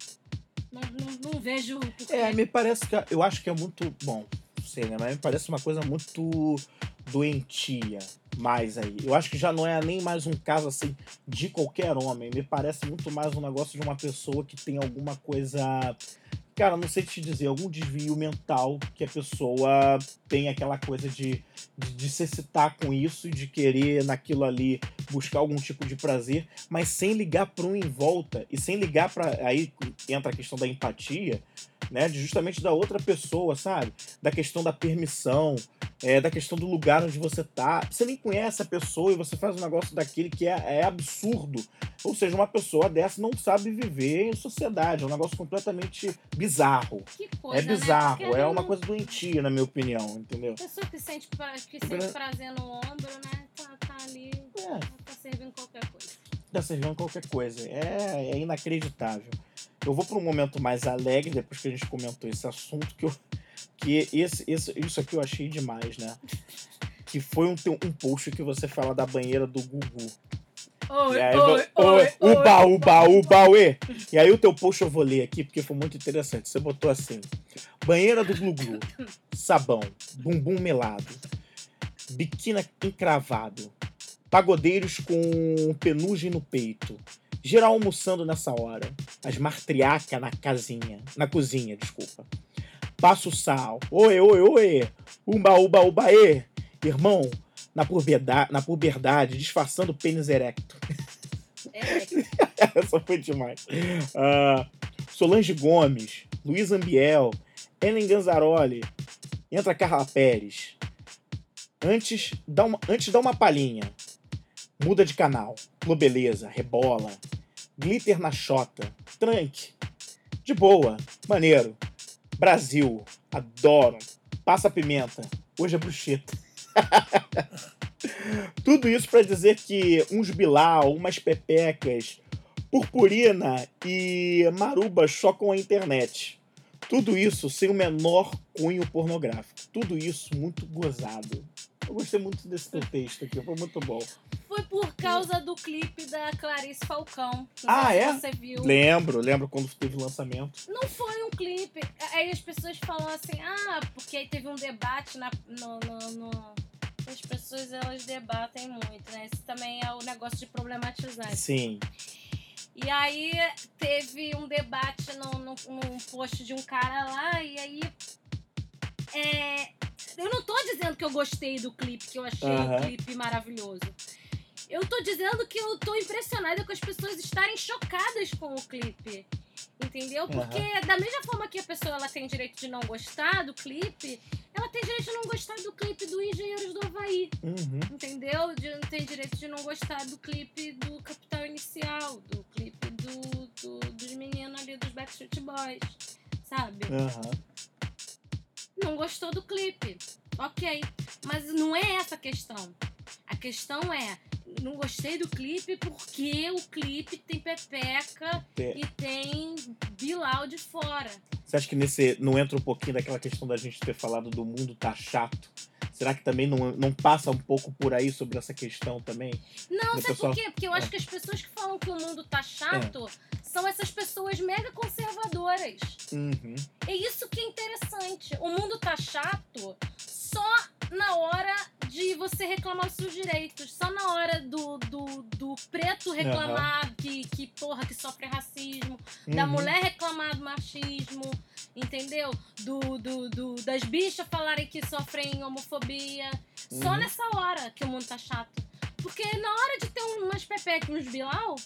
Não, não, não vejo. É, me parece que. Eu acho que é muito. Bom, não sei, né? Mas me parece uma coisa muito doentia. Mais aí. Eu acho que já não é nem mais um caso assim de qualquer homem. Me parece muito mais um negócio de uma pessoa que tem alguma coisa. Cara, não sei te dizer, algum desvio mental que a pessoa tem aquela coisa de, de, de se excitar com isso e de querer naquilo ali buscar algum tipo de prazer, mas sem ligar para um em volta e sem ligar para aí entra a questão da empatia, né, de justamente da outra pessoa, sabe? Da questão da permissão, é, da questão do lugar onde você tá. Você nem conhece a pessoa e você faz um negócio daquele que é, é absurdo. Ou seja, uma pessoa dessa não sabe viver em sociedade. É um negócio completamente bizarro. Que coisa, É né? bizarro. Porque É não- uma coisa doentia, na minha opinião, entendeu? Pessoa que sente, pra- que sente Né? prazer no ombro, né? Tá, tá ali, É. tá servindo qualquer coisa. tá servindo qualquer coisa. É, é inacreditável. Eu vou para um momento mais alegre, depois que a gente comentou esse assunto, que, eu, que esse, esse, isso aqui eu achei demais, né? Que foi um, um post que você fala da banheira do Gugu. Oi, E aí, oi, uba, uba, uba, uê. E aí o teu post eu vou ler aqui, porque foi muito interessante. Você botou assim, banheira do Glu-Glu, sabão, bumbum melado, biquíni encravado, pagodeiros com penugem no peito, geral almoçando nessa hora, as martriacas na casinha, na cozinha, desculpa. Passa o sal, oi, oi, oi, uba, uba, uba, ê. Irmão, na puberdade, na puberdade disfarçando o pênis erecto. É, *laughs* Essa foi demais. Ah, Solange Gomes, Luiz Ambiel, Ellen Ganzaroli, entra Carla Pérez. Antes, dá uma, antes dá uma palhinha. Muda de canal. Globeleza, rebola. Glitter na chota. Tranque. De boa. Maneiro. Brasil. Adoro. Passa pimenta. Hoje é bruxeta. *laughs* Tudo isso pra dizer que uns Bilal, umas pepecas, purpurina e maruba chocam a internet. Tudo isso sem o menor cunho pornográfico. Tudo isso muito gozado. Eu gostei muito desse texto aqui, foi muito bom. Foi por causa do clipe da Clarice Falcão. Ah, é? Você viu. Lembro, lembro quando teve o lançamento. Não foi um clipe. Aí as pessoas falam assim, ah, porque aí teve um debate na, no, no, no- As pessoas, elas debatem muito, né? Esse também é o negócio de problematizar. Sim. E aí teve um debate no, no, num post de um cara lá, e aí. é, eu não tô dizendo que eu gostei do clipe, que eu achei Aham. o clipe maravilhoso. Eu tô dizendo que eu tô impressionada com as pessoas estarem chocadas com o clipe. Entendeu? Porque da mesma forma que a pessoa ela tem direito de não gostar do clipe, ela tem direito de não gostar do clipe do Engenheiros do Havaí. Uhum. Entendeu? De, tem direito de não gostar do clipe do Capital Inicial, do clipe do, do- dos meninos ali dos Backstreet Boys, sabe? Aham. Não gostou do clipe. Ok. Mas não é essa a questão. A questão é, não gostei do clipe porque o clipe tem Pepeca É. e tem Bilal de fora. Você acha que nesse não entra um pouquinho daquela questão da gente ter falado do mundo tá chato? Será que também não, não passa um pouco por aí sobre essa questão também? Não, Do sabe pessoal- por quê? Porque eu acho que as pessoas que falam que o mundo tá chato são essas pessoas mega conservadoras. Uhum. É isso que é interessante. O mundo tá chato só na hora de você reclamar os seus direitos. Só na hora do, do, do preto reclamar que, que, porra, que sofre racismo. Da Uhum. mulher reclamar do machismo. Entendeu? Do, do, do- das bichas falarem que sofrem homofobia. Só Uhum. nessa hora que o mundo tá chato. Porque na hora de ter umas pepeca e uns bilau,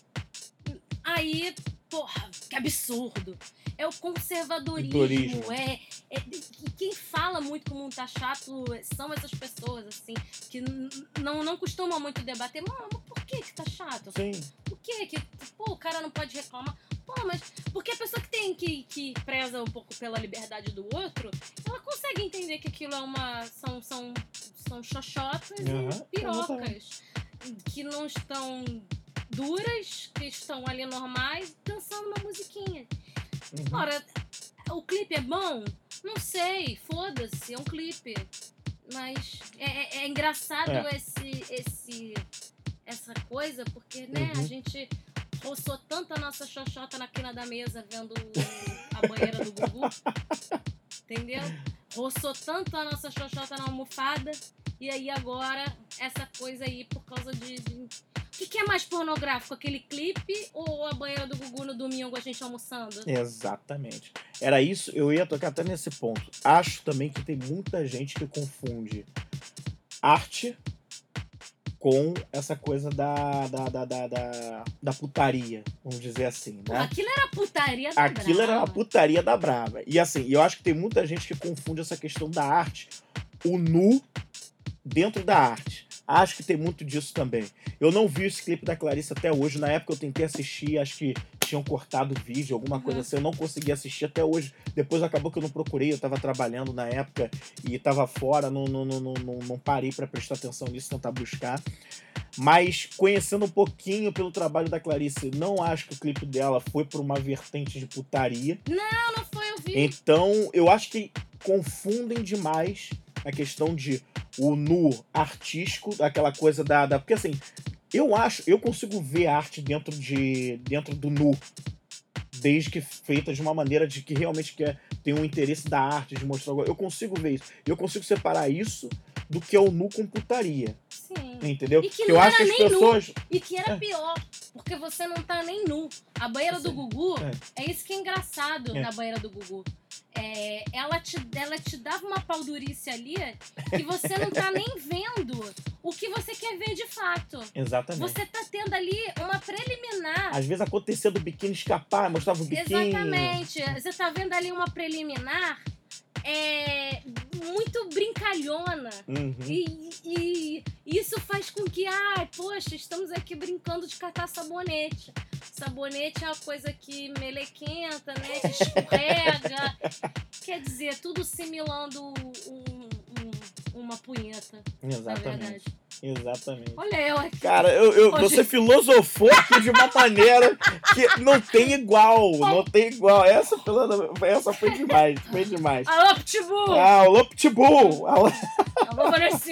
aí, porra, que absurdo. É o conservadorismo. Dorismo. É, é- quem fala muito que o mundo tá chato são essas pessoas, assim, que não, não costumam muito debater. Mano, por que que tá chato? Sim. Por que que, pô, o cara não pode reclamar? Pô, mas porque a pessoa que tem, que, que preza um pouco pela liberdade do outro, ela consegue entender que aquilo é uma, são, são, são xoxotas Aham, e pirocas. Que não estão duras, que estão ali normais, dançando uma musiquinha. Uhum. Ora, o clipe é bom? Não sei, foda-se, é um clipe. Mas é, é- é engraçado É. Esse, esse, essa coisa, porque, né, a Uhum. gente roçou tanto a nossa xoxota na quina da mesa vendo a banheira do Gugu. *laughs* Entendeu? Roçou tanto a nossa xoxota na almofada. E aí agora, essa coisa aí por causa de. de- O que, que é mais pornográfico? Aquele clipe ou a banheira do Gugu no domingo a gente almoçando? Exatamente. Era isso, eu ia tocar até nesse ponto. Acho também que tem muita gente que confunde arte com essa coisa da, da, da, da, da, putaria, vamos dizer assim, né? Aquilo era putaria da Aquilo era a brava. putaria da brava. E assim, eu acho que tem muita gente que confunde essa questão da arte, o nu dentro da arte. Acho que tem muito disso também. Eu não vi esse clipe da Clarice até hoje. Na época eu tentei assistir, acho que tinham cortado o vídeo, alguma coisa Uhum. assim. Eu não consegui assistir até hoje. Depois acabou que eu não procurei, eu tava trabalhando na época e tava fora, não, não, não, não, não, não parei para prestar atenção nisso, tentar buscar. Mas conhecendo um pouquinho pelo trabalho da Clarice, não acho que o clipe dela foi por uma vertente de putaria. Não, não foi, eu vi. Então, eu acho que confundem demais a questão de o nu artístico, aquela coisa da, da. Porque assim, eu acho, eu consigo ver arte dentro, de, dentro do nu. Desde que feita de uma maneira de que realmente quer, tem um interesse da arte, de mostrar. Eu consigo ver isso. Eu consigo separar isso do que é o nu com putaria. Sim. Entendeu? E que eu não acho que as nem nu. pessoas. E que era É. pior, porque você não tá nem nu. A banheira do. Gugu, é. isso que é engraçado É. na banheira do Gugu. É, ela, te, ela te dava uma paldurice ali que você não tá nem *laughs* vendo o que você quer ver de fato. Exatamente. Você tá tendo ali uma preliminar. Às vezes acontecia do biquíni escapar, mostrava o biquíni. Exatamente. Você tá vendo ali uma preliminar é, muito brincalhona. Uhum. E, e isso faz com que, ai, poxa, estamos aqui brincando de catar sabonete. Sabonete é uma coisa que melequenta, né? Que escorrega. *laughs* Quer dizer, tudo simulando um- um- uma punheta, na Exatamente. Exatamente. Olha eu aqui. Cara, eu, eu- Hoje- você filosofou aqui de uma maneira que não tem igual. Não tem igual. Essa, essa foi demais. Foi demais. Alô, Pitbull! Ah, o Pitbull! Alô. Alô, Vanessa!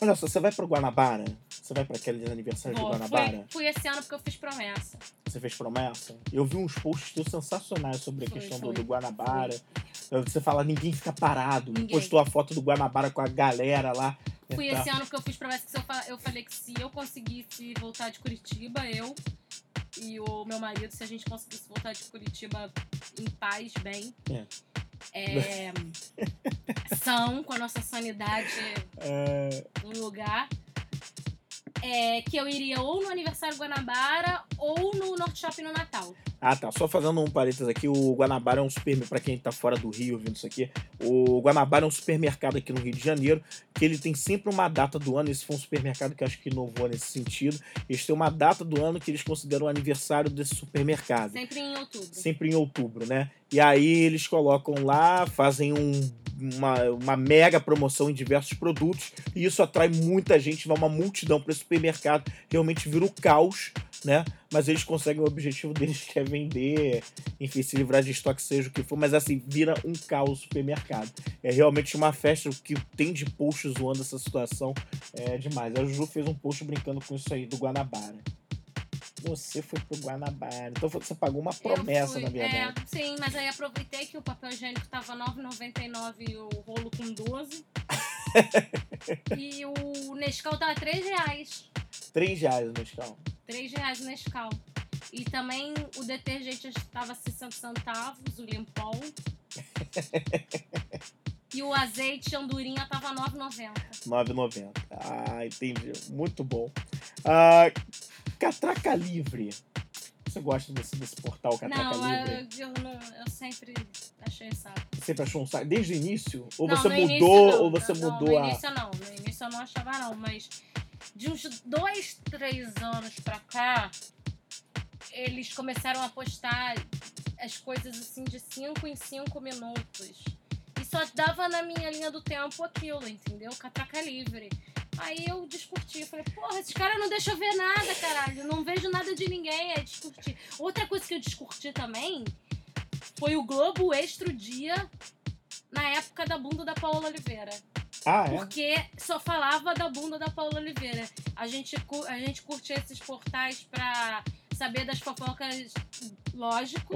Olha só, você vai pro Guanabara? Você vai pra aquele aniversário de Vou, Guanabara? fui, fui esse ano porque eu fiz promessa. Você fez promessa? Eu vi uns posts teus sensacionais sobre a Foi, questão foi, do, do Guanabara. Você fala, ninguém fica parado. Ninguém. Postou a foto do Guanabara com a galera lá. Fui Tá. esse ano porque eu fiz promessa que eu, eu falei que se eu conseguisse voltar de Curitiba, eu e o meu marido, se a gente conseguisse voltar de Curitiba em paz, bem. é, *laughs* são com a nossa sanidade É, no lugar. É, que eu iria ou no aniversário Guanabara ou no Norte Shopping no Natal. Ah, tá. Só fazendo um parênteses aqui, o Guanabara é um supermercado, pra quem tá fora do Rio ouvindo isso aqui, o Guanabara é um supermercado aqui no Rio de Janeiro, que ele tem sempre uma data do ano, esse foi um supermercado que acho que inovou nesse sentido, eles têm uma data do ano que eles consideram o aniversário desse supermercado. Sempre em outubro. Sempre em outubro, né? E aí eles colocam lá, fazem um uma, uma mega promoção em diversos produtos e isso atrai muita gente, vai uma multidão para esse supermercado, realmente vira o caos, né? Mas eles conseguem o objetivo deles, que é vender, enfim, se livrar de estoque, seja o que for, mas assim, vira um caos o supermercado. É realmente uma festa, o que tem de post zoando essa situação é demais. A Ju fez um post brincando com isso aí do Guanabara. Você foi pro Guanabara. Então você pagou uma promessa, fui, na verdade. É, sim, mas aí aproveitei que o papel higiênico tava R$ 9,99 e o rolo com 12. *laughs* e o Nescau tava 3 reais. 3 reais o Nescau. 3 reais o Nescau. E também o detergente estava 60 centavos, o Limpol. *laughs* e o azeite andorinha tava 9,90. 9,90. Ah, entendi. Muito bom. Ah, Catraca Livre. Você gosta desse, desse portal Catraca não, Livre? Eu, eu, eu sempre achei saco. Você sempre achou um saco? Desde o início? Ou Não, você no mudou, início ou você não, mudou no a. início não, no início eu não achava não, mas de uns dois, três anos pra cá, eles começaram a postar as coisas assim de cinco em cinco minutos. E só dava na minha linha do tempo aquilo, entendeu? Catraca livre. Aí eu discuti, falei, porra, esses caras não deixam ver nada, caralho. Não vejo nada de ninguém, é discutir. Outra coisa que eu discuti também foi o Globo Extra Dia na época da bunda da Paola Oliveira. Ah, é? Porque só falava da bunda da Paola Oliveira. A gente, a gente curte esses portais pra saber das fofocas, lógico,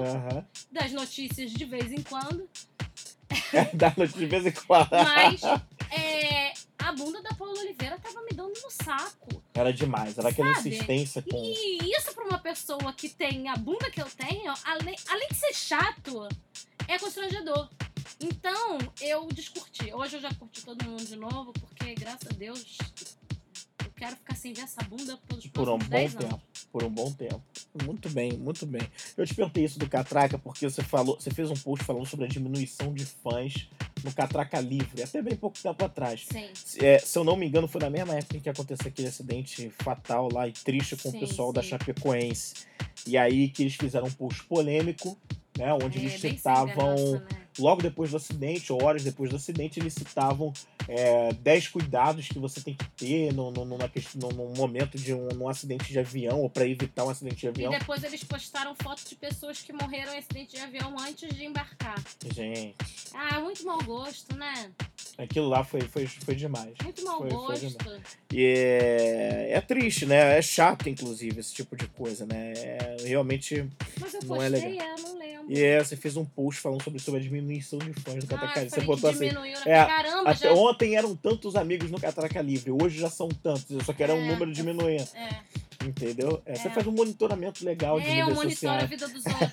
das notícias de vez em quando. *laughs* Dá noite de vez em quando. Mas *laughs* é, a bunda da Paola Oliveira tava me dando no saco. Era demais, era aquela Sabe? insistência com. E isso pra uma pessoa que tem a bunda que eu tenho, além, além de ser chato, é constrangedor. Então, eu descurti. Hoje eu já curti todo mundo de novo, porque, graças a Deus, eu quero ficar sem ver essa bunda pelos Por um bom 10 anos. tempo. Por um bom tempo. Muito bem, muito bem. Eu te perguntei isso do Catraca porque você falou, você fez um post falando sobre a diminuição de fãs no Catraca Livre, até bem pouco tempo atrás. É, se eu não me engano, foi na mesma época em que aconteceu aquele acidente fatal lá e triste com Sim, o pessoal da sim. Chapecoense. E aí que eles fizeram um post polêmico, né? Onde é, eles citavam graça, né? Logo depois do acidente, ou horas depois do acidente, eles citavam é, 10 cuidados que você tem que ter no, no, numa num, momento de um, num acidente de avião, ou para evitar um acidente de E avião. depois eles postaram fotos de pessoas que morreram em acidente de avião antes de embarcar. Gente, Ah, muito mau gosto, né? aquilo lá foi, foi, foi demais. Muito mau Foi- foi gosto. E é, é triste, né? É chato, inclusive, esse tipo de coisa, né? É, realmente. Mas eu Não é postei, legal. é, não lembro. E é, você fez um post falando sobre, sobre diminuição de fãs do Ah, Catraca eu Livre. Você botou assim. é, Caramba, Até já... ontem eram tantos amigos no Catraca Livre, hoje já são tantos, só que era um É, número eu- diminuindo. É, entendeu? É, Você É. faz um monitoramento legal de é eu mídias monitoro a vida dos *laughs* outros.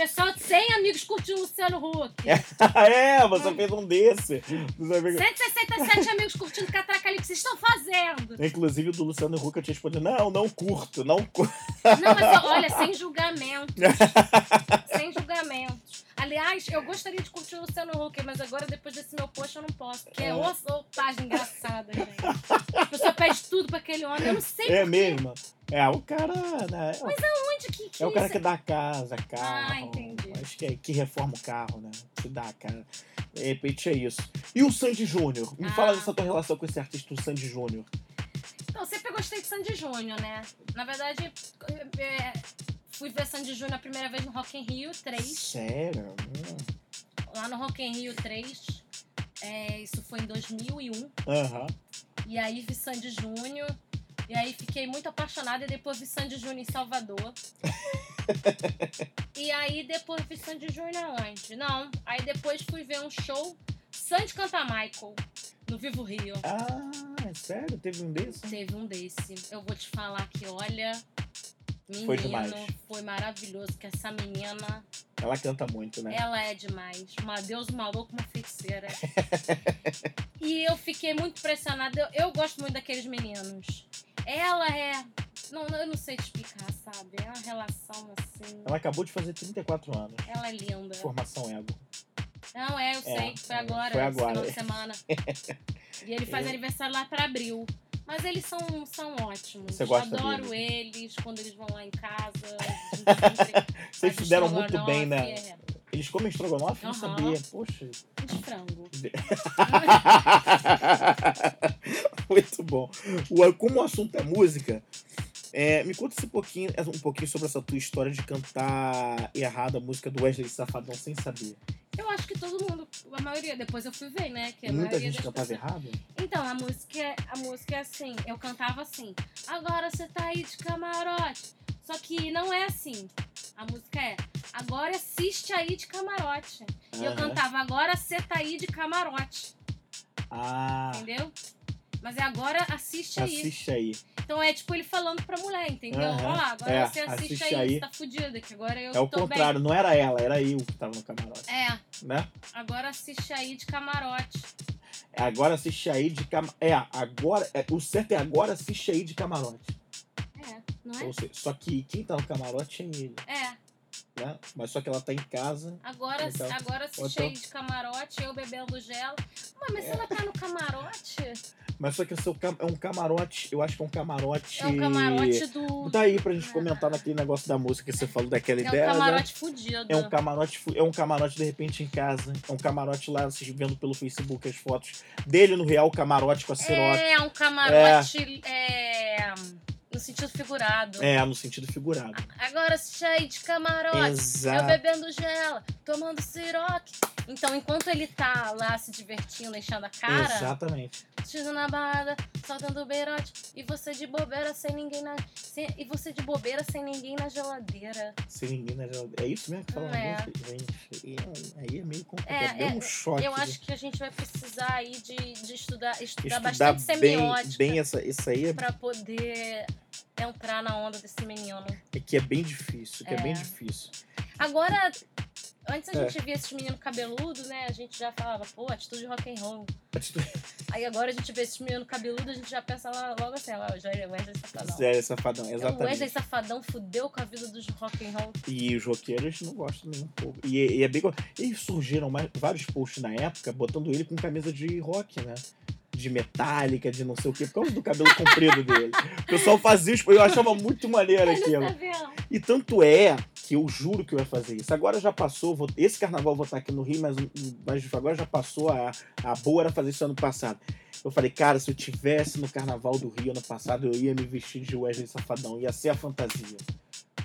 Pessoal de 100 amigos curtindo o Luciano Huck. é, *laughs* você fez um desse. Dos amigos. 167 amigos curtindo Catraca ali. O que vocês estão fazendo? Inclusive o do Luciano Huck eu te respondi, não, não curto, não curto. Não, mas olha, sem julgamento. *laughs* sem julgamento. Aliás, eu gostaria de curtir o Luciano Huck, mas agora, depois desse meu post, eu não posso. Porque é É. ô página engraçada, gente. A pessoa pede tudo pra aquele homem. Eu não sei É mesmo? É, o cara, né? é o- Onde que, que É o cara que dá casa, carro. Ah, entendi. Acho que é que reforma o carro, né? Que dá, cara. De repente é isso. E o Sandy Júnior? Me Ah. fala dessa tua relação com esse artista, o Sandy Júnior. Então, eu sempre gostei de Sandy Júnior, né? Na verdade, é, fui ver Sandy Júnior a primeira vez no Rock in Rio 3. Sério? Lá no Rock in Rio 3. É, isso foi em 2001. Aham. E aí vi Sandy Júnior. E aí fiquei muito apaixonada. E depois vi Sandy Júnior em Salvador. *laughs* e aí depois vi Sandy Júnior aonde? Não. Aí depois fui ver um show Sandy canta Michael. No Vivo Rio. Ah, é sério? Teve um desses? Teve um desse. Eu vou te falar que, olha. Menino, Foi demais. foi maravilhoso. Que essa menina, Ela canta muito, né? ela é demais. Uma deusa, uma louca, uma feiticeira. *laughs* e eu fiquei muito impressionada. Eu, eu gosto muito daqueles meninos. Ela é. Não, eu não sei te explicar, sabe? É uma relação assim. Ela acabou de fazer 34 anos. Ela é linda. Formação ego. Não, é, eu sei. Foi é, agora, foi agora. final de semana. *laughs* e ele faz Eu- aniversário lá pra abril. Mas eles são, são ótimos. Você gosta Adoro deles? eles quando eles vão lá em casa. *laughs* Sempre Vocês fizeram um muito bem, né? estrogonofe, Eles comem estrogonofe? Não Aham. sabia. Poxa. De frango. *laughs* Muito bom. O- Como o assunto é música, é, me conta esse pouquinho, um pouquinho sobre essa tua história de cantar errado a música do Wesley Safadão sem saber. Eu acho que todo mundo, a maioria, depois eu fui ver, né? Que a Muita gente cantava pessoas- errado? Então, a música, é- a música é assim, eu cantava assim, agora você tá aí de camarote. Só que não é assim. A música é, agora assiste aí de camarote. E eu cantava, agora você tá aí de camarote. Ah, Entendeu? Mas é agora assiste aí. assiste aí. Então é tipo ele falando pra mulher, entendeu? Aham. Ó, agora É, você assiste, assiste aí, aí. você tá fudida, que agora eu É o contrário, não era ela, era eu que tava no camarote, bem. É, né? agora assiste aí de camarote. Agora assiste aí de camarote. É, agora. é, o certo é agora assiste aí de camarote. É, não é? Seja, só que quem tá no camarote é ele, É, né? Mas só que ela tá em casa. agora, Então, agora assiste então- de camarote, eu bebendo gelo. Mãe, mas É. se ela tá no camarote, Mas só que é o cam- é um camarote. Eu acho que é um camarote. é o camarote do. Daí pra gente comentar naquele negócio da música que você falou daquela É ideia. né? camarote fudido. É um camarote, fu- é um camarote de repente em casa. É um camarote lá, vocês vendo pelo Facebook as fotos dele no real camarote com a Ciroc. É um camarote é, no sentido figurado. É, no sentido figurado. Agora aí de camarote. Eu Exato. bebendo gelo, tomando siroque. Então, enquanto ele tá lá se divertindo, enchendo a cara, Exatamente. chegando na balada, soltando o beirote, e você de bobeira sem ninguém na. sem- e você de bobeira sem ninguém na geladeira. Sem ninguém na geladeira. É isso mesmo que fala É. Gente, é- aí é meio complicado. É, Deu é, um choque. Eu acho que a gente vai precisar aí de, de estudar, estudar, estudar bastante bem, semiótica bem essa, isso aí é, pra poder entrar na onda desse menino. é que é bem difícil, que é, É. bem difícil. Agora, antes a É. gente via esses meninos cabeludo, né? A gente já falava, pô, atitude rock and roll. Atitude- *laughs* Aí agora a gente vê esses meninos cabeludo, a gente já pensa logo assim, lá, o Joy- Wesley Safadão. Sério, safadão, O Wesley exatamente. Safadão fudeu com a vida dos rock and roll. E os roqueiros não gostam nem um pouco. E, e é bem. E surgiram mais- vários posts na época botando ele com camisa de rock, né? De metálica, de não sei o quê, por causa do cabelo comprido dele. O pessoal fazia isso, eu achava muito maneiro aquilo. Tá? E tanto é que eu juro que eu ia fazer isso. Agora já passou, vou- esse carnaval vou estar aqui no Rio, mas, mas agora já passou. A, a boa era fazer isso ano passado. Eu falei, cara, se eu tivesse no carnaval do Rio ano passado, eu ia me vestir de Wesley Safadão. Ia ser a fantasia.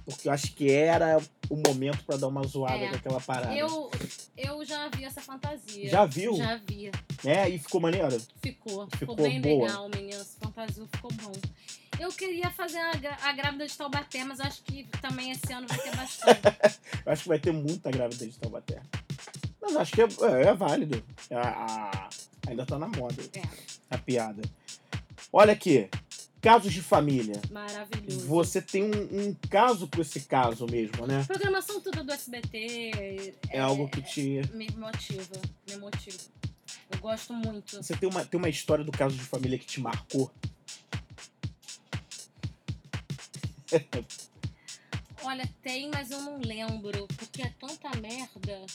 Porque eu acho que era o momento pra dar uma zoada É. com aquela parada. Eu, eu já vi essa fantasia. Já viu? Já vi. Né? E ficou maneiro? Ficou. Ficou, Ficou bem boa. legal, menino. Esse fantasia ficou bom. Eu queria fazer a, a grávida de Taubaté, mas acho que também esse ano vai ter bastante. *laughs* Eu acho que vai ter muita grávida de Taubaté. Mas acho que é, é, é válido. A- a- ainda tá na moda É, a piada. Olha aqui. Casos de família. maravilhoso. Você tem um, um caso com esse caso mesmo, né? Programação toda do SBT É, algo que te. me motiva, me motiva. Eu gosto muito. Você tem uma, tem uma história do caso de família que te marcou. Olha, tem, mas eu não lembro, porque é tanta merda.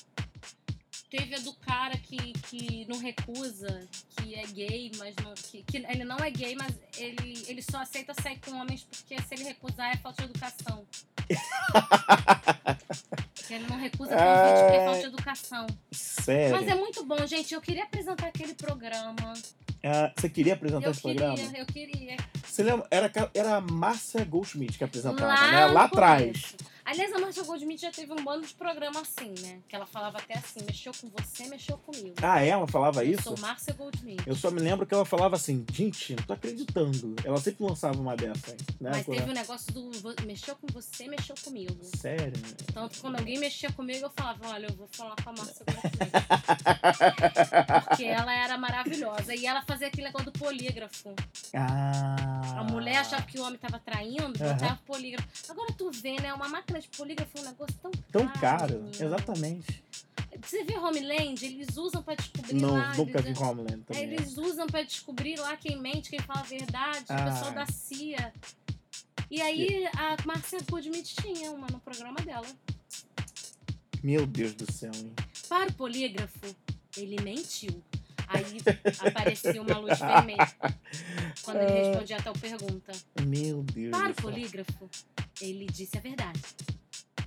Teve a do cara que, que não recusa, que é gay, mas não. Que, que ele não é gay, mas ele, ele só aceita sair com homens porque se ele recusar é falta de educação. *laughs* ele não recusa convite porque é falta de educação. Sério. Mas é muito bom, gente. Eu queria apresentar aquele programa. Ah, você queria apresentar Eu esse programa? queria, eu queria. Você lembra? Era, era a Márcia Goldschmidt que apresentava, Lá, né? Lá atrás. começo. Aliás, a Marcia Goldschmidt já teve um bando de programa assim, né? Que ela falava até assim, mexeu com você, mexeu comigo. Ah, ela falava eu isso? sou Márcia Goldschmidt. Eu só me lembro que ela falava assim, gente, não tô acreditando. Ela sempre lançava uma dessa, né? Mas teve o negócio do mexeu com você, mexeu comigo. Sério? Tanto que quando alguém mexia comigo, eu falava, olha, eu vou falar com a Márcia *laughs* Goldschmidt. Porque ela era maravilhosa. E ela fazia aquele negócio do polígrafo. ah. A mulher achava que o homem tava traindo, botava polígrafo. Agora tu vê, né? Uma máquina de polígrafo é um negócio tão caro. Tão caro, menino. exatamente. Você vê Homeland, eles usam pra descobrir Não, lá. nunca vi Homeland é, também. eles usam pra descobrir lá quem mente, quem fala a verdade, Ah. o pessoal da CIA. E aí a Marcia Goodmit tinha uma no programa dela. Meu Deus do céu, hein? Para o polígrafo, ele mentiu. Aí aparecia uma luz vermelha quando ele respondia a tal pergunta. Meu Deus Para o polígrafo, ele disse a verdade.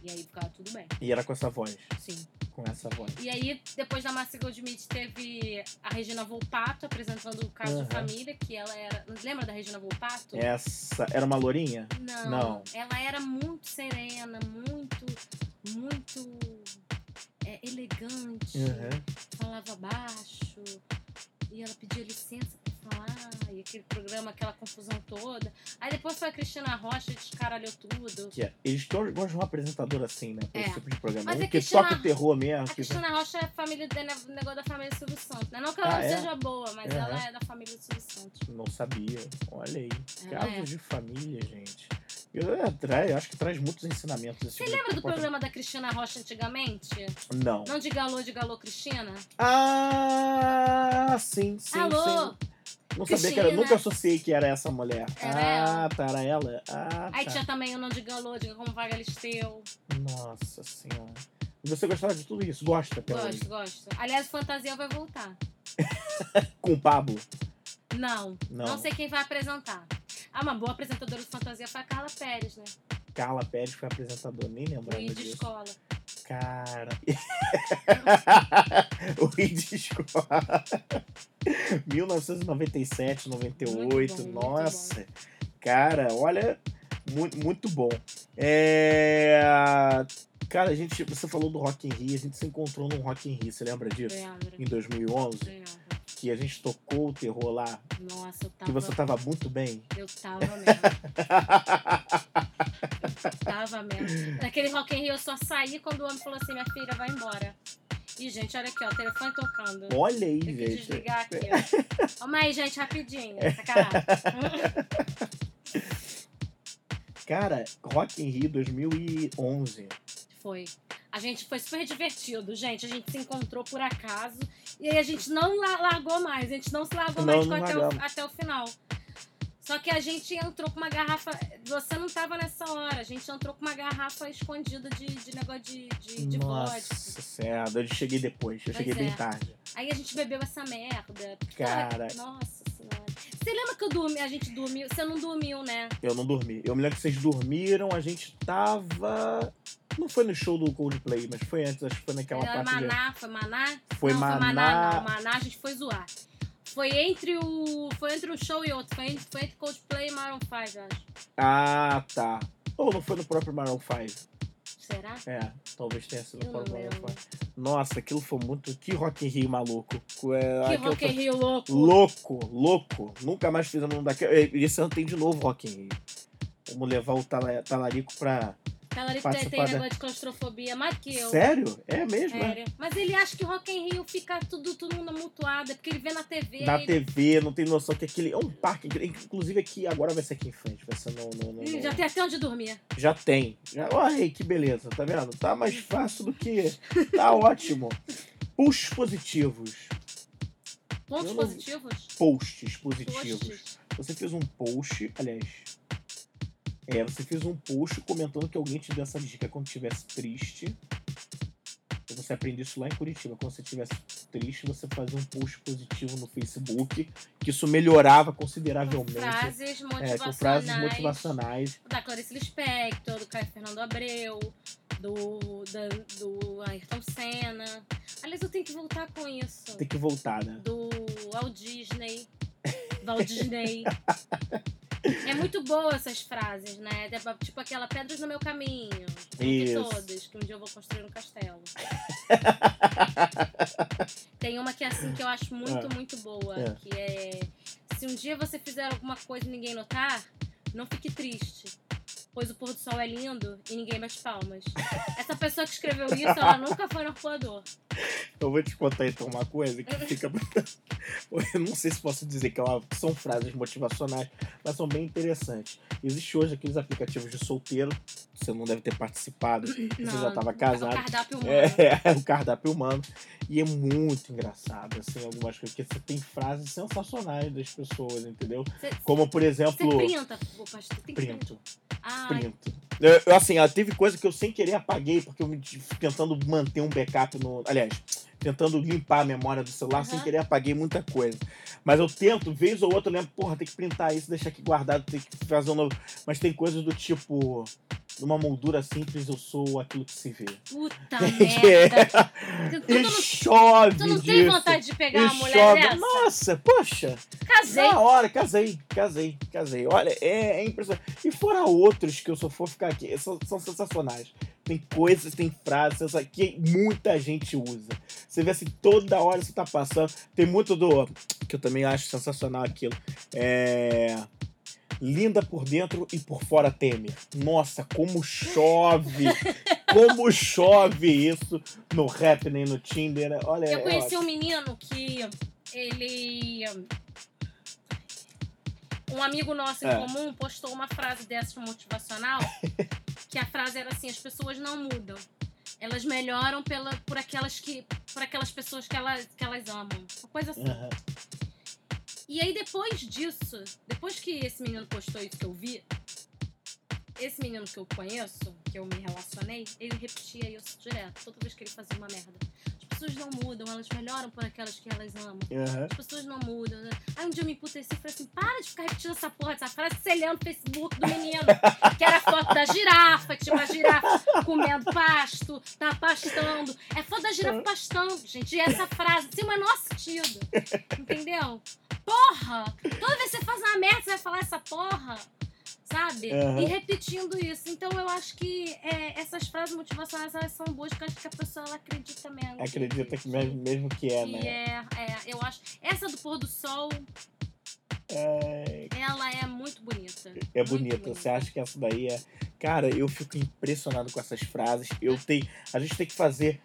E aí ficava tudo bem. E era com essa voz. Sim. Com essa voz. E aí, depois da Márcia Goldschmidt, teve a Regina Volpato apresentando o Caso Aham. de Família, que ela era. Lembra da Regina Volpato? Essa. Era uma lourinha? Não, Não. Ela era muito serena, muito, muito elegante, Uhum. falava baixo, e ela pedia licença pra falar, e aquele programa, aquela confusão toda. Aí depois foi a Cristina Rocha e descaralhou tudo. Que é- Eles gostam de um apresentador assim, né? Pra É. esse tipo de programa. Mas um a que Cristina- toca o terror mesmo. A que- Cristina Rocha é família do negócio da família Silvio Santos, né? Não que ela Ah, não é? seja boa, mas Uhum. ela é da família do Silvio Santos. Não sabia. Olha aí. Ela Casos é. de família, gente. Eu, é, traz, eu acho que traz muitos ensinamentos. Você de lembra do programa da Cristina Rocha antigamente? Não. Não de galô, de galô, Cristina? Ah, sim, sim, Alô? sim. Não sabia que era. Cristina. Nunca associei que era essa mulher. Era ah, ela. tá, era ela. Ah, Aí tá. tinha também o Não de Galô, Diga Como Vaga Listeu. Nossa senhora. E você gostava de tudo isso? Gosta, pelo Gosto, gosto. Aliás, Fantasia vai voltar. *laughs* Com o Pablo? Não, Não. não, sei quem vai apresentar. Ah, uma boa apresentadora de fantasia foi a Carla Pérez, né? Carla Pérez foi apresentador, nem lembrava I de disso. escola. Cara. *laughs* *laughs* o de Escola. *laughs* 1997, 98. Muito bom, muito Nossa. Cara, olha, muito, muito bom. É. Cara, a gente, você falou do Rock in Rio, a gente se encontrou num Rock in Rio, você lembra disso? Lembra? Em 2011, Lembra. Que a gente tocou o terror lá, Nossa, eu tava. que você tava muito bem. Eu tava mesmo. *laughs* tava mesmo. Naquele Rock in Rio eu só saí quando o homem falou assim: minha filha, vai embora. Ih, gente, olha aqui, ó, o telefone tocando. Olha aí, Tem gente. desligar aqui, ó. Calma aí, gente, rapidinho. Sacanagem. *laughs* Cara, Rock in Rio 2011. Foi. A gente foi super divertido, gente. A gente se encontrou por acaso. E aí a gente não la- largou mais. A gente não se largou Não, mais não até, o, até o final. Só que a gente entrou com uma garrafa. Você não tava nessa hora. A gente entrou com uma garrafa escondida de, de negócio de, de, de Nossa vodka. senhora, eu cheguei depois, eu Pois cheguei bem é. tarde. Aí a gente bebeu essa merda. Cara. Nossa senhora. Você lembra que eu dormi, a gente dormiu? Você não dormiu, né? Eu não dormi. Eu me lembro que vocês dormiram, a gente tava. Não foi no show do Coldplay, mas foi antes, acho que foi naquela Era parte de. Maná, foi Maná? Foi não, Maná. foi Maná, não. Maná a gente foi zoar. Foi entre o. Foi entre um show e outro. Foi entre, foi entre Coldplay e Maroon 5, eu acho. Ah, tá. Ou não foi no próprio Maroon 5? Será? É, talvez tenha sido no próprio Maroon lembro. 5. Nossa, aquilo foi muito. Que Rock in Rio maluco. É, Que Rock in foi- Rio louco. Louco, louco. Nunca mais fizemos um daquele. E Esse ano tem de novo Rock in Rio. Vamos levar o tala- talarico pra. Talarico tem, tem negócio de claustrofobia, mais que eu. Sério? É mesmo? né? Sério. Mas ele acha que Rock in Rio fica tudo, todo mundo amutuado, é porque ele vê na TV. Na ele- TV, não tem noção que aquele é um parque. Inclusive aqui, agora vai ser aqui em frente, vai ser no. no- no- no- Já tem até onde dormir. Já tem. Já... Olha aí, que beleza, tá vendo? Tá mais fácil do que. Tá *laughs* ótimo. Puxos positivos. Pontos não- positivos? Posts positivos. Posts. Você fez um post, aliás. É, você fez um post comentando que alguém te deu essa dica quando estivesse triste. Você aprendeu isso lá em Curitiba. Quando você estivesse triste, você fazia um post positivo no Facebook, que isso melhorava Com consideravelmente. frases É, motivacionais. com frases motivacionais. Da Clarice Lispector, do Caio Fernando Abreu, do, da, do Ayrton Senna. Aliás, eu tenho que voltar com isso. Tem que voltar, né? Do Walt Disney. Walt Disney. *laughs* É muito boa essas frases, né? Tipo aquela Pedras no meu caminho. Tem Isso. todas, que um dia eu vou construir um castelo. *laughs* Tem uma que é assim que eu acho muito, É. muito boa. É. Que é. Se um dia você fizer alguma coisa e ninguém notar, não fique triste. Pois o pôr do sol é lindo e ninguém bate palmas. *laughs* Essa pessoa que escreveu isso, ela nunca foi no arpoador. Eu vou te contar então uma coisa que *laughs* fica. Eu não sei se posso dizer que é são frases motivacionais, mas são bem interessantes. Existe hoje aqueles aplicativos de solteiro, você não deve ter participado, você já estava O casado. cardápio humano. É, *laughs* é, o cardápio humano. E é muito engraçado, assim, algumas coisas. Porque você tem frases sensacionais das pessoas, entendeu? Você, Como, por você exemplo. printa, pô, pastor, tem. Printo. Ah, Printo. Eu, eu, assim, teve coisa que eu sem querer apaguei, porque eu me tentando manter um backup no. Aliás, tentando limpar a memória do celular, sem Aham. querer apaguei muita coisa. Mas eu tento, vez ou outra, eu lembro, porra, tem que printar isso, deixar aqui guardado, tem que fazer um novo. Mas tem coisas do tipo, numa moldura simples, eu sou aquilo que se vê. Puta é- merda. Tu E não, chove tu não tem disso. vontade de pegar E uma mulher chove. dessa? Nossa, poxa, Casei. na hora, casei, casei, casei. Olha, é, é impressionante. E fora outros que eu só for ficar aqui, são, são sensacionais. Tem coisas, tem frases que muita gente usa. Você vê assim, toda hora você tá passando. Tem muito do. que eu também acho sensacional aquilo. É. Linda por dentro e por fora Temer. Nossa, como chove! *laughs* como chove isso no rap nem no Tinder. Olha, Eu é conheci ótimo. um menino que ele. Um amigo nosso em É. comum postou uma frase dessa motivacional, *laughs* que a frase era assim: as pessoas não mudam. Elas melhoram pela, por, aquelas que, por aquelas pessoas que elas, que elas amam. Uma coisa assim. Aham. E aí, depois disso, depois que esse menino postou isso que eu vi, esse menino que eu conheço, que eu me relacionei, ele repetia isso direto, toda vez que ele fazia uma merda. As pessoas não mudam, elas melhoram por aquelas que elas amam. Aham. As pessoas não mudam. Né? Aí um dia eu me emputeci e falei assim: para de ficar repetindo essa porra dessa frase, lendo o Facebook do menino. Que era foto da girafa, tipo a girafa comendo pasto, tá pastando. É foto da girafa pastando, gente. E essa frase tem o menor sentido. Entendeu? Porra! Toda vez que você faz uma merda, você vai falar essa porra. Sabe? Aham. E repetindo isso. Então eu acho que é, essas frases motivacionais elas são boas, porque acho que a pessoa ela acredita mesmo. Acredita que mesmo, mesmo que é, que né? é, é, eu acho. Essa do pôr do sol, É, ela é muito bonita. é Muito bonita. Você acha que essa daí é. Cara, eu fico impressionado com essas frases. Eu tenho. A gente tem que fazer.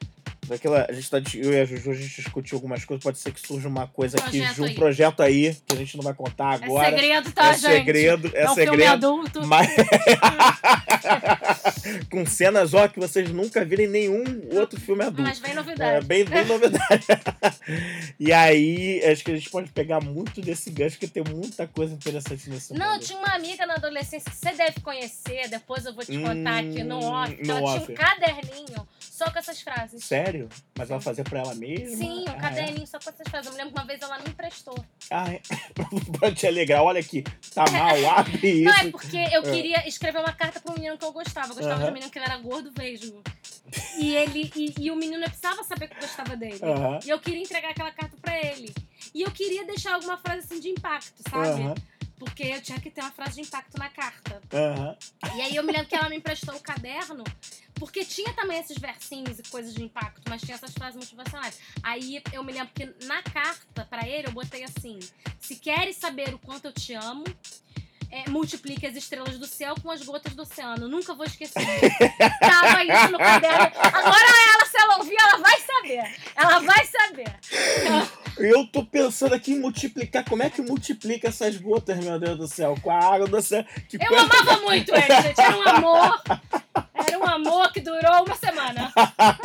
Daquela, a gente tá, eu e a Juju, a gente discutiu algumas coisas. Pode ser que surja uma coisa aqui, um aí. projeto aí, que a gente não vai contar agora. É segredo, tá, é gente? segredo, é, É um filme segredo. adulto. Mas. *laughs* *laughs* com cenas, ó, que vocês nunca viram em nenhum outro filme adulto. Mas vem É, novidade. bem, bem novidade. *laughs* e aí, acho que a gente pode pegar muito desse gancho, porque tem muita coisa interessante nesse Não, tinha uma amiga na adolescência que você deve conhecer, depois eu vou te contar aqui no Hum, off. no ela off. tinha um caderninho só com essas frases. Sério? Mas ela fazia pra ela mesma? Sim, um Ah, é? caderninho só com essas frases. Eu me lembro que uma vez ela me emprestou. Ah, *laughs* é? pra te alegrar. Olha aqui, tá mal, abre Não, isso. é porque eu É. queria escrever uma carta pro menino que eu gostava. Eu gostava de um menino que ele era gordo, vesgo. E ele e, e o menino precisava saber que eu gostava dele. E eu queria entregar aquela carta pra ele. E eu queria deixar alguma frase assim de impacto, sabe? Porque eu tinha que ter uma frase de impacto na carta. E aí eu me lembro que ela me emprestou o caderno, porque tinha também esses versinhos e coisas de impacto, mas tinha essas frases motivacionais. Aí eu me lembro que na carta pra ele eu botei assim: se queres saber o quanto eu te amo. É, multiplique as estrelas do céu com as gotas do oceano. Nunca vou esquecer. Tava isso no caderno. Agora ela, se ela ouvir, ela vai saber. Ela vai saber. Eu tô pensando aqui em multiplicar. Como é que multiplica essas gotas, meu Deus do céu? Com a água do céu. Que Eu coisa- amava muito ele, gente. Era um amor. Era um amor que durou uma semana.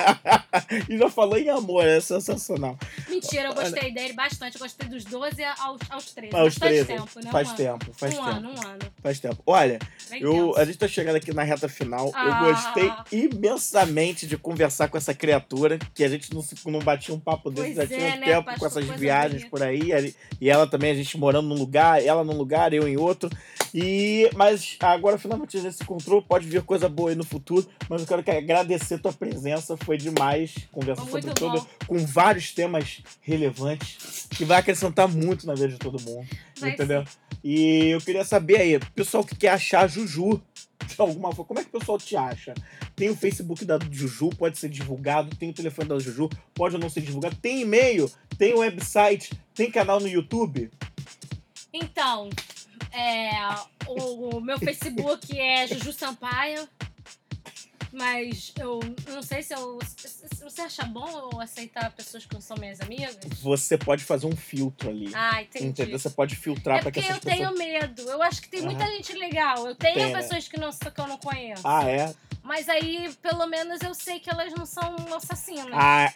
*laughs* e já falou em amor, é sensacional. Mentira, eu gostei dele bastante. Eu gostei dos 12 aos, aos 13. Aos Mas faz 13. tempo, né? Faz um tempo, faz ano. tempo. um ano, um ano. Faz tempo. Olha, Bem eu, a gente tá chegando aqui na reta final. Ah. Eu gostei imensamente de conversar com essa criatura, que a gente não, não batia um papo desse já é, tinha né, tempo pastor? com essas viagens bonita. por aí. E ela também, a gente morando num lugar, ela num lugar, eu em outro. E, mas agora finalmente a gente se encontrou, pode vir coisa boa aí no futuro. Mas eu quero que agradecer tua presença, foi demais conversar Foi sobre tudo, com vários temas relevantes, que vai acrescentar muito na vida de todo mundo. Vai entendeu? E eu queria saber aí, pessoal que quer achar Juju de alguma forma, como é que o pessoal te acha? Tem o Facebook da Juju, pode ser divulgado, tem o telefone da Juju, pode ou não ser divulgado, tem e-mail, tem website, tem canal no YouTube. Então, é, o, o meu Facebook é Juju Sampaio. Mas eu não sei se eu. se Você acha bom eu aceitar pessoas que não são minhas amigas? Você pode fazer um filtro ali. Ah, entendi. entendeu? Você pode filtrar É para que porque eu essas pessoas. tenho medo. Eu acho que tem muita Aham. gente legal. Eu tenho né? pessoas que, não, que eu não conheço. Ah, é? Mas aí, pelo menos, eu sei que elas não são assassinas. Ah,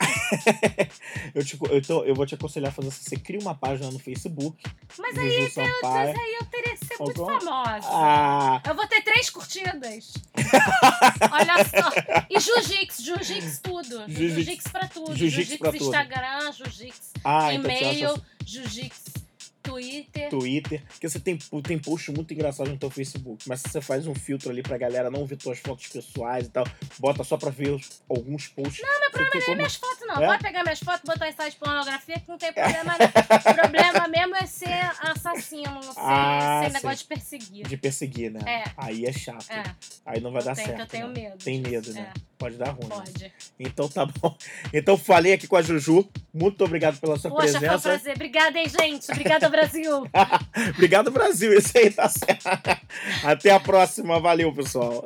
*laughs* eu, te, eu, tô- eu vou te aconselhar a fazer assim. Você cria uma página no Facebook. Mas aí, Sampaio. mas aí eu teria que ser muito famosa. Ah, Eu vou ter três curtidas. *laughs* Olha só. E jiu-jitsu, jiu-jitsu tudo. Jiu-jitsu. Pra tudo. Jiu-jitsu. Instagram, jiu-jitsu ah então e-mail, acha jiu-jitsu Twitter. Twitter, porque você tem, tem post muito engraçado no teu Facebook, mas se você faz um filtro ali pra galera não ver tuas fotos pessoais e tal, bota só pra ver os- alguns posts. Não, meu Não é minhas fotos, não. É? Pode pegar minhas fotos, botar em site de pornografia, que não tem problema. não. O problema mesmo é ser assassino, ser, Ah, ser negócio de perseguir. De perseguir, né? É. Aí é chato. É, Aí não vai dar tem, certo. eu tenho né? medo. Tem medo, né? É, Pode dar ruim. né? pode. Então tá bom. *laughs* Então falei aqui com a Juju. Muito obrigado pela sua Poxa, foi um presença. prazer. Obrigada, hein, gente. Obrigada, Brasil. *laughs* Obrigado, Brasil. Isso aí tá certo. Até a próxima. Valeu, pessoal.